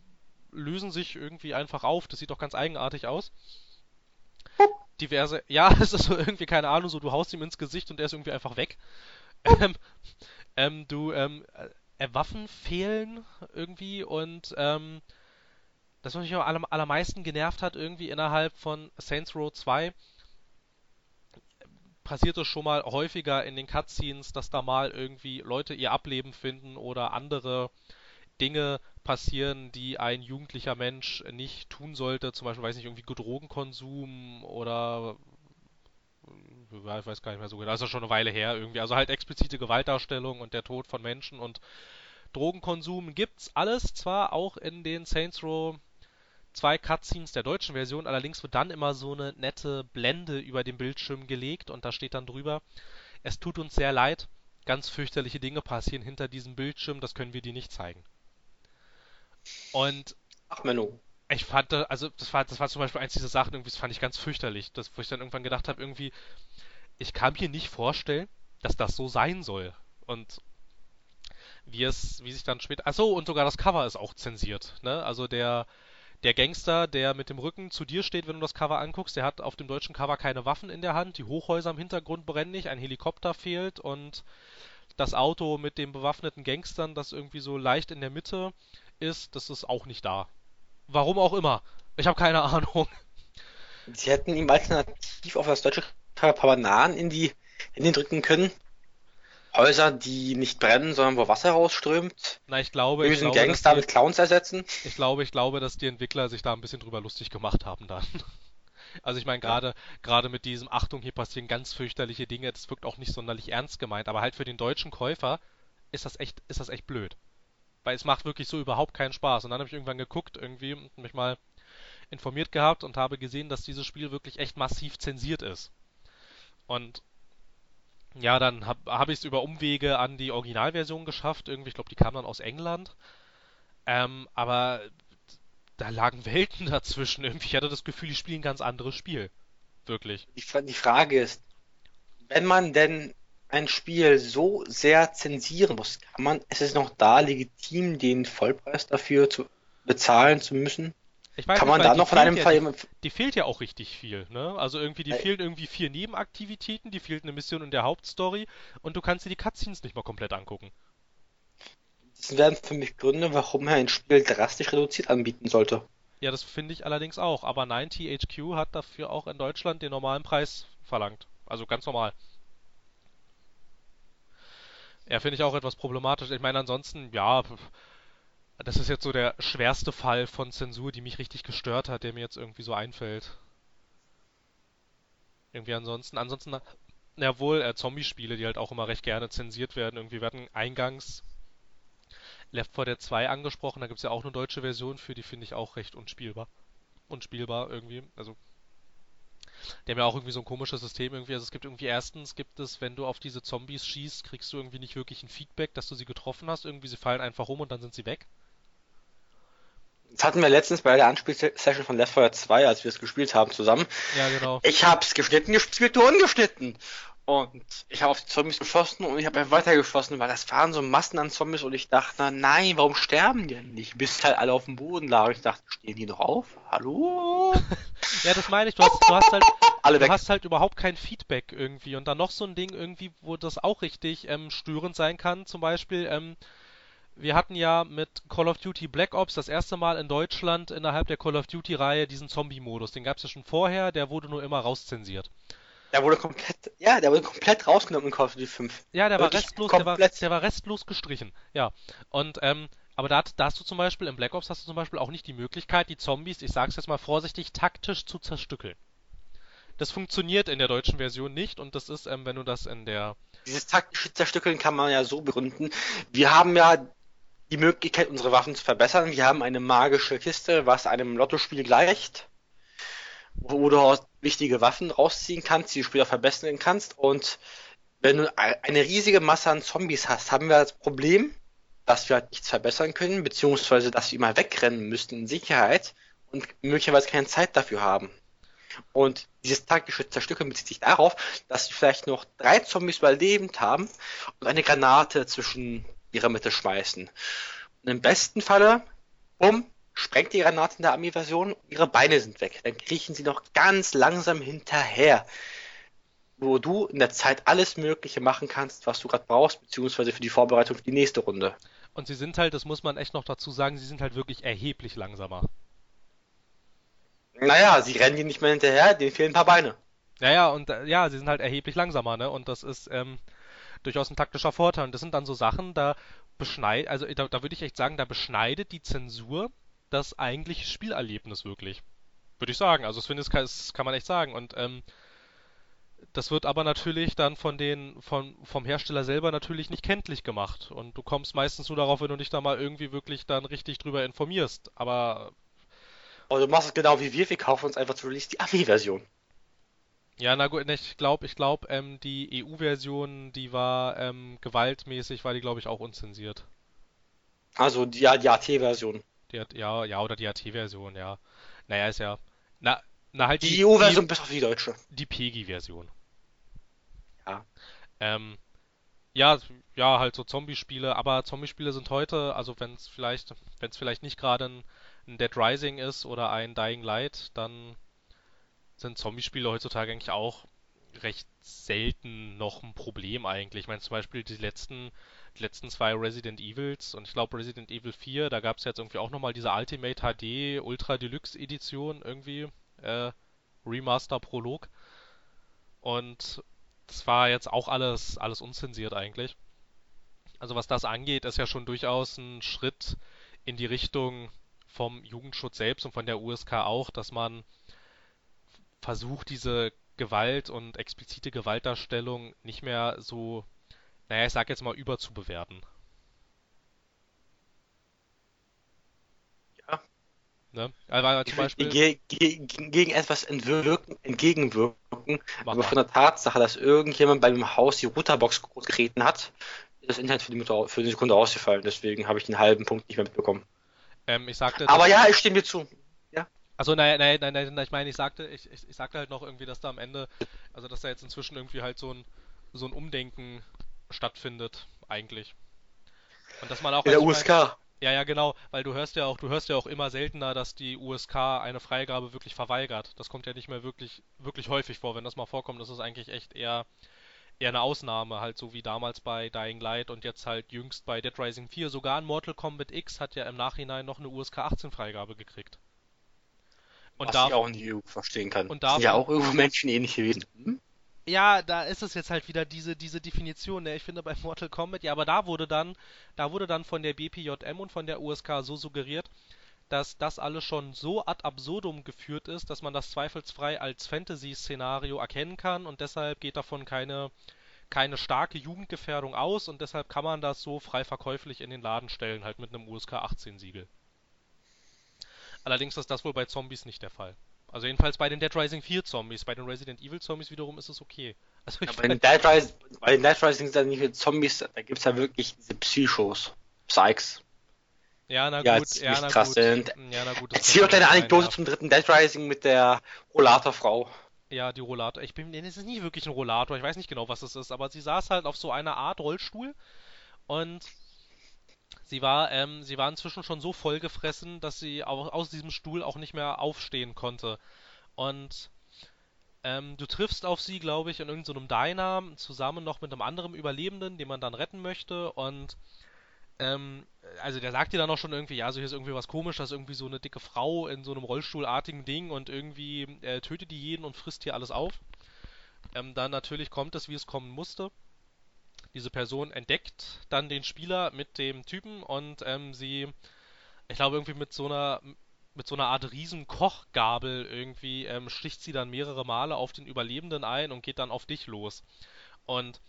A: lösen sich irgendwie einfach auf. Das sieht doch ganz eigenartig aus. Diverse, ja, es ist so irgendwie, keine Ahnung, so du haust ihm ins Gesicht und er ist irgendwie einfach weg. Ähm, ähm, du, ähm, äh, Waffen fehlen irgendwie und ähm, das, was mich am aller, allermeisten genervt hat, irgendwie innerhalb von Saints Row 2, passiert es schon mal häufiger in den Cutscenes, dass da mal irgendwie Leute ihr Ableben finden oder andere Dinge passieren, die ein jugendlicher Mensch nicht tun sollte. Zum Beispiel, weiß nicht, irgendwie Drogenkonsum oder ich weiß gar nicht mehr so genau, das ist ja schon eine Weile her irgendwie. Also halt explizite Gewaltdarstellung und der Tod von Menschen und Drogenkonsum gibt's alles zwar auch in den Saints Row zwei Cutscenes der deutschen Version, allerdings wird dann immer so eine nette Blende über den Bildschirm gelegt und da steht dann drüber, es tut uns sehr leid, ganz fürchterliche Dinge passieren hinter diesem Bildschirm, das können wir dir nicht zeigen. Und
B: Ach, Menno.
A: ich fand, also das war, das war zum Beispiel eins dieser Sachen, irgendwie, das fand ich ganz fürchterlich, das, wo ich dann irgendwann gedacht habe, irgendwie, ich kann mir nicht vorstellen, dass das so sein soll. Und wie es, wie sich dann später, ach so, und sogar das Cover ist auch zensiert, ne? Also der, der Gangster, der mit dem Rücken zu dir steht, wenn du das Cover anguckst, der hat auf dem deutschen Cover keine Waffen in der Hand, die Hochhäuser im Hintergrund brennen nicht, ein Helikopter fehlt und das Auto mit den bewaffneten Gangstern, das irgendwie so leicht in der Mitte ist, das ist auch nicht da. Warum auch immer. Ich habe keine Ahnung.
B: Sie hätten ihm alternativ auf das deutsche Cover ein paar Bananen in die Hände drücken können. Häuser, die nicht brennen, sondern wo Wasser rausströmt.
A: Na, ich glaube, ich
B: Bösen
A: glaube, dass
B: Gangster
A: die,
B: mit Clowns ersetzen.
A: ich glaube, ich glaube, dass die Entwickler sich da ein bisschen drüber lustig gemacht haben dann. Also ich meine,
B: Ja.
A: gerade gerade mit diesem Achtung, hier passieren ganz fürchterliche Dinge, das wirkt auch nicht sonderlich ernst gemeint, aber halt für den deutschen Käufer ist das echt, ist das echt blöd. Weil es macht wirklich so überhaupt keinen Spaß. Und dann habe ich irgendwann geguckt irgendwie und mich mal informiert gehabt und habe gesehen, dass dieses Spiel wirklich echt massiv zensiert ist. Und ja, dann habe hab ich es über Umwege an die Originalversion geschafft. Irgendwie, ich glaube, die kam dann aus England. Ähm, aber da lagen Welten dazwischen. Irgendwie, ich hatte das Gefühl, ich spiele ein ganz anderes Spiel. Wirklich.
B: Die, die Frage ist, wenn man denn ein Spiel so sehr zensieren muss, kann man, ist es noch da legitim, den Vollpreis dafür zu bezahlen zu müssen?
A: Ich weiß
B: Kann man da
A: die
B: noch von
A: fehlt
B: einem
A: ja,
B: Fall
A: die, die fehlt ja auch richtig viel, ne? Also irgendwie, die
B: Äh,
A: fehlen irgendwie vier Nebenaktivitäten, die fehlt eine Mission in der Hauptstory und du kannst dir die Cutscenes nicht mal komplett angucken.
B: das wären für mich Gründe, warum er ein Spiel drastisch reduziert anbieten sollte.
A: Ja, das finde ich allerdings auch. Aber 90HQ hat dafür auch in Deutschland den normalen Preis verlangt. Also ganz normal. Ja, finde ich auch etwas problematisch. Ich meine, ansonsten, ja, das ist jetzt so der schwerste Fall von Zensur, die mich richtig gestört hat, der mir jetzt irgendwie so einfällt. Irgendwie ansonsten, ansonsten, na wohl, äh, Zombie-Spiele, die halt auch immer recht gerne zensiert werden. Irgendwie, hatten eingangs Left 4 Dead 2 angesprochen, da gibt es ja auch eine deutsche Version für, die finde ich auch recht unspielbar. Unspielbar irgendwie. Also, die haben ja auch irgendwie so ein komisches System irgendwie. Also es gibt irgendwie erstens gibt es, wenn du auf diese Zombies schießt, kriegst du irgendwie nicht wirklich ein Feedback, dass du sie getroffen hast. Irgendwie sie fallen einfach um und dann sind sie weg.
B: Das hatten wir letztens bei der Anspielsession von Left 4 Dead 2, als wir es gespielt haben zusammen.
A: Ja, genau.
B: Ich hab's geschnitten, gespielt, du ungeschnitten. Und ich habe auf die Zombies geschossen und ich habe einfach weitergeschossen, weil das waren so Massen an Zombies und ich dachte, na, nein, warum sterben die denn nicht? Bis halt alle auf dem Boden lagen. Ich dachte, stehen die noch auf? Hallo?
A: Ja, das meine ich. Du hast, du hast halt,
B: Alle
A: du
B: weg.
A: hast halt überhaupt kein Feedback irgendwie. Und dann noch so ein Ding irgendwie, wo das auch richtig ähm, störend sein kann. Zum Beispiel, ähm, wir hatten ja mit Call of Duty Black Ops das erste Mal in Deutschland innerhalb der Call of Duty-Reihe diesen Zombie-Modus. Den gab es ja schon vorher, der wurde nur immer rauszensiert.
B: Der wurde komplett, ja, der wurde komplett rausgenommen in Call of Duty 5.
A: Ja, der war
B: Wirklich
A: restlos, der war, der war restlos gestrichen. Ja. Und, ähm, aber da, da hast du zum Beispiel, im Black Ops hast du zum Beispiel auch nicht die Möglichkeit, die Zombies, ich sag's jetzt mal vorsichtig, taktisch zu zerstückeln. Das funktioniert in der deutschen Version nicht und das ist, ähm, wenn du das in der,
B: Dieses taktische Zerstückeln kann man ja so begründen. Wir haben ja die Möglichkeit, unsere Waffen zu verbessern. Wir haben eine magische Kiste, was einem Lottospiel gleicht, wo du aus wichtige Waffen rausziehen kannst, die du später verbessern kannst. Und wenn du eine riesige Masse an Zombies hast, haben wir das Problem, dass wir halt nichts verbessern können, beziehungsweise dass wir immer wegrennen müssten in Sicherheit und möglicherweise keine Zeit dafür haben. Und dieses taktische Zerstückeln bezieht sich darauf, dass sie vielleicht noch drei Zombies überlebend haben und eine Granate zwischen ihrer Mitte schmeißen. Und im besten Falle, bumm, sprengt die Granate in der Army-Version, ihre Beine sind weg. Dann kriechen sie noch ganz langsam hinterher. Wo du in der Zeit alles Mögliche machen kannst, was du gerade brauchst, beziehungsweise für die Vorbereitung für die nächste Runde.
A: und sie sind halt, das muss man echt noch dazu sagen, sie sind halt wirklich erheblich langsamer.
B: Naja, sie rennen dir nicht mehr hinterher, denen fehlen ein paar Beine.
A: Naja, und äh, ja, sie sind halt erheblich langsamer, ne? Und das ist ähm, durchaus ein taktischer Vorteil. Und das sind dann so Sachen, da beschneidet, also da, da würde ich echt sagen, da beschneidet die Zensur das eigentliche Spielerlebnis wirklich. Würde ich sagen. Also, das finde ich, das kann, das kann man echt sagen. Und ähm, das wird aber natürlich dann von den, von, vom Hersteller selber natürlich nicht kenntlich gemacht. Und du kommst meistens nur darauf, wenn du dich da mal irgendwie wirklich dann richtig drüber informierst. Aber
B: Aber du machst es genau wie wir, wir kaufen uns einfach zu Release die Army-Version.
A: Ja, na gut, ne, ich glaube, ich glaube, ähm, die EU-Version, die war ähm, gewaltmäßig, war die, glaube ich, auch unzensiert.
B: Also die, ja, die AT-Version.
A: Die hat, ja, ja, oder die AT-Version, ja. Naja, ist ja. Na, na halt
B: Die
A: die,
B: EU-Version bis auf die deutsche.
A: die, die PEGI-Version.
B: Ja.
A: Ähm, ja, ja, halt so Zombie-Spiele, aber Zombie-Spiele sind heute, also wenn es vielleicht, wenn es vielleicht nicht gerade ein, ein Dead Rising ist oder ein Dying Light, dann sind Zombie-Spiele heutzutage eigentlich auch recht selten noch ein Problem eigentlich. Ich meine zum Beispiel die letzten, die letzten zwei Resident Evils und ich glaube Resident Evil 4, da gab es jetzt irgendwie auch nochmal diese Ultimate HD Ultra Deluxe Edition irgendwie, äh, Remaster Prolog. Und das war jetzt auch alles, alles unzensiert eigentlich. Also was das angeht, ist ja schon durchaus ein Schritt in die Richtung vom Jugendschutz selbst und von der USK auch, dass man versucht, diese Gewalt und explizite Gewaltdarstellung nicht mehr so, naja, ich sag jetzt mal, überzubewerten.
B: Ja.
A: Ne? Also zum Beispiel,
B: Ge ge gegen etwas entwirken, entgegenwirken, aber von der Tatsache, dass irgendjemand bei dem Haus die Routerbox getreten hat, ist das Internet für die, Mutter, für die Sekunde ausgefallen. Deswegen habe ich den halben Punkt nicht mehr mitbekommen.
A: Ähm, ich sagte,
B: Aber ja, ich stimme dir zu.
A: Also nein, nein, nein, nein, ich meine, ich sagte, ich, ich sagte halt noch irgendwie, dass da am Ende, also dass da jetzt inzwischen irgendwie halt so ein, so ein Umdenken stattfindet, eigentlich. Und dass man auch,
B: In der
A: also ich mein,
B: USK.
A: Ja, ja, genau, weil du hörst ja auch, du hörst ja auch immer seltener, dass die USK eine Freigabe wirklich verweigert. Das kommt ja nicht mehr wirklich, wirklich häufig vor. Wenn das mal vorkommt, ist es eigentlich echt eher, eher eine Ausnahme, halt so wie damals bei Dying Light und jetzt halt jüngst bei Dead Rising 4. Sogar in Mortal Kombat X hat ja im Nachhinein noch eine USK 18 Freigabe gekriegt. Und
B: Was
A: da,
B: ich auch nicht verstehen kann.
A: und
B: Das sind ja
A: davon-
B: auch irgendwo Menschen ähnlich gewesen. Hm?
A: Ja, da ist es jetzt halt wieder diese, diese Definition, ne? Ich finde bei Mortal Kombat, ja, aber da wurde dann, da wurde dann von der BPJM und von der USK so suggeriert, dass das alles schon so ad absurdum geführt ist, dass man das zweifelsfrei als Fantasy-Szenario erkennen kann und deshalb geht davon keine, keine starke Jugendgefährdung aus und deshalb kann man das so frei verkäuflich in den Laden stellen, halt mit einem USK 18-Siegel. Allerdings ist das wohl bei Zombies nicht der Fall. Also jedenfalls bei den Dead Rising 4 Zombies, bei den Resident Evil Zombies wiederum ist es okay. Also ich
B: Ja, bei, den Dead Rising, bei den Dead Rising sind ja nicht nur Zombies, da gibt es ja wirklich diese Psychos. Psychs.
A: Ja, na
B: Ja,
A: gut, ja, na
B: krass
A: gut.
B: sind.
A: Ja, na gut. das
B: Erzähl doch deine Anekdote zum dritten Dead Rising mit der Rollatorfrau.
A: Ja, die Rollator. Ich bin, nee, es ist nie wirklich ein Rollator. Ich weiß nicht genau, was es ist, aber sie saß halt auf so einer Art Rollstuhl und sie war, ähm, sie war inzwischen schon so vollgefressen, dass sie auch aus diesem Stuhl auch nicht mehr aufstehen konnte. Und ähm, du triffst auf sie, glaube ich, in irgendeinem Diner zusammen noch mit einem anderen Überlebenden, den man dann retten möchte und ähm, also der sagt dir dann auch schon irgendwie, ja, so hier ist irgendwie was komisch, das ist irgendwie so eine dicke Frau in so einem Rollstuhlartigen Ding und irgendwie äh, tötet die jeden und frisst hier alles auf. Ähm, dann natürlich kommt es, wie es kommen musste. Diese Person entdeckt dann den Spieler mit dem Typen und ähm, sie, ich glaube irgendwie mit so einer mit so einer Art riesen Kochgabel irgendwie ähm, sticht sie dann mehrere Male auf den Überlebenden ein und geht dann auf dich los. Und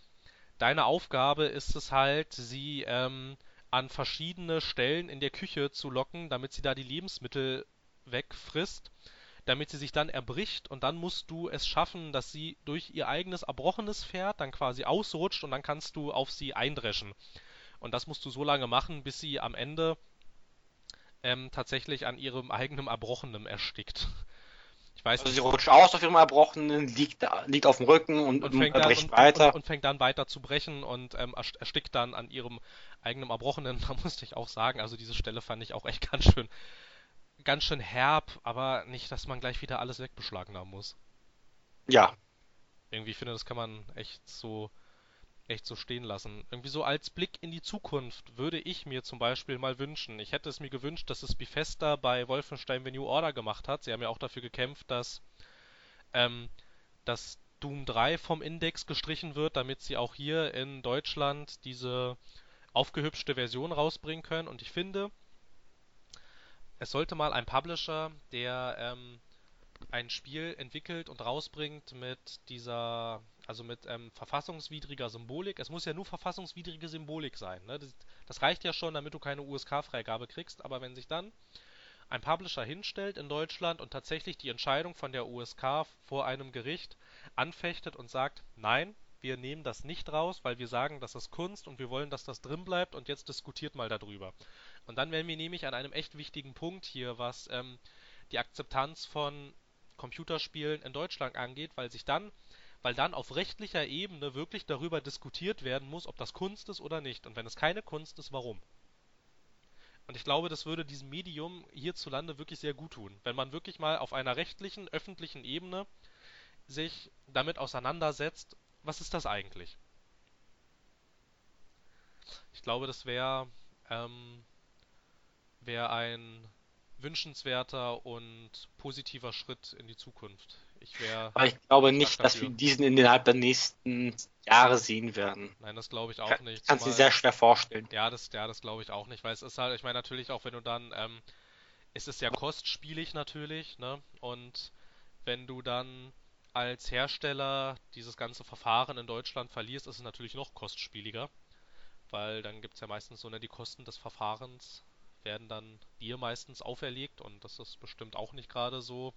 A: deine Aufgabe ist es halt, sie ähm, an verschiedene Stellen in der Küche zu locken, damit sie da die Lebensmittel wegfrisst, damit sie sich dann erbricht und dann musst du es schaffen, dass sie durch ihr eigenes erbrochenes Pferd dann quasi ausrutscht und dann kannst du auf sie eindreschen. Und das musst du so lange machen, bis sie am Ende ähm, tatsächlich an ihrem eigenen Erbrochenen erstickt.
B: Ich weiß also sie rutscht aus auf ihrem Erbrochenen, liegt, liegt auf dem Rücken und, und fängt
A: dann,
B: bricht und, weiter.
A: Und, und, fängt dann weiter zu brechen und ähm, erstickt dann an ihrem eigenen Erbrochenen. Da musste ich auch sagen, also diese Stelle fand ich auch echt ganz schön, ganz schön herb, aber nicht, dass man gleich wieder alles wegbeschlagnahmen muss.
B: Ja.
A: Irgendwie finde, das kann man echt so echt so stehen lassen. Irgendwie so als Blick in die Zukunft würde ich mir zum Beispiel mal wünschen. Ich hätte es mir gewünscht, dass es Bethesda bei Wolfenstein The New Order gemacht hat. Sie haben ja auch dafür gekämpft, dass, ähm, dass Doom 3 vom Index gestrichen wird, damit sie auch hier in Deutschland diese aufgehübschte Version rausbringen können. Und ich finde, es sollte mal ein Publisher, der ähm, ein Spiel entwickelt und rausbringt mit dieser also mit ähm, verfassungswidriger Symbolik. Es muss ja nur verfassungswidrige Symbolik sein. Ne? Das, das reicht ja schon, damit du keine USK-Freigabe kriegst. Aber wenn sich dann ein Publisher hinstellt in Deutschland und tatsächlich die Entscheidung von der USK vor einem Gericht anfechtet und sagt, nein, wir nehmen das nicht raus, weil wir sagen, das ist Kunst und wir wollen, dass das drin bleibt und jetzt diskutiert mal darüber. Und dann wären wir nämlich an einem echt wichtigen Punkt hier, was ähm, die Akzeptanz von Computerspielen in Deutschland angeht, weil sich dann weil dann auf rechtlicher Ebene wirklich darüber diskutiert werden muss, ob das Kunst ist oder nicht. Und wenn es keine Kunst ist, warum? Und ich glaube, das würde diesem Medium hierzulande wirklich sehr gut tun, wenn man wirklich mal auf einer rechtlichen, öffentlichen Ebene sich damit auseinandersetzt, was ist das eigentlich? Ich glaube, das wäre ähm, wär ein wünschenswerter und positiver Schritt in die Zukunft. Ich wäre.
B: Aber ich glaube nicht, dass wir diesen innerhalb der nächsten Jahre sehen werden.
A: Nein, das glaube ich auch nicht.
B: Kannst du dir sehr schwer vorstellen.
A: Ja, das, ja, das glaube ich auch nicht, weil es ist halt, ich meine natürlich auch, wenn du dann, ähm, es ist ja kostspielig natürlich, ne? Und wenn du dann als Hersteller dieses ganze Verfahren in Deutschland verlierst, ist es natürlich noch kostspieliger. Weil dann gibt es ja meistens so, ne, die Kosten des Verfahrens werden dann dir meistens auferlegt und das ist bestimmt auch nicht gerade so,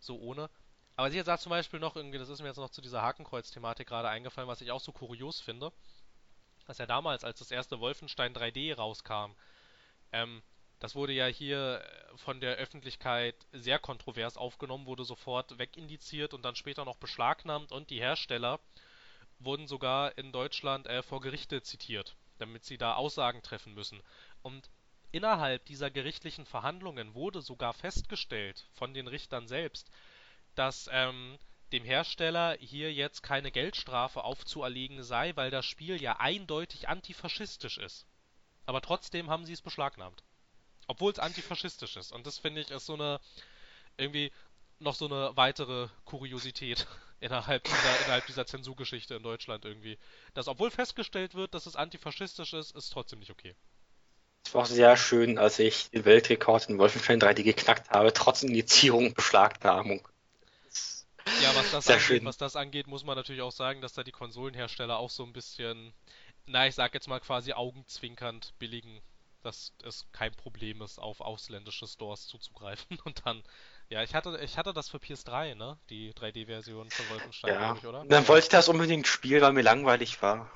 A: so ohne. Aber sie sagt zum Beispiel noch irgendwie, das ist mir jetzt noch zu dieser Hakenkreuz-Thematik gerade eingefallen, was ich auch so kurios finde, dass ja damals, als das erste Wolfenstein 3D rauskam, ähm, das wurde ja hier äh, von der Öffentlichkeit sehr kontrovers aufgenommen, wurde sofort wegindiziert und dann später noch beschlagnahmt und die Hersteller wurden sogar in Deutschland äh, vor Gerichte zitiert, damit sie da Aussagen treffen müssen. Und innerhalb dieser gerichtlichen Verhandlungen wurde sogar festgestellt von den Richtern selbst, dass ähm, dem Hersteller hier jetzt keine Geldstrafe aufzuerlegen sei, weil das Spiel ja eindeutig antifaschistisch ist. Aber trotzdem haben sie es beschlagnahmt. Obwohl es antifaschistisch ist. Und das finde ich ist so eine irgendwie noch so eine weitere Kuriosität innerhalb dieser, innerhalb dieser Zensurgeschichte in Deutschland irgendwie. Dass obwohl festgestellt wird, dass es antifaschistisch ist, ist trotzdem nicht okay.
B: Es war sehr schön, als ich den Weltrekord in Wolfenstein 3D geknackt habe, trotz Indizierung und Beschlagnahmung.
A: Ja, was das, angeht, was das angeht, muss man natürlich auch sagen, dass da die Konsolenhersteller auch so ein bisschen, na, ich sag jetzt mal quasi augenzwinkernd billigen, dass es kein Problem ist, auf ausländische Stores zuzugreifen. Und dann, ja, ich hatte, ich hatte das für PS3, ne? Die 3D-Version von Wolfenstein,
B: ja. ich, oder? Dann wollte ich das unbedingt spielen, weil mir langweilig war.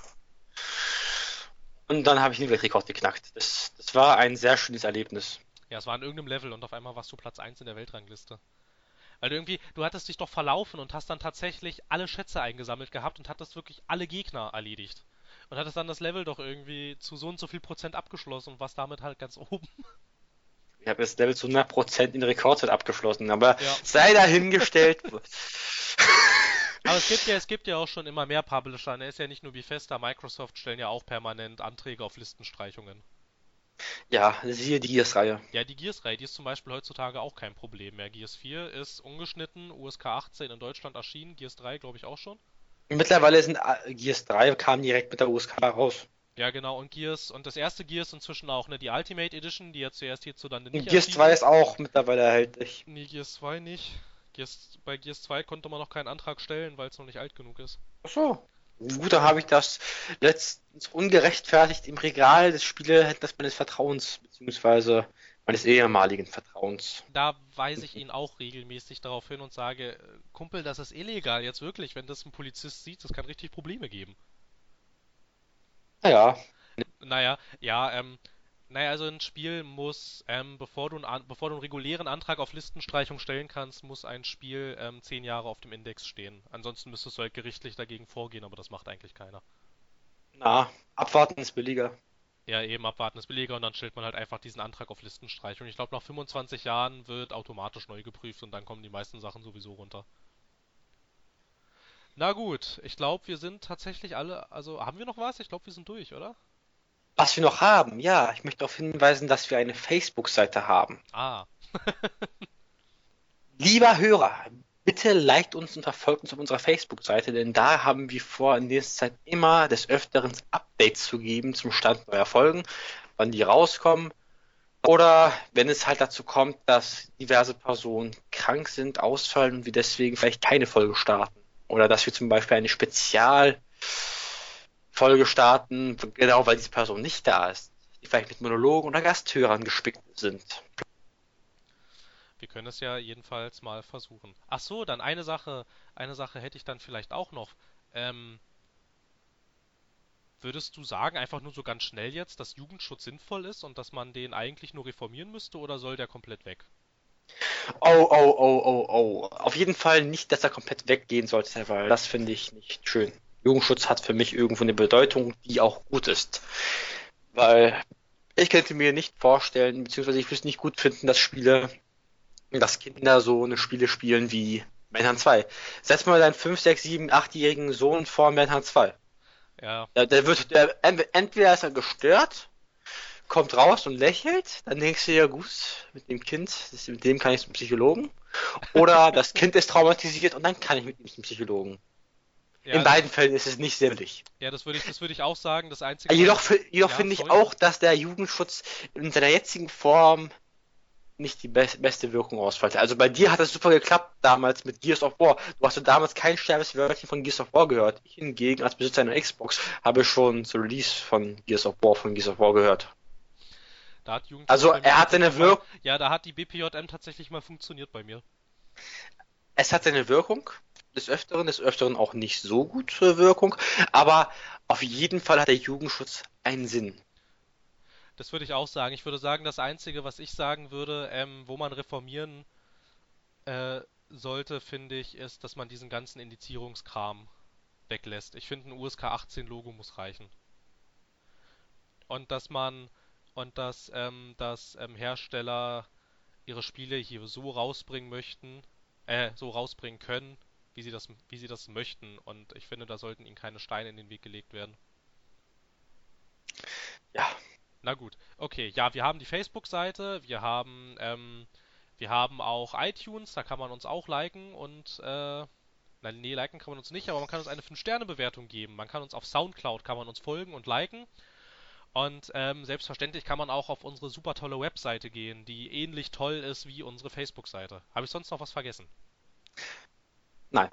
B: Und dann habe ich den Weltrekord geknackt. Das, das war ein sehr schönes Erlebnis.
A: Ja, es war in irgendeinem Level und auf einmal warst du Platz 1 in der Weltrangliste. Weil du irgendwie, du hattest dich doch verlaufen und hast dann tatsächlich alle Schätze eingesammelt gehabt und hattest wirklich alle Gegner erledigt. Und hattest dann das Level doch irgendwie zu so und so viel Prozent abgeschlossen und warst damit halt ganz oben.
B: Ich habe das Level zu 100 Prozent in Rekordzeit abgeschlossen, aber ja. sei dahingestellt.
A: Aber es gibt ja, es gibt ja auch schon immer mehr Publisher. Ne? Ist ja nicht nur wie Festa, Microsoft stellen ja auch permanent Anträge auf Listenstreichungen.
B: Ja, siehe die Gears-Reihe.
A: Ja, die Gears-Reihe, die ist zum Beispiel heutzutage auch kein Problem mehr. Gears 4 ist ungeschnitten, USK 18 in Deutschland erschienen, Gears 3 glaube ich auch schon.
B: Mittlerweile sind äh, Gears 3 kam direkt mit der USK raus.
A: Ja, genau, und Gears, und das erste Gears inzwischen auch, ne, die Ultimate Edition, die ja zuerst hierzulande
B: Und
A: nicht
B: Gears
A: erschienen
B: 2 ist auch mittlerweile erhältlich.
A: Nee, Gears 2 nicht. Gears, bei Gears 2 konnte man noch keinen Antrag stellen, weil es noch nicht alt genug ist.
B: Ach so. Gut, dann habe ich das letztens ungerechtfertigt im Regal des Spielehändlers meines Vertrauens, beziehungsweise meines ehemaligen Vertrauens.
A: Da weise ich ihn auch regelmäßig darauf hin und sage, äh, Kumpel, das ist illegal, jetzt wirklich, wenn das ein Polizist sieht, das kann richtig Probleme geben.
B: Naja,
A: Naja, ja, ähm, naja, also ein Spiel muss, ähm, bevor du, einen bevor du einen regulären Antrag auf Listenstreichung stellen kannst, muss ein Spiel ähm, zehn Jahre auf dem Index stehen. Ansonsten müsstest du halt gerichtlich dagegen vorgehen, aber das macht eigentlich keiner.
B: na, abwarten ist billiger.
A: Ja, eben abwarten ist billiger und dann stellt man halt einfach diesen Antrag auf Listenstreichung. Ich glaube, nach 25 Jahren wird automatisch neu geprüft und dann kommen die meisten Sachen sowieso runter. Na gut, ich glaube, wir sind tatsächlich alle, also haben wir noch was? Ich glaube, wir sind durch, oder?
B: Was wir noch haben, ja, ich möchte darauf hinweisen, dass wir eine Facebook-Seite haben.
A: Ah,
B: Lieber Hörer, bitte liked uns und verfolgt uns auf unserer Facebook-Seite, denn da haben wir vor, in nächster Zeit immer des Öfteren Updates zu geben zum Stand neuer Folgen, wann die rauskommen. Oder wenn es halt dazu kommt, dass diverse Personen krank sind, ausfallen und wir deswegen vielleicht keine Folge starten. Oder dass wir zum Beispiel eine Spezialfolge starten, genau weil diese Person nicht da ist, die vielleicht mit Monologen oder Gasthörern gespickt sind.
A: wir können es ja jedenfalls mal versuchen. Ach so, dann eine Sache, eine Sache hätte ich dann vielleicht auch noch. Ähm, würdest du sagen, einfach nur so ganz schnell jetzt, dass Jugendschutz sinnvoll ist und dass man den eigentlich nur reformieren müsste oder soll der komplett weg?
B: Oh, oh, oh, oh, oh. Auf jeden Fall nicht, dass er komplett weggehen sollte, weil das finde ich nicht schön. Jugendschutz hat für mich irgendwo eine Bedeutung, die auch gut ist. Weil ich könnte mir nicht vorstellen, beziehungsweise ich würde es nicht gut finden, dass Spiele, dass Kinder so eine Spiele spielen wie Manhunt 2. Setz mal deinen 5, 6, 7, 8-jährigen Sohn vor Manhunt 2.
A: Ja,
B: Der, der wird, der, entweder ist er gestört, kommt raus und lächelt, dann denkst du ja, gut, mit dem Kind, das, mit dem kann ich zum Psychologen. Oder das Kind ist traumatisiert und dann kann ich mit ihm zum Psychologen.
A: Ja,
B: In beiden Fällen ist es nicht sehr billig.
A: ja, das würde ich, das würde ich auch sagen. Das Einzige,
B: Jedoch, fi- jedoch
A: Ja,
B: finde ich auch, dass der Jugendschutz in seiner jetzigen Form nicht die be beste Wirkung ausfällt. Also bei dir hat es super geklappt damals mit Gears of War. Du hast ja damals kein Sterbeswörtchen von Gears of War gehört. Ich hingegen als Besitzer einer Xbox habe schon zu Release von Gears of War von Gears of War gehört.
A: da hat Jugendschutz
B: Also er hat seine Wirkung,
A: Ja, da hat die BPJM tatsächlich mal funktioniert bei mir.
B: es hat seine Wirkung, des Öfteren, des Öfteren auch nicht so gute Wirkung, aber auf jeden Fall hat der Jugendschutz einen Sinn.
A: Das würde ich auch sagen. Ich würde sagen, das Einzige, was ich sagen würde, ähm, wo man reformieren äh, sollte, finde ich, ist, dass man diesen ganzen Indizierungskram weglässt. Ich finde, ein USK 18 Logo muss reichen. Und dass man und dass, ähm, dass ähm, Hersteller ihre Spiele hier so rausbringen möchten, äh, so rausbringen können, wie sie das, wie sie das möchten. Und ich finde, da sollten ihnen keine Steine in den Weg gelegt werden.
B: Ja,
A: Na gut, okay, ja, wir haben die Facebook-Seite, wir haben, ähm, wir haben auch iTunes, da kann man uns auch liken und, äh, nein, nee, liken kann man uns nicht, aber man kann uns eine 5-Sterne-Bewertung geben. Man kann uns auf Soundcloud, kann man uns folgen und liken. Und ähm, selbstverständlich kann man auch auf unsere super tolle Webseite gehen, die ähnlich toll ist wie unsere Facebook-Seite. Habe ich sonst noch was vergessen?
B: Nein.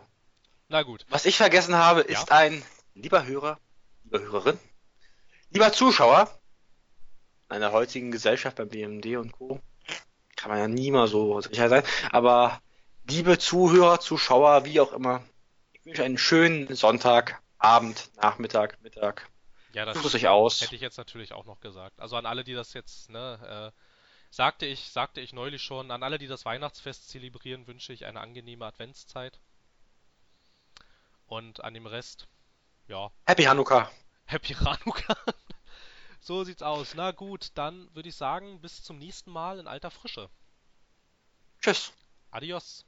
A: Na gut,
B: Was ich vergessen habe,
A: Ja.
B: ist ein lieber Hörer, lieber Hörerin, lieber Zuschauer in einer heutigen Gesellschaft beim BMD und Co. Kann man ja nie mal so sicher sein. Aber liebe Zuhörer, Zuschauer, wie auch immer, ich wünsche einen schönen Sonntag, Abend, Nachmittag, Mittag.
A: ja, das
B: Sucht euch aus.
A: hätte ich jetzt natürlich auch noch gesagt. Also an alle, die das jetzt, ne, äh, sagte ich, sagte ich neulich schon, an alle, die das Weihnachtsfest zelebrieren, wünsche ich eine angenehme Adventszeit. Und an dem Rest, ja,
B: Happy Hanukkah.
A: Happy Chanukka. So sieht's aus. Na gut, dann würde ich sagen, bis zum nächsten Mal in alter Frische.
B: Tschüss.
A: Adios.